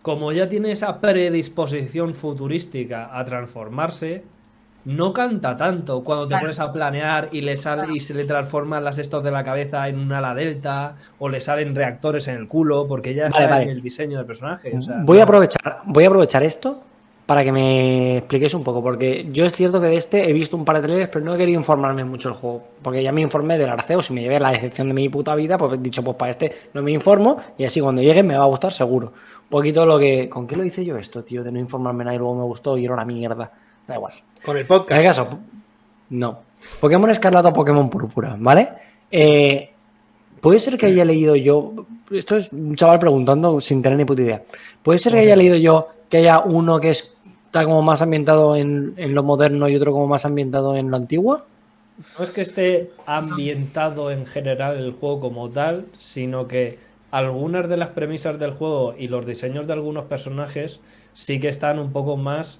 como ya tiene esa predisposición futurística a transformarse, no canta tanto cuando te Claro. pones a planear y le sale y se le transforman las estos de la cabeza en un ala delta o le salen reactores en el culo porque ya está vale. en el diseño del personaje. o sea, Voy a aprovechar, voy a aprovechar esto para que me expliquéis un poco, porque yo es cierto que de este he visto un par de trailers, pero no he querido informarme mucho del juego, porque ya me informé del Arceus y me llevé la decepción de mi puta vida, pues he dicho, pues para este no me informo y así cuando llegue me va a gustar seguro. Un poquito lo que... ¿Con qué lo hice yo esto, tío? De no informarme nada y luego me gustó y era una mierda. Da igual. Con el En podcast. el caso, no. Pokémon Escarlata o Pokémon Púrpura, ¿vale? Eh, Puede ser que haya leído yo. Esto es un chaval preguntando sin tener ni puta idea. Puede ser que haya leído yo que haya uno que es- está como más ambientado en, en lo moderno y otro como más ambientado en lo antiguo. No es que esté ambientado en general el juego como tal, sino que algunas de las premisas del juego y los diseños de algunos personajes sí que están un poco más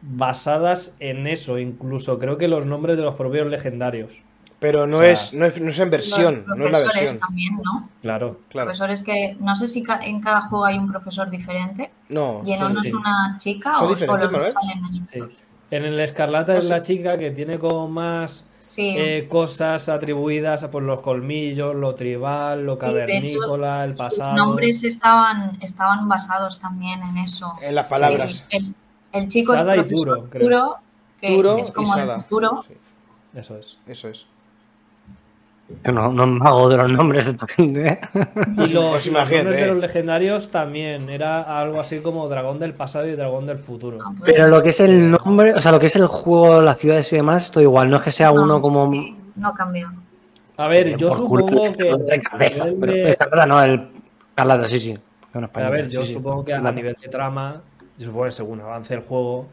basadas en eso. Incluso creo que los nombres de los propios legendarios. Pero no, O sea, es, no, es, no es en versión, Los no es la profesores versión. también, ¿no? Claro. Claro. Profesores que no sé si ca- en cada juego hay un profesor diferente No, y en uno es una chica o, o los dos Manuel. salen en Sí. otros. En el Escarlata es sí. la chica que tiene como más Sí, eh, cosas atribuidas por los colmillos, lo tribal, lo Sí, de hecho, cavernícola, el sus pasado. nombres estaban, estaban basados también en eso. En las palabras. El, el- el chico Sada y es profesor Turo, creo. Turo, que Turo es y como el futuro. Sí, Eso es. eso es. Yo no, no me hago de los nombres de esta gente. ¿eh? Y los, Pues los imagínate, nombres de eh. los legendarios también era algo así como dragón del pasado y dragón del futuro. Ah, pues, Pero lo que es el nombre, o sea, lo que es el juego, las ciudades y demás, esto igual. No es que sea no, uno como. sí, no cambia. A ver, yo culo, supongo que que. no trae a cabeza, nivel pero de- Escarlata no, el Escarlata, sí, sí. A ver, yo sí, sí. supongo que a nivel de trama, yo supongo que según avance el juego,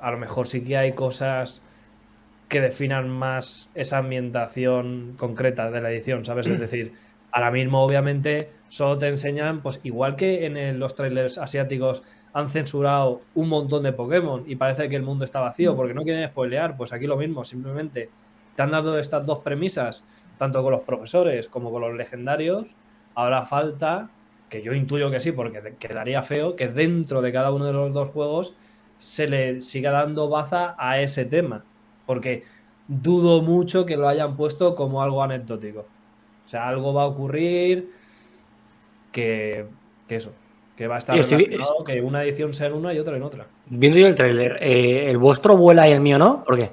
a lo mejor sí que hay cosas que definan más esa ambientación concreta de la edición, ¿sabes? Es decir, ahora mismo obviamente solo te enseñan, pues igual que en los trailers asiáticos han censurado un montón de Pokémon y parece que el mundo está vacío porque no quieren spoilear, pues aquí lo mismo, simplemente te han dado estas dos premisas, tanto con los profesores como con los legendarios, ahora falta, que yo intuyo que sí, porque quedaría feo, que dentro de cada uno de los dos juegos se le siga dando baza a ese tema, porque dudo mucho que lo hayan puesto como algo anecdótico. O sea, algo va a ocurrir que, que eso, que va a estar Yo estoy- relacionado, que una edición sea en una y otra en otra. Viendo yo el tráiler, eh, ¿el vuestro vuela y el mío no? ¿Por qué?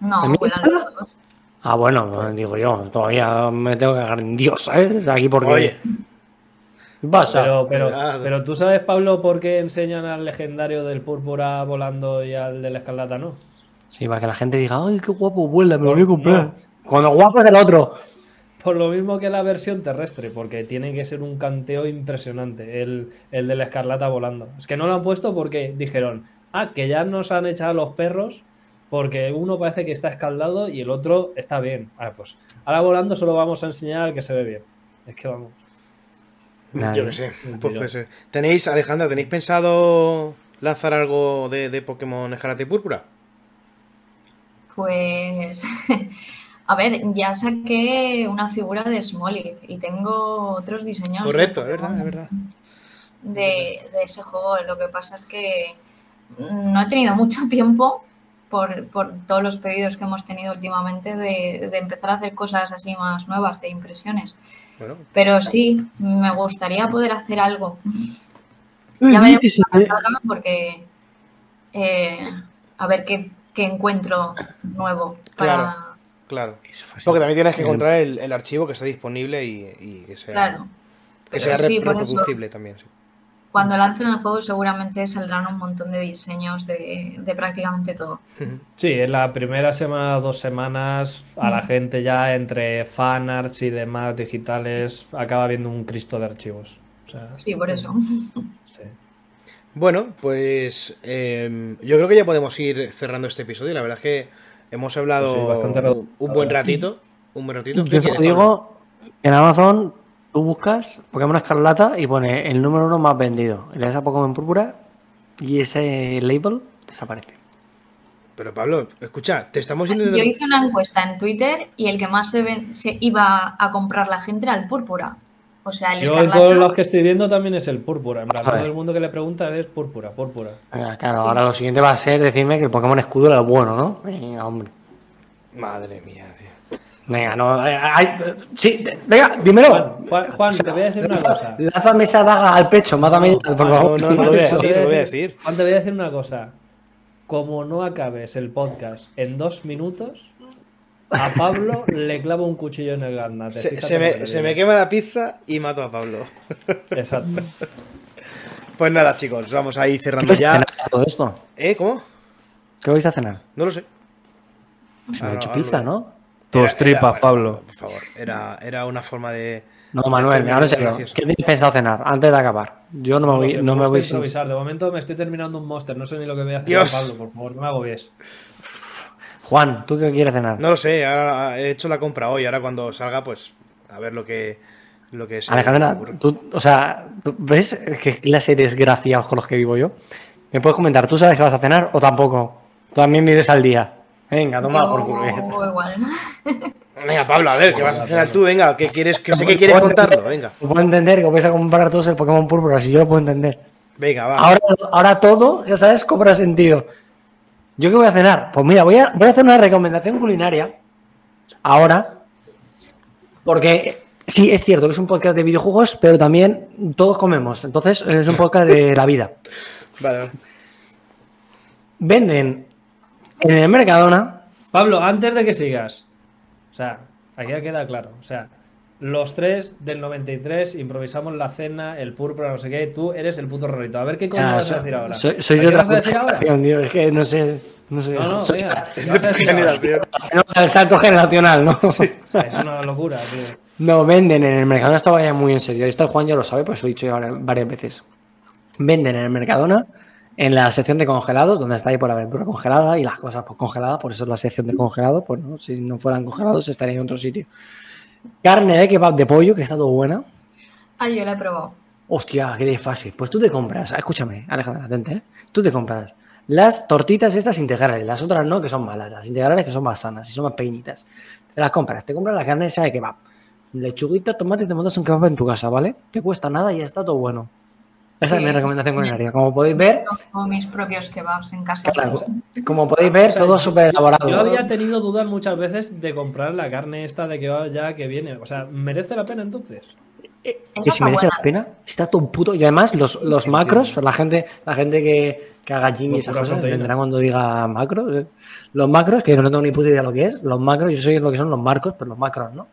No, ¿El mío vuelan vuela? los dos. Ah, bueno, pues digo yo, todavía me tengo que cagar en Dios, ¿sabes? Aquí porque. Oye. ¿Qué pasa? Pero, pero, pero tú sabes, Pablo, por qué enseñan al legendario del púrpura volando y al del escarlata no. Sí, para que la gente diga, ¡ay, qué guapo vuela! Me lo voy a No. comprar. Cuando guapo es el otro. Por lo mismo que la versión terrestre, porque tiene que ser un canteo impresionante el, el del escarlata volando. Es que no lo han puesto porque dijeron, ah, que ya nos han echado los perros porque uno parece que está escaldado y el otro está bien. Ah, pues ahora volando solo vamos a enseñar al que se ve bien. Es que vamos. Yo qué sé. Pues puede ser. ¿Tenéis, Alejandra, ¿tenéis pensado lanzar algo de, de Pokémon Escarlata y Púrpura? Pues, a ver, ya saqué una figura de Smoliv y tengo otros diseños. Correcto, es verdad, es verdad. De, de ese juego. Lo que pasa es que no he tenido mucho tiempo por, por todos los pedidos que hemos tenido últimamente de, de empezar a hacer cosas así más nuevas, de impresiones. Bueno, Pero sí, me gustaría poder hacer algo. Ya veremos porque eh, a ver qué, qué encuentro nuevo para. Claro. claro. Porque también tienes que Eh, encontrar el, el archivo que esté disponible y, y que sea, Claro. que sea sí, eso, reproducible también. sí. cuando lancen el juego seguramente saldrán un montón de diseños de, de prácticamente todo. Sí, en la primera semana, dos semanas, a la gente ya entre fanarts y demás digitales acaba viendo un cristo de archivos. O sea, Sí, por eso. sí. Bueno, pues eh, yo creo que ya podemos ir cerrando este episodio. La verdad es que hemos hablado Sí, bastante rato. un buen ratito. Un buen ratito. ¿Qué Yo quieres, digo, en Amazon tú buscas Pokémon Escarlata y pone el número uno más vendido. Le das a Pokémon Púrpura y ese label desaparece. Pero Pablo, escucha, te estamos Yo intentando. hice una encuesta en Twitter y el que más se, ven- se iba a comprar la gente era el púrpura. O sea, el Yo todos los que estoy viendo también es el púrpura. En plan, todo el mundo que le pregunta es púrpura, púrpura. Venga, claro, ahora lo siguiente va a ser decirme que el Pokémon Escudo era el bueno, ¿no? Venga, hombre. Madre mía, tío. Venga, no. eh, ay, sí, venga, dímelo. Juan, Juan, Juan, te voy a decir una cosa. Lázame esa daga al pecho, mátame por no, favor. no, no lo voy a decir, no lo voy a decir. Juan, te voy a decir una cosa. Como no acabes el podcast en dos minutos, a Pablo le clavo un cuchillo en el garnate. Se, me, se me quema la pizza y mato a Pablo. Exacto. Pues nada, chicos, vamos a ir ¿Qué cerrando vais a ya. cenar todo esto? ¿Eh? ¿Cómo? ¿Qué vais a cenar? No lo sé. Se me Ah, ha hecho no, pizza, no. ¿no? Tus tripas, bueno, Pablo. Por favor, era, era una forma de. No, Manuel, ahora gracioso. ¿Qué tenéis pensado cenar antes de acabar? Yo no me voy, sé, no me voy sin. improvisar. De momento me estoy terminando un monster. No sé ni lo que voy a hacer Dios. Pablo. Por favor, no me agobies. Juan, ¿tú qué quieres cenar? No lo sé, ahora he hecho la compra hoy. Ahora cuando salga, pues a ver lo que. Lo que me Alejandra, tú, o sea, ¿tú ¿ves qué clase de desgraciados con los que vivo yo? ¿Me puedes comentar, tú sabes que vas a cenar o tampoco? Tú también vives al día. Venga, toma por culo. Igual. Venga, Pablo, a ver, ¿qué vas a cenar tú? Venga, ¿qué quieres? Que sé que quieres contarlo. Venga, Puedo entender que vais a comprar todos el Pokémon Púrpura, si yo lo puedo entender. venga, va. Ahora, ahora todo, ya sabes, cobra sentido. ¿Yo qué voy a cenar? Pues mira, voy a, voy a hacer una recomendación culinaria. Ahora. Porque sí, es cierto que es un podcast de videojuegos, pero también todos comemos. Entonces, es un podcast de la vida. Vale, vale. Venden en el Mercadona. Pablo, antes de que sigas. O sea, aquí ya queda claro. O sea, los tres del 93 improvisamos la cena, el púrpura, no sé qué. Tú eres el puto rarito. A ver qué coño Ah, vas a soy- decir ahora. Soy, soy ¿A de qué otra vas a decir ahora? generación, tío. Es que no sé. No sé. No, no, soy- venga. ¿qué vas a se nota el salto generacional, ¿no? O sea, es una locura, tío. No, venden en el Mercadona, esto vaya muy en serio. Esto Juan ya lo sabe, pues lo he dicho ya varias- varias veces. Venden en el Mercadona, en la sección de congelados, donde está ahí por la aventura congelada y las cosas pues, congeladas, por eso es la sección de congelados, pues no, si no fueran congelados estaría en otro sitio. Carne de kebab de pollo, que está todo buena. Ah, yo la he probado. Hostia, qué desfase. Pues tú te compras, escúchame, Alejandra, atente, ¿eh? Tú te compras las tortitas estas integrales, las otras no, que son malas, las integrales que son más sanas y son más pequeñitas. Te las compras, te compras la carne esa de kebab. Lechuguita, tomate y te montas un kebab en tu casa, ¿vale? Te cuesta nada y ya está todo bueno. Esa Sí, es mi recomendación culinaria. Como podéis ver, Como mis propios kebabs en casa. claro, sí. como podéis ver, O sea, todo súper elaborado. Yo había tenido dudas muchas veces de comprar la carne esta de que ya que viene. O sea, ¿merece la pena entonces? que Esa si está merece buena. la pena, está todo un puto. Y además, los, los macros, la gente, la gente que, que haga gym y esas cosas, proteína. entenderá cuando diga macros. eh. Los macros, que no tengo ni puta idea lo que es, los macros, yo sé lo que son los marcos, pero los macros, ¿no?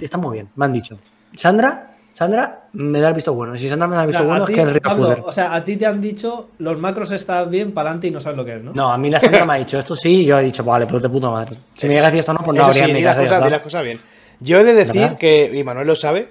Están muy bien, me han dicho. Sandra, Sandra me da el visto bueno. Si Sandra me da el visto bueno, es que es rico Pablo, o sea, a ti te han dicho los macros están bien para adelante y no sabes lo que es, ¿no? No, a mí la Sandra me ha dicho esto sí, y yo he dicho, vale, pues de puta madre. Si me llega a decir esto no, pues no habría sí, mi las casa. cosas, las bien. Yo he de decir que, y Manuel lo sabe,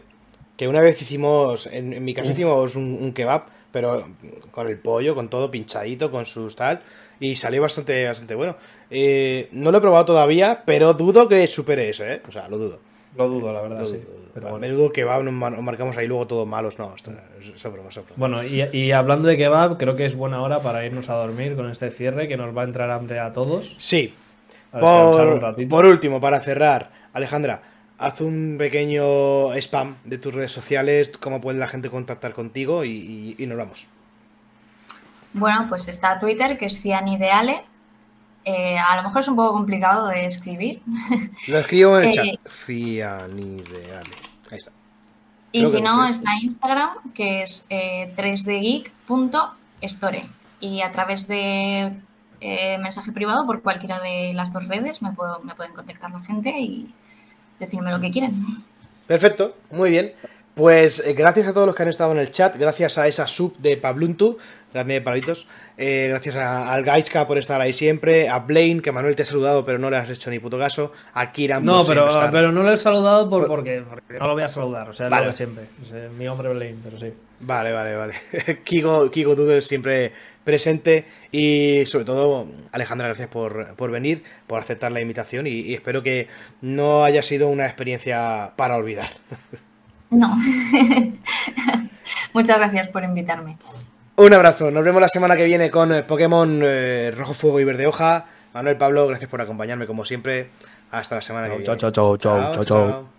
que una vez hicimos, en, en mi casa hicimos un, un kebab, pero con el pollo, con todo pinchadito, con sus tal, y salió bastante, bastante bueno. Eh, no lo he probado todavía, pero dudo que supere eso, ¿eh? O sea, lo dudo. Lo dudo, la verdad, Lo sí. Pero bueno. Menudo kebab nos, mar- nos marcamos ahí luego todos malos. No, esto es es broma, es broma. Bueno, y, y hablando de kebab, creo que es buena hora para irnos a dormir con este cierre, que nos va a entrar hambre a todos. Sí. A Por, por último, para cerrar, Alejandra, haz un pequeño spam de tus redes sociales, cómo puede la gente contactar contigo y, y- y nos vamos. Bueno, pues está Twitter, que es Cianideale. Eh, a lo mejor es un poco complicado de escribir. Lo escribo en el Eh, chat. Cianideale. Ahí está. Y si no, lo está Instagram, que es eh, 3dgeek.store. Y a través de eh, mensaje privado por cualquiera de las dos redes me, puedo, me pueden contactar la gente y decirme lo que quieren. Perfecto, muy bien. Pues gracias a todos los que han estado en el chat, gracias a esa sub de Pabluntu, grande palitos, eh, gracias a- al Gaichka por estar ahí siempre, a Blaine, que Manuel te ha saludado pero no le has hecho ni puto caso, a Kiran No, por pero, estar. pero no le he saludado por, Por- porque, porque no lo voy a saludar, o sea, Vale. lo de siempre. Mi hombre Blaine, pero sí. Vale, vale, vale. Kiko, Kiko Doodle siempre presente y sobre todo Alejandra, gracias por, por venir, por aceptar la invitación y, y espero que no haya sido una experiencia para olvidar. No. Muchas gracias por invitarme. Un abrazo, nos vemos la semana que viene con eh, Pokémon eh, Rojo Fuego y Verde Hoja. Manuel Pablo, gracias por acompañarme como siempre. Hasta la semana que Chao, viene. chao, chao, chao, chao, chao.